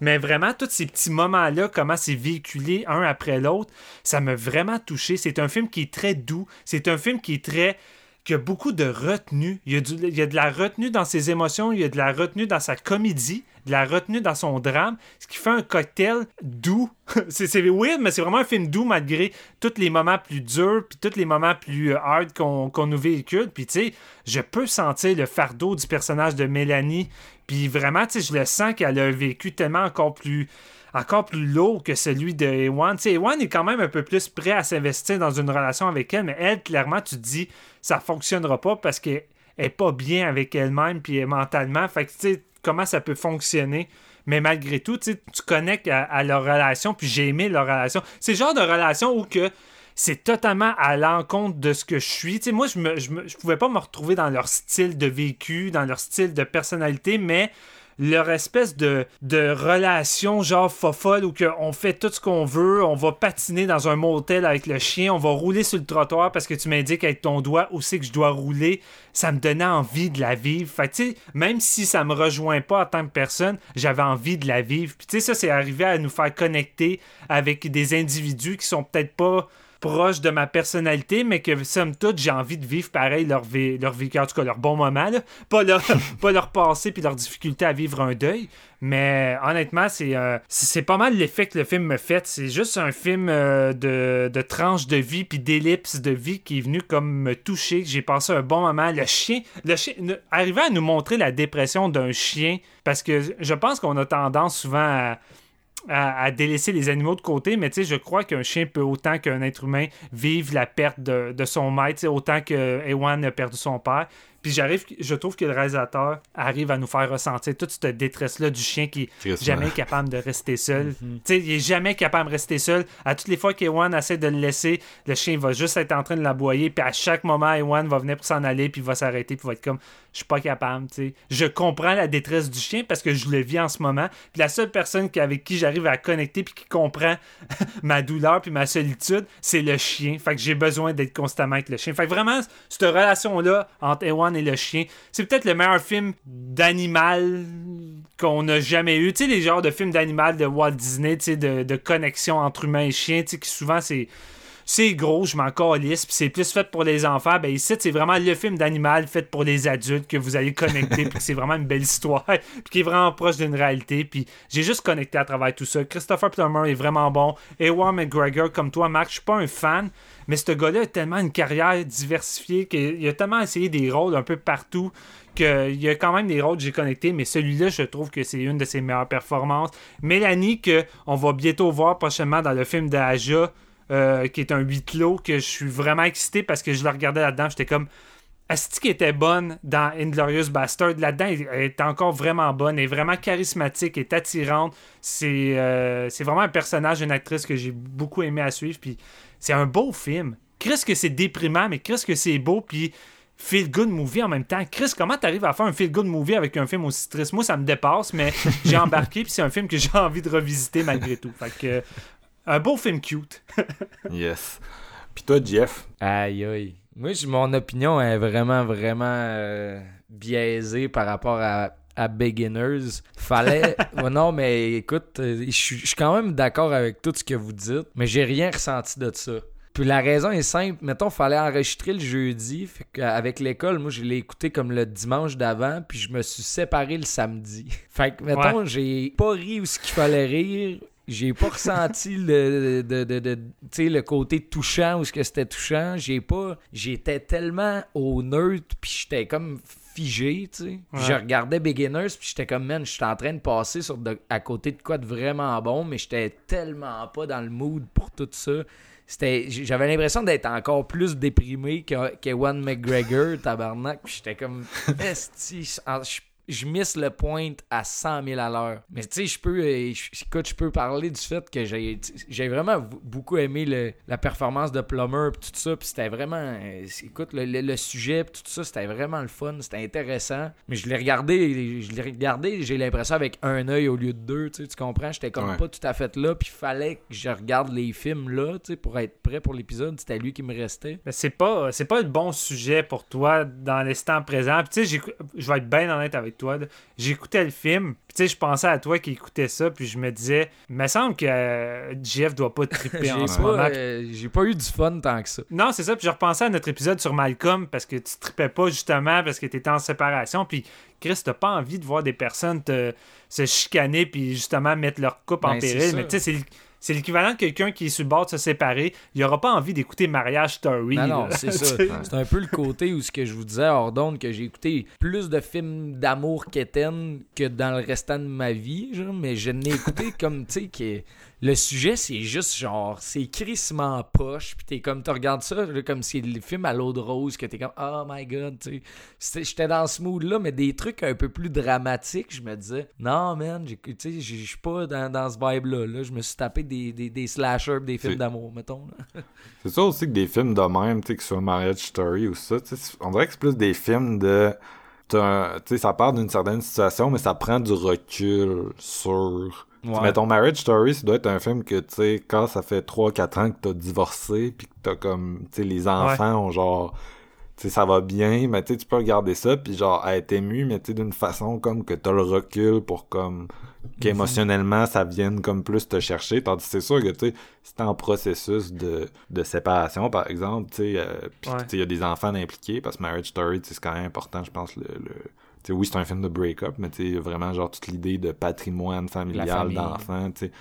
Mais vraiment, tous ces petits moments-là, comment c'est véhiculé un après l'autre, ça m'a vraiment touché. C'est un film qui est très doux, c'est un film qui est très qui a beaucoup de retenue. Il y a de la retenue dans ses émotions, il y a de la retenue dans sa comédie, de la retenue dans son drame, ce qui fait un cocktail doux. c'est weird, mais c'est vraiment un film doux malgré tous les moments plus durs, puis tous les moments plus euh, hard qu'on nous véhicule. Puis tu sais, je peux sentir le fardeau du personnage de Mélanie, puis vraiment, tu sais, je le sens qu'elle a vécu tellement encore plus encore plus lourd que celui de Ewan. Tu sais, Ewan est quand même un peu plus prêt à s'investir dans une relation avec elle, mais elle, clairement, tu te dis, ça fonctionnera pas parce qu'elle est pas bien avec elle-même puis mentalement. Fait que, tu sais, comment ça peut fonctionner? Mais malgré tout, tu connectes à, à leur relation, puis j'ai aimé leur relation. C'est le genre de relation où que c'est totalement à l'encontre de ce que je suis. Tu sais, moi, je me, je, je pouvais pas me retrouver dans leur style de vécu, dans leur style de personnalité, mais leur espèce de, de relation genre fofolle où on fait tout ce qu'on veut, on va patiner dans un motel avec le chien, on va rouler sur le trottoir parce que tu m'indiques avec ton doigt où c'est que je dois rouler, ça me donnait envie de la vivre. Fait tu sais, même si ça me rejoint pas en tant que personne, j'avais envie de la vivre. Puis tu sais, ça, c'est arrivé à nous faire connecter avec des individus qui sont peut-être pas proches de ma personnalité, mais que somme toute, j'ai envie de vivre pareil leur, vé- leur vécu, en tout cas leur bon moment. Pas, leur, pas leur passé puis leur difficulté à vivre un deuil. Mais honnêtement, c'est euh, pas mal l'effet que le film me fait. C'est juste un film euh, de, de tranche de vie puis d'ellipse de vie qui est venu comme me toucher. J'ai passé un bon moment. Le chien, le chien, arriver à nous montrer la dépression d'un chien, parce que je pense qu'on a tendance souvent à à, délaisser les animaux de côté, mais je crois qu'un chien peut autant qu'un être humain vivre la perte de, de son maître, autant que Ewan a perdu son père. Puis j'arrive, je trouve que le réalisateur arrive à nous faire ressentir toute cette détresse-là du chien qui est jamais capable de rester seul. Tu sais, il est jamais capable de rester seul. À toutes les fois qu'Ewan essaie de le laisser, le chien va juste être en train de l'aboyer. Puis à chaque moment, Ewan va venir pour s'en aller, puis il va s'arrêter, puis il va être comme, je suis pas capable. tu sais. Je comprends la détresse du chien parce que je le vis en ce moment. Puis la seule personne qui- avec qui j'arrive à connecter puis qui comprend ma douleur puis ma solitude, c'est le chien. Fait que j'ai besoin d'être constamment avec le chien. Fait que vraiment, cette relation-là entre Ewan et le chien, c'est peut-être le meilleur film d'animal qu'on a jamais eu. Tu sais, les genres de films d'animal de Walt Disney, tu sais, de, de connexion entre humain et chien, tu sais, qui souvent c'est c'est gros, je m'en calisse, puis c'est plus fait pour les enfants. Ben ici, c'est vraiment le film d'animal fait pour les adultes que vous allez connecter, puis c'est vraiment une belle histoire, puis qui est vraiment proche d'une réalité. Puis j'ai juste connecté à travers tout ça. Christopher Plummer est vraiment bon. Ewan McGregor, comme toi, Marc, je suis pas un fan, mais ce gars-là a tellement une carrière diversifiée qu'il a tellement essayé des rôles un peu partout qu'il y a quand même des rôles que j'ai connectés, mais celui-là, je trouve que c'est une de ses meilleures performances. Mélanie, que on va bientôt voir prochainement dans le film d'Aja, euh, qui est un huis clos, que je suis vraiment excité parce que je le regardais là-dedans, j'étais comme... Asti qui était bonne dans Inglorious Bastard. Là-dedans, elle est encore vraiment bonne. Elle est vraiment charismatique, elle est attirante. C'est euh, c'est vraiment un personnage, une actrice que j'ai beaucoup aimé à suivre. Puis c'est un beau film. Chris que c'est déprimant, mais Chris que c'est beau. Puis feel good movie en même temps. Chris, comment t'arrives à faire un feel good movie avec un film aussi triste? Moi, ça me dépasse, mais j'ai embarqué. Puis c'est un film que j'ai envie de revisiter malgré tout. Fait que un beau film cute. Yes. Puis toi, Jeff, Aïe aïe. Moi, mon opinion est vraiment, vraiment euh, biaisée par rapport à, à Beginners. Fallait. Ouais, non, mais écoute, euh, je suis quand même d'accord avec tout ce que vous dites, mais j'ai rien ressenti de ça. Puis la raison est simple. Mettons, fallait enregistrer le jeudi. Fait qu'avec l'école, moi, je l'ai écouté comme le dimanche d'avant, puis je me suis séparé le samedi. Fait que, mettons, j'ai pas ri où ce qu'il fallait rire. J'ai pas ressenti le, de, de- le côté touchant ou ce que c'était touchant. J'ai pas. J'étais tellement au neutre, puis j'étais comme figé, tu sais. Je regardais Beginners, puis j'étais comme, man, j'étais en train de passer sur de- à côté de quoi de vraiment bon, mais j'étais tellement pas dans le mood pour tout ça. C'était, j'avais l'impression d'être encore plus déprimé que- qu'Ewan McGregor, tabarnak. J'étais comme, esti, je je miss le point à 100 000 à l'heure. Mais tu sais, je peux, euh, je- écoute, je peux parler du fait que j'ai j'ai vraiment beaucoup aimé le- la performance de Plummer pis tout ça, puis c'était vraiment, euh, écoute, le, le- le sujet pis tout ça, c'était vraiment le fun, c'était intéressant. Mais je l'ai regardé, je l'ai regardé, j'ai l'impression avec un œil au lieu de deux, tu comprends? J'étais comme Ouais. pas tout à fait là, puis il fallait que je regarde les films là, tu sais, pour être prêt pour l'épisode. C'était lui qui me restait. Mais c'est pas, c'est pas le bon sujet pour toi dans l'instant présent. Puis tu sais, je vais être bien honnête avec toi. J'écoutais le film, puis tu sais, je pensais à toi qui écoutais ça, puis je me disais, il me semble que euh, Jeff doit pas triper en ce moment. euh, j'ai pas eu du fun tant que ça. Non, c'est ça. Puis je repensais à notre épisode sur Malcolm parce que tu tripais pas justement parce que tu étais en séparation. Puis Chris, t'as pas envie de voir des personnes te, se chicaner puis justement mettre leur couple en Ben, c'est péril. Mais tu sais, c'est c'est l'équivalent de quelqu'un qui est sur le bord de se séparer. Il aura pas envie d'écouter Marriage Story. Non, c'est ça. C'est un peu le côté où ce que je vous disais hors d'onde que j'ai écouté plus de films d'amour qu'Étienne que dans le restant de ma vie, genre, mais je n'ai écouté comme, tu sais, que le sujet, c'est juste genre, c'est crissement poche, puis t'es comme, tu regardes ça comme si le film à l'eau de rose, que t'es comme, oh my god, tu sais. J'étais dans ce mood-là, mais des trucs un peu plus dramatiques, je me disais, non, man, tu sais, je suis pas dans, dans ce vibe-là. Là. Je me suis tapé des, des, des slashers, des films C'est- d'amour, mettons. C'est ça aussi que des films de même, tu sais, que ce soit Marriage Story ou ça, tu sais, c'est- on dirait que c'est plus des films de... un- Tu sais, ça part d'une certaine situation, mais ça prend du recul sur... Ouais. Mettons, Marriage Story, ça doit être un film que, tu sais, quand ça fait 3-4 ans que t'as divorcé, puis que t'as comme... Tu sais, les enfants ont genre... Tu sais, ça va bien, mais tu sais, tu peux regarder ça, puis genre, être ému, mais tu sais, d'une façon comme que t'as le recul pour comme... qu'émotionnellement, ça vienne comme plus te chercher. Tandis que c'est sûr que, tu sais, si t'es en processus de, de séparation, par exemple, tu sais, euh, puis Ouais. tu sais, il y a des enfants impliqués, parce que Marriage Story, tu sais, c'est quand même important, je pense, le... le oui, c'est un film de break-up, mais tu vraiment, genre, toute l'idée de patrimoine familial d'enfants, tu sais.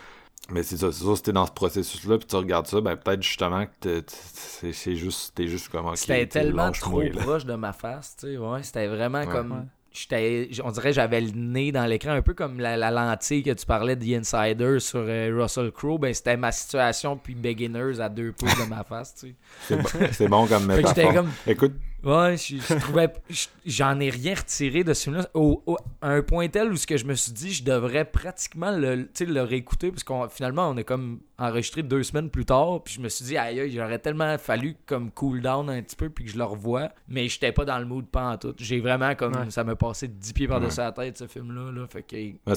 Mais c'est ça, c'est ça, si t'es dans ce processus-là, puis tu regardes ça, ben peut-être justement que t'es- t'es- c'est juste, t'es juste comme, ok, C'était tellement trop là. proche de ma face, tu sais. Ouais, c'était vraiment Ouais. comme. J'étais, on dirait que j'avais le nez dans l'écran, un peu comme la, la lentille que tu parlais de The Insider sur euh, Russell Crowe. Ben, c'était ma situation, puis Beginners à deux pouces de ma face, tu sais. C'est bon, c'est bon comme métaphore. comme- Écoute, Ouais, je, je trouvais. je- J'en ai rien retiré de ce film-là. Au, au- à un point tel où ce que je me suis dit, je devrais pratiquement le, tu sais, le réécouter, parce qu'on finalement, on est comme enregistré deux semaines plus tard. Puis je me suis dit, aïe, aïe, j'aurais tellement fallu comme cool down un petit peu, puis que je le revoie. Mais j'étais pas dans le mood pas en tout. J'ai vraiment comme. Ouais. Ça m'a passé 10 pieds par-dessus la tête, ce film-là. Là, fait que. ben,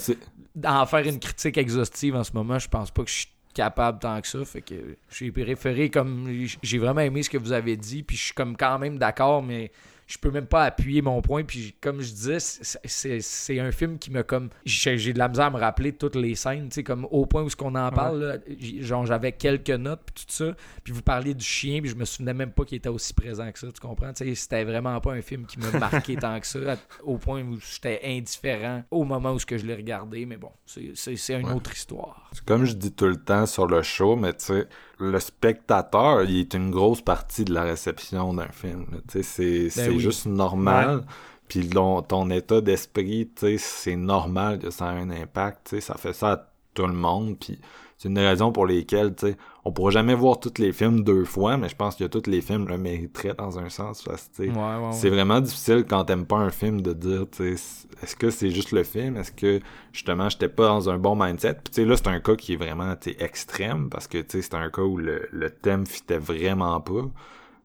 d'en faire une critique exhaustive en ce moment, je pense pas que je suis capable tant que ça. Fait que j'ai préféré comme j'ai vraiment aimé ce que vous avez dit, puis je suis comme quand même d'accord, mais je peux même pas appuyer mon point. Puis comme je disais, c'est- un film qui me comme j'ai de la misère à me rappeler toutes les scènes, tu sais comme au point où ce qu'on en parle, là, genre j'avais quelques notes puis tout ça. Puis vous parliez du chien, puis je me souvenais même pas qu'il était aussi présent que ça, tu comprends? Tu sais, C'était vraiment pas un film qui m'a marqué tant que ça, au point où j'étais indifférent au moment où ce que je l'ai regardé. Mais bon, c'est- une Ouais. autre histoire. comme je dis tout le temps sur le show, mais tu sais, le spectateur, il est une grosse partie de la réception d'un film. là. Tu sais, c'est c'est Ben oui. juste normal. Puis ton, état d'esprit, tu sais, c'est normal que ça ait un impact. Tu sais, ça fait ça à tout le monde. Puis c'est une des raisons pour lesquelles, tu sais, on pourra jamais voir tous les films deux fois, mais je pense que tous les films le mériteraient dans un sens. Ouais, ouais, ouais. c'est vraiment difficile quand t'aimes pas un film de dire, tu sais, est-ce que c'est juste le film? Est-ce que, justement, j'étais pas dans un bon mindset? Puis, tu sais, là, c'est un cas qui est vraiment, extrême parce que, tu sais, c'est un cas où le, le thème fitait vraiment pas.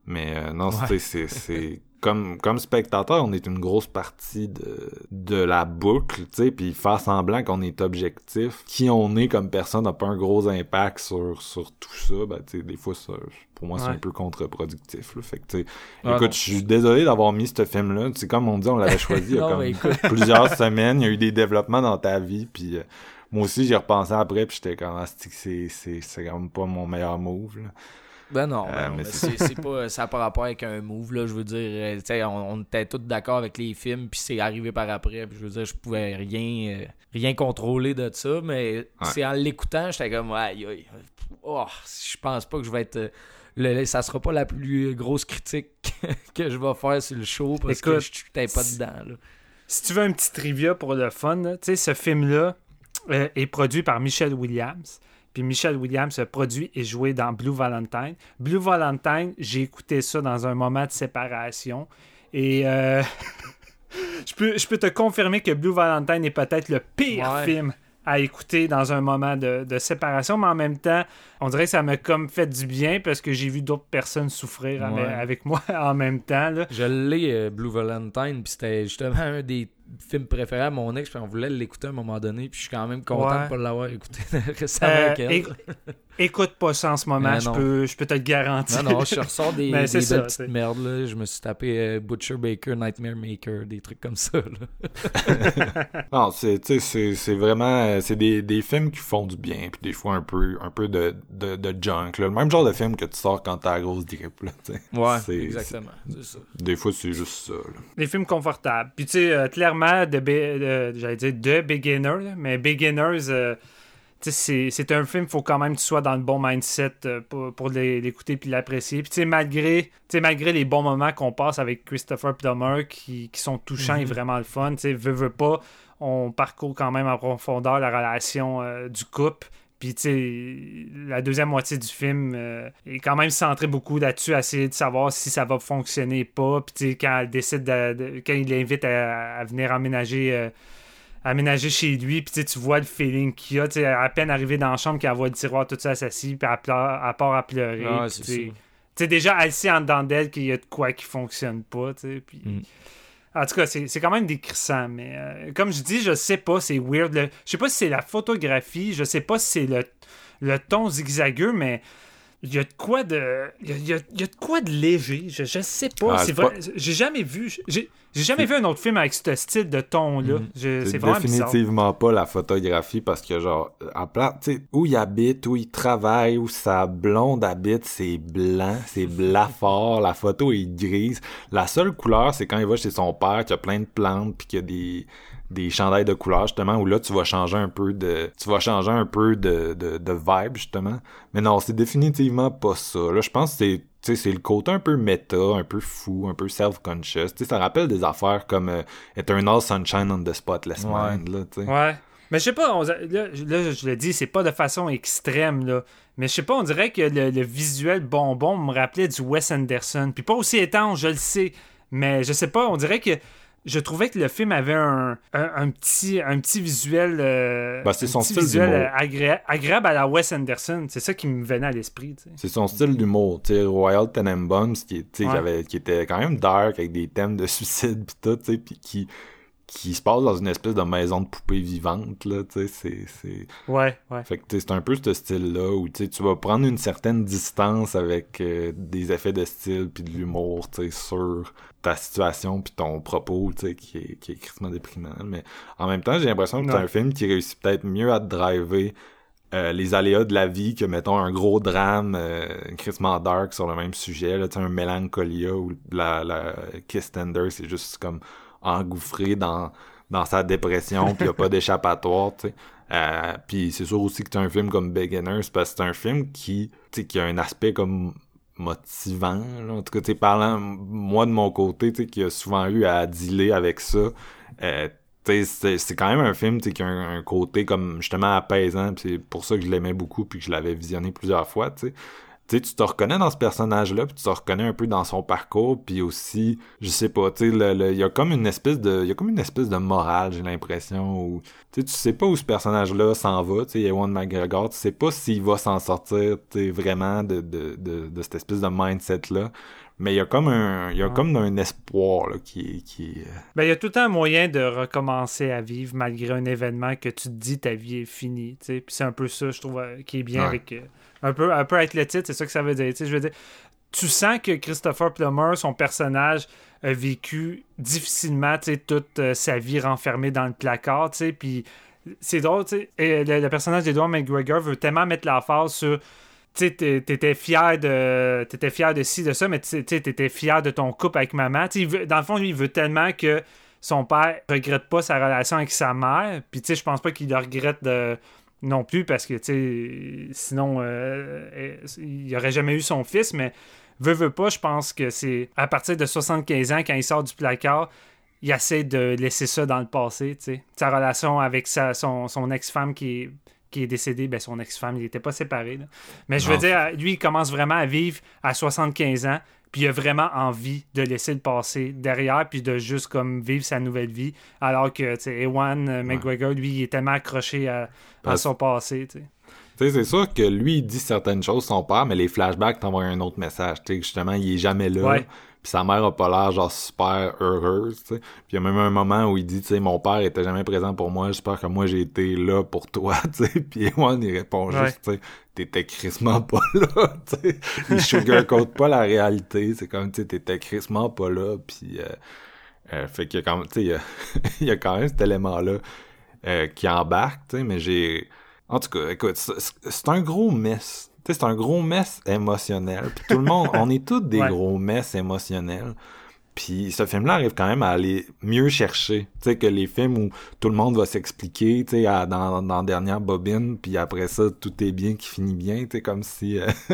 Mais euh, non, c'est comme, comme spectateur, on est une grosse partie de, de la boucle, tu sais, puis faire semblant qu'on est objectif, qui on est comme personne n'a pas un gros impact sur, sur tout ça, ben, tu sais, des fois, ça, pour moi, c'est Ouais. un peu contre-productif, là. Fait que, tu sais, Ah, écoute, je suis désolé d'avoir mis ce film-là. C'est comme on dit, on l'avait choisi il y a Non, comme écoute. plusieurs semaines. Il y a eu des développements dans ta vie, puis euh, moi aussi, j'y repensé après, puis j'étais comme, ah, c'est quand même pas mon meilleur move, là. Ben non, ben Euh, non, mais mais c'est- pas ça n'a pas rapport avec un move là, je veux dire euh, on, on était tous d'accord avec les films puis c'est arrivé par après, puis je veux dire je pouvais rien euh, rien contrôler de ça mais c'est en l'écoutant, j'étais comme aïe aïe. Oh, je pense pas que je vais être euh, le, ça sera pas la plus grosse critique que je vais faire sur le show parce que je suis pas dedans là. Si tu veux un petit trivia pour le fun, là, tu sais, ce film-là euh, est produit par Michelle Williams. Puis Michelle Williams a produit et joué dans Blue Valentine. Blue Valentine, j'ai écouté ça dans un moment de séparation. Et euh, je, peux, je peux te confirmer que Blue Valentine est peut-être le pire Ouais. film à écouter dans un moment de, de séparation, mais en même temps, on dirait que ça m'a comme fait du bien parce que j'ai vu d'autres personnes souffrir avec- moi en même temps. Là. Je l'ai, euh, Blue Valentine, puis c'était justement un des films préférés à mon ex, puis on voulait l'écouter à un moment donné, puis je suis quand même content Ouais. de pas l'avoir écouté récemment Euh, avec elle. Éc- écoute pas ça en ce moment, Mais je non. peux, je peux te le garantir. Non, non, je ressors des, Mais des c'est belles ça, petites c'est- merdes. Là. Je me suis tapé euh, Butcher Baker, Nightmare Maker, des trucs comme ça. Là. Non, c'est, tu sais, c'est, c'est vraiment, euh, c'est des, des films qui font du bien, puis des fois un peu, un peu de, de, de junk, là. Le même genre de film que tu sors quand t'as la grosse grippe, là. Ouais, C'est- exactement. C'est ça. Des fois, c'est juste ça, là. Des films confortables. Puis tu sais, euh, clairement, de, j'allais dire de beginner, là, mais beginners, euh, c'est, un film, faut quand même que tu sois dans le bon mindset euh, pour, pour l'é- l'écouter puis l'apprécier. Puis tu sais, malgré, malgré les bons moments qu'on passe avec Christopher Plummer qui, qui sont touchants et vraiment le fun, tu sais, veut, veut pas, on parcourt quand même en profondeur la relation euh, du couple. Puis, tu sais, la deuxième moitié du film euh, est quand même centrée beaucoup là-dessus, à essayer de savoir si ça va fonctionner ou pas. Puis, tu sais, quand elle décide, de, de- quand il l'invite à, à venir emménager, euh, aménager chez lui, puis tu vois le feeling qu'il a. Tu sais, à peine arrivé dans la chambre, qu'elle voit le tiroir tout ça s'assit, puis elle, elle part à pleurer. Ah, tu sais, déjà, elle sait en dedans d'elle qu'il y a de quoi qui fonctionne pas, tu sais. Puis... Mm. En tout cas, c'est quand même décrissant, mais euh, comme je dis, je sais pas, c'est weird. le- Je sais pas si c'est la photographie, je sais pas si c'est le, le ton zigzagueux, mais il y a de quoi de. Il y a, il y a- y a de quoi de léger. Je, je sais pas. Ah, c'est vrai. J'ai jamais vu. J'ai j'ai jamais vu un autre film avec ce style de ton-là. Je- C'est vraiment bizarre. définitivement pas la photographie parce que genre en plat, tu sais où il habite, où il travaille, où sa blonde habite, c'est blanc, c'est blafard, la photo est grise. La seule couleur, c'est quand il va chez son père qui a plein de plantes puis qu'il y a des des chandails de couleurs justement où là tu vas changer un peu de tu vas changer un peu de, de, de vibe justement mais non c'est définitivement pas ça là je pense que c'est c'est le côté un peu méta, un peu fou, un peu self-conscious. Tu sais, ça rappelle des affaires comme euh, Eternal Sunshine on the Spotless Ouais. Mind, là, tu sais. Ouais. Mais je sais pas, on- là, là, je le dis, c'est pas de façon extrême, là. Mais je sais pas, on dirait que le, le visuel bonbon me rappelait du Wes Anderson. Puis pas aussi étanche, je le sais. Mais je sais pas, on dirait que je trouvais que le film avait un, un, un petit, un petit visuel. euh, Ben, c'est son petit style visuel euh, agré- agréable à la Wes Anderson. C'est ça qui me venait à l'esprit. C'est son style d'humour, Royal Tenenbaums, qui, Ouais. qui avait- qui était quand même dark, avec des thèmes de suicide pis tout, pis qui, qui se passe dans une espèce de maison de poupée vivante, là, tu sais, c'est, c'est... Ouais, ouais. Fait que c'est un peu ce style-là où tu sais, tu vas prendre une certaine distance avec euh, des effets de style puis de l'humour, tu sais, sur ta situation puis ton propos, tu sais, qui est, qui est déprimant. Mais en même temps, j'ai l'impression que c'est un film qui réussit peut-être mieux à te driver euh, les aléas de la vie que, mettons, un gros drame euh, crissement dark sur le même sujet, là, tu sais, un mélancolia où la, la Kiss Tender, c'est juste comme engouffré dans, dans sa dépression puis il a pas d'échappatoire, tu sais. Euh, puis c'est sûr aussi que c'est un film comme Beginners parce que c'est un film qui, tu sais, qui a un aspect comme motivant. là. En tout cas, parlant, moi de mon côté, tu sais, qui a souvent eu à dealer avec ça, euh, c'est quand même un film qui a un, un côté comme justement apaisant. C'est pour ça que je l'aimais beaucoup puis que je l'avais visionné plusieurs fois. Tu sais, tu te reconnais dans ce personnage-là, puis tu te reconnais un peu dans son parcours, puis aussi, je sais pas, tu sais, il y a comme une espèce de, il y a comme une espèce de morale, j'ai l'impression, où, tu sais, tu sais pas où ce personnage-là s'en va, tu sais, Ewan McGregor, tu sais pas s'il va s'en sortir, tu sais, vraiment de, de, de, de cette espèce de mindset-là, mais il y a comme un, il y a comme un espoir, là, qui qui euh, Ben, il y a tout le temps un moyen de recommencer à vivre malgré un événement que tu te dis ta vie est finie. tu sais. Puis c'est un peu ça, je trouve, euh, qui est bien Ouais. avec. Un, peu, un peu avec le titre, c'est ça que ça veut dire. tu sais. Je veux dire, tu sens que Christopher Plummer, son personnage, a vécu difficilement tu sais, toute euh, sa vie renfermée dans le placard. tu sais. Puis c'est drôle. Et le, personnage d'Edward McGregor veut tellement mettre la phase sur tu t'étais fier de t'étais fier de ci de ça mais tu t'étais fier de ton couple avec maman dans le fond lui il veut tellement que son père regrette pas sa relation avec sa mère puis tu sais je pense pas qu'il regrette de- non plus parce que tu sais sinon euh, euh, il aurait jamais eu son fils mais veut veut pas je pense que c'est à partir de 75 ans quand il sort du placard il essaie de laisser ça dans le passé, tu sais. Sa relation avec sa, son, son ex-femme qui est, qui est décédée, ben son ex-femme, il n'était pas séparé. là. Mais je veux Non. dire, lui, il commence vraiment à vivre à 75 ans, puis il a vraiment envie de laisser le passé derrière, puis de juste comme vivre sa nouvelle vie, alors que, Ewan euh, McGregor, lui, il est tellement accroché à, son passé, tu sais. Tu sais, c'est sûr que lui, il dit certaines choses, son père, mais les flashbacks t'envoient un autre message. Tu sais, justement, il est jamais là. Ouais. Puis sa mère a pas l'air, genre, super heureuse, tu sais. Puis il y a même un moment où il dit, tu sais, mon père était jamais présent pour moi, j'espère que moi, j'ai été là pour toi, tu sais. Puis Ewan, il répond Ouais. juste, tu sais, t'étais crissement pas là, tu sais. Il sugarcoat pas la réalité. C'est comme, tu sais, t'étais crissement pas là, puis... euh, euh, fait qu'il y a quand même, tu sais, il y a- il y, a quand même cet élément-là euh, qui embarque, tu sais, mais j'ai... En tout cas, écoute, c'est c'est un gros mess. Tu sais, c'est un gros mess émotionnel. Puis tout le monde, on est tous des Ouais. gros mess émotionnels. Puis ce film-là arrive quand même à aller mieux chercher, tu sais, que les films où tout le monde va s'expliquer, tu sais, dans, dans la dernière bobine, puis après ça, tout est bien qui finit bien, tu sais, comme si... euh,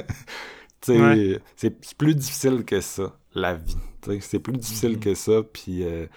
tu sais, Ouais. c'est plus difficile que ça, la vie, tu sais, c'est plus difficile que ça, puis... euh,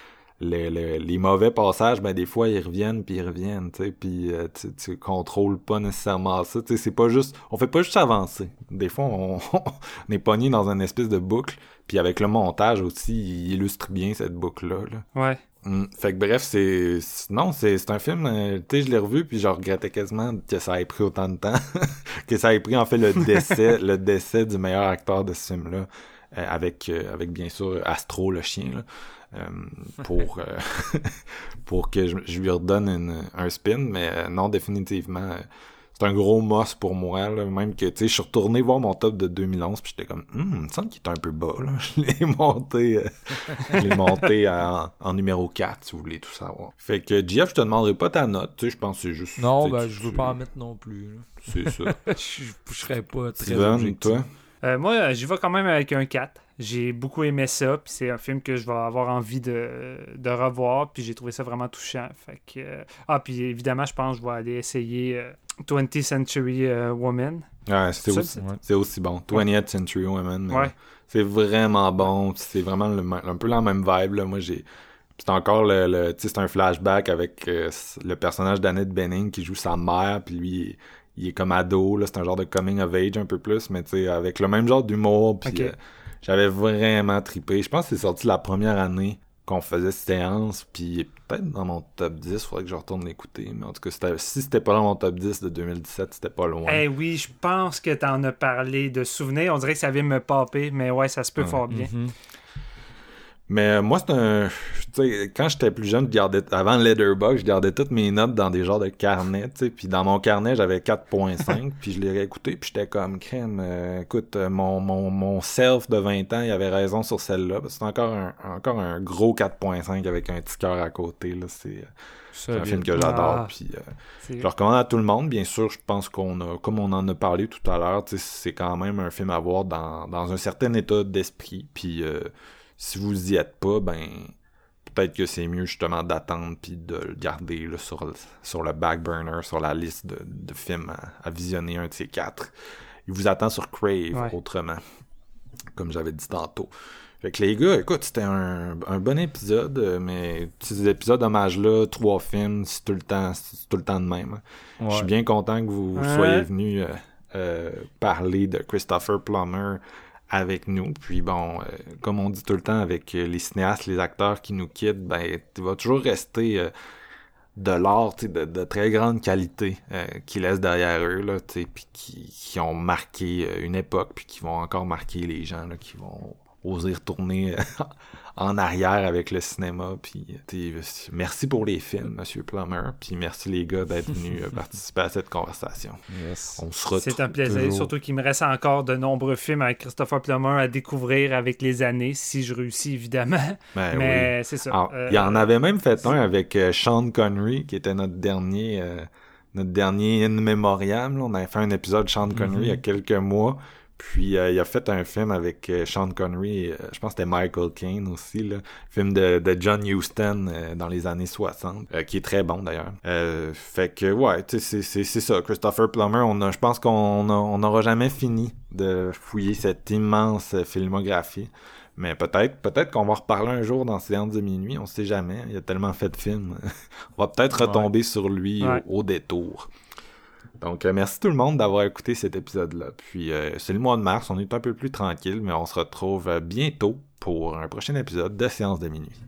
le- le- les mauvais passages, ben des fois ils reviennent puis ils reviennent, tu sais, puis euh, tu, tu contrôles pas nécessairement ça, tu sais, c'est pas juste, on fait pas juste avancer. Des fois on, on est pogné dans une espèce de boucle, puis avec le montage aussi, il illustre bien cette boucle là. là. Ouais. Mm. Fait que bref, c'est non, c'est c'est un film, euh, tu sais, je l'ai revu puis je regrettais quasiment que ça ait pris autant de temps, que ça ait pris en fait le décès, le décès du meilleur acteur de ce film là, avec euh, avec bien sûr Astro le chien là. Euh, pour euh, pour que je, je lui redonne une- un spin mais euh, non définitivement c'est un gros moss pour moi là, même que tu sais je suis retourné voir mon top de 2011 puis j'étais comme hum, il me semble qu'il est un peu bas là. Je l'ai monté euh, je l'ai monté à- en, en numéro 4 si vous voulez tout savoir. Fait que Jeff je te demanderai pas ta note tu sais je pense que c'est juste Non, ben, je veux tu- pas en mettre non plus. c'est ça. Je, je serais pas très Steven toi? Euh, moi, j'y vais quand même avec un 4. J'ai beaucoup aimé ça, puis c'est un film que je vais avoir envie de, de revoir, puis j'ai trouvé ça vraiment touchant. Fait que, euh, Ah, puis évidemment, je pense que je vais aller essayer euh, 20th Century euh, Woman. Ouais, c'est aussi, Ouais. bon. 20th Century Ouais. C'est vraiment bon. C'est vraiment le un peu la même vibe. Là. Moi, j'ai. C'est encore le. c'est un flashback avec euh, le personnage d'Annette Benning qui joue sa mère, puis lui, il est comme ado. là C'est un genre de coming of age un peu plus, mais tu sais, avec le même genre d'humour. Puis euh, j'avais vraiment trippé. Je pense que c'est sorti la première année qu'on faisait cette séance, puis peut-être dans mon top 10, faudrait que je retourne l'écouter. Mais en tout cas, si c'était pas dans mon top 10 de 2017, c'était pas loin. Eh oui, je pense que t'en as parlé de souvenirs. On dirait que ça vient me popper, mais ouais, ça se peut Ouais. fort bien. Mhm. Mais moi, c'est un. Tu sais, quand j'étais plus jeune, je gardais. Avant Letterboxd, je gardais toutes mes notes dans des genres de carnets, tu sais. Puis dans mon carnet, j'avais 4.5, puis je l'ai réécouté, puis j'étais comme crème. euh, écoute, euh, mon, mon, mon self de 20 ans, il avait raison sur celle-là. C'est encore un, encore un gros 4.5 avec un petit cœur à côté, là. C'est euh, c'est un film que j'adore, Ah. puis. euh, je le recommande à tout le monde. Bien sûr, je pense qu'on a, comme on en a parlé tout à l'heure, tu sais, c'est quand même un film à voir dans, dans un certain état d'esprit. Puis euh, si vous y êtes pas, ben peut-être que c'est mieux justement d'attendre puis de le garder là, sur, le- sur le back burner, sur la liste de, de films à, à visionner, un de ces quatre. Il vous attend sur Crave Ouais. autrement, comme j'avais dit tantôt. Fait que les gars, écoute, c'était un, un bon épisode, euh, mais ces épisodes hommage-là, trois films, c'est tout le temps, c'est tout le temps de même. hein. Je suis bien content que vous Ouais. soyez venu euh, euh, parler de Christopher Plummer avec nous. Puis bon, euh, comme on dit tout le temps avec euh, les cinéastes, les acteurs qui nous quittent, ben, il va toujours rester euh, de l'art tu de, très grande qualité euh, qu'ils laissent derrière eux, là, tu puis qui, qui ont marqué une époque, puis qui vont encore marquer les gens qui vont oser retourner en arrière avec le cinéma. Puis, euh, sais, merci pour les films, Monsieur Plummer. Puis merci les gars d'être venus euh, participer à cette conversation. Yes. On se retrouve C'est un plaisir, toujours- surtout qu'il me reste encore de nombreux films avec Christopher Plummer à découvrir avec les années, si je réussis évidemment. Ben oui. mais c'est ça. Euh, il y en avait même fait un avec euh, Sean Connery, qui était notre dernier, euh, notre dernier in memoriam. là. On avait fait un épisode de Sean Connery il y a quelques mois. Puis euh, il a fait un film avec euh, Sean Connery, euh, je pense que c'était Michael Caine aussi, là. film de, de John Huston dans les années 60, euh, qui est très bon d'ailleurs. Fait que ouais, tu sais, c'est- ça, Christopher Plummer, on a, je pense qu'on on n'aura jamais fini de fouiller cette immense filmographie. Mais peut-être, peut-être qu'on va reparler un jour dans Séance de minuit, on sait jamais. Il y a tellement fait de films. on va peut-être Ouais. retomber sur lui Ouais. au, au détour. Donc, euh, merci tout le monde d'avoir écouté cet épisode-là. Puis, euh, c'est le mois de mars, on est un peu plus tranquille, mais on se retrouve euh, bientôt pour un prochain épisode de Séance de minuit.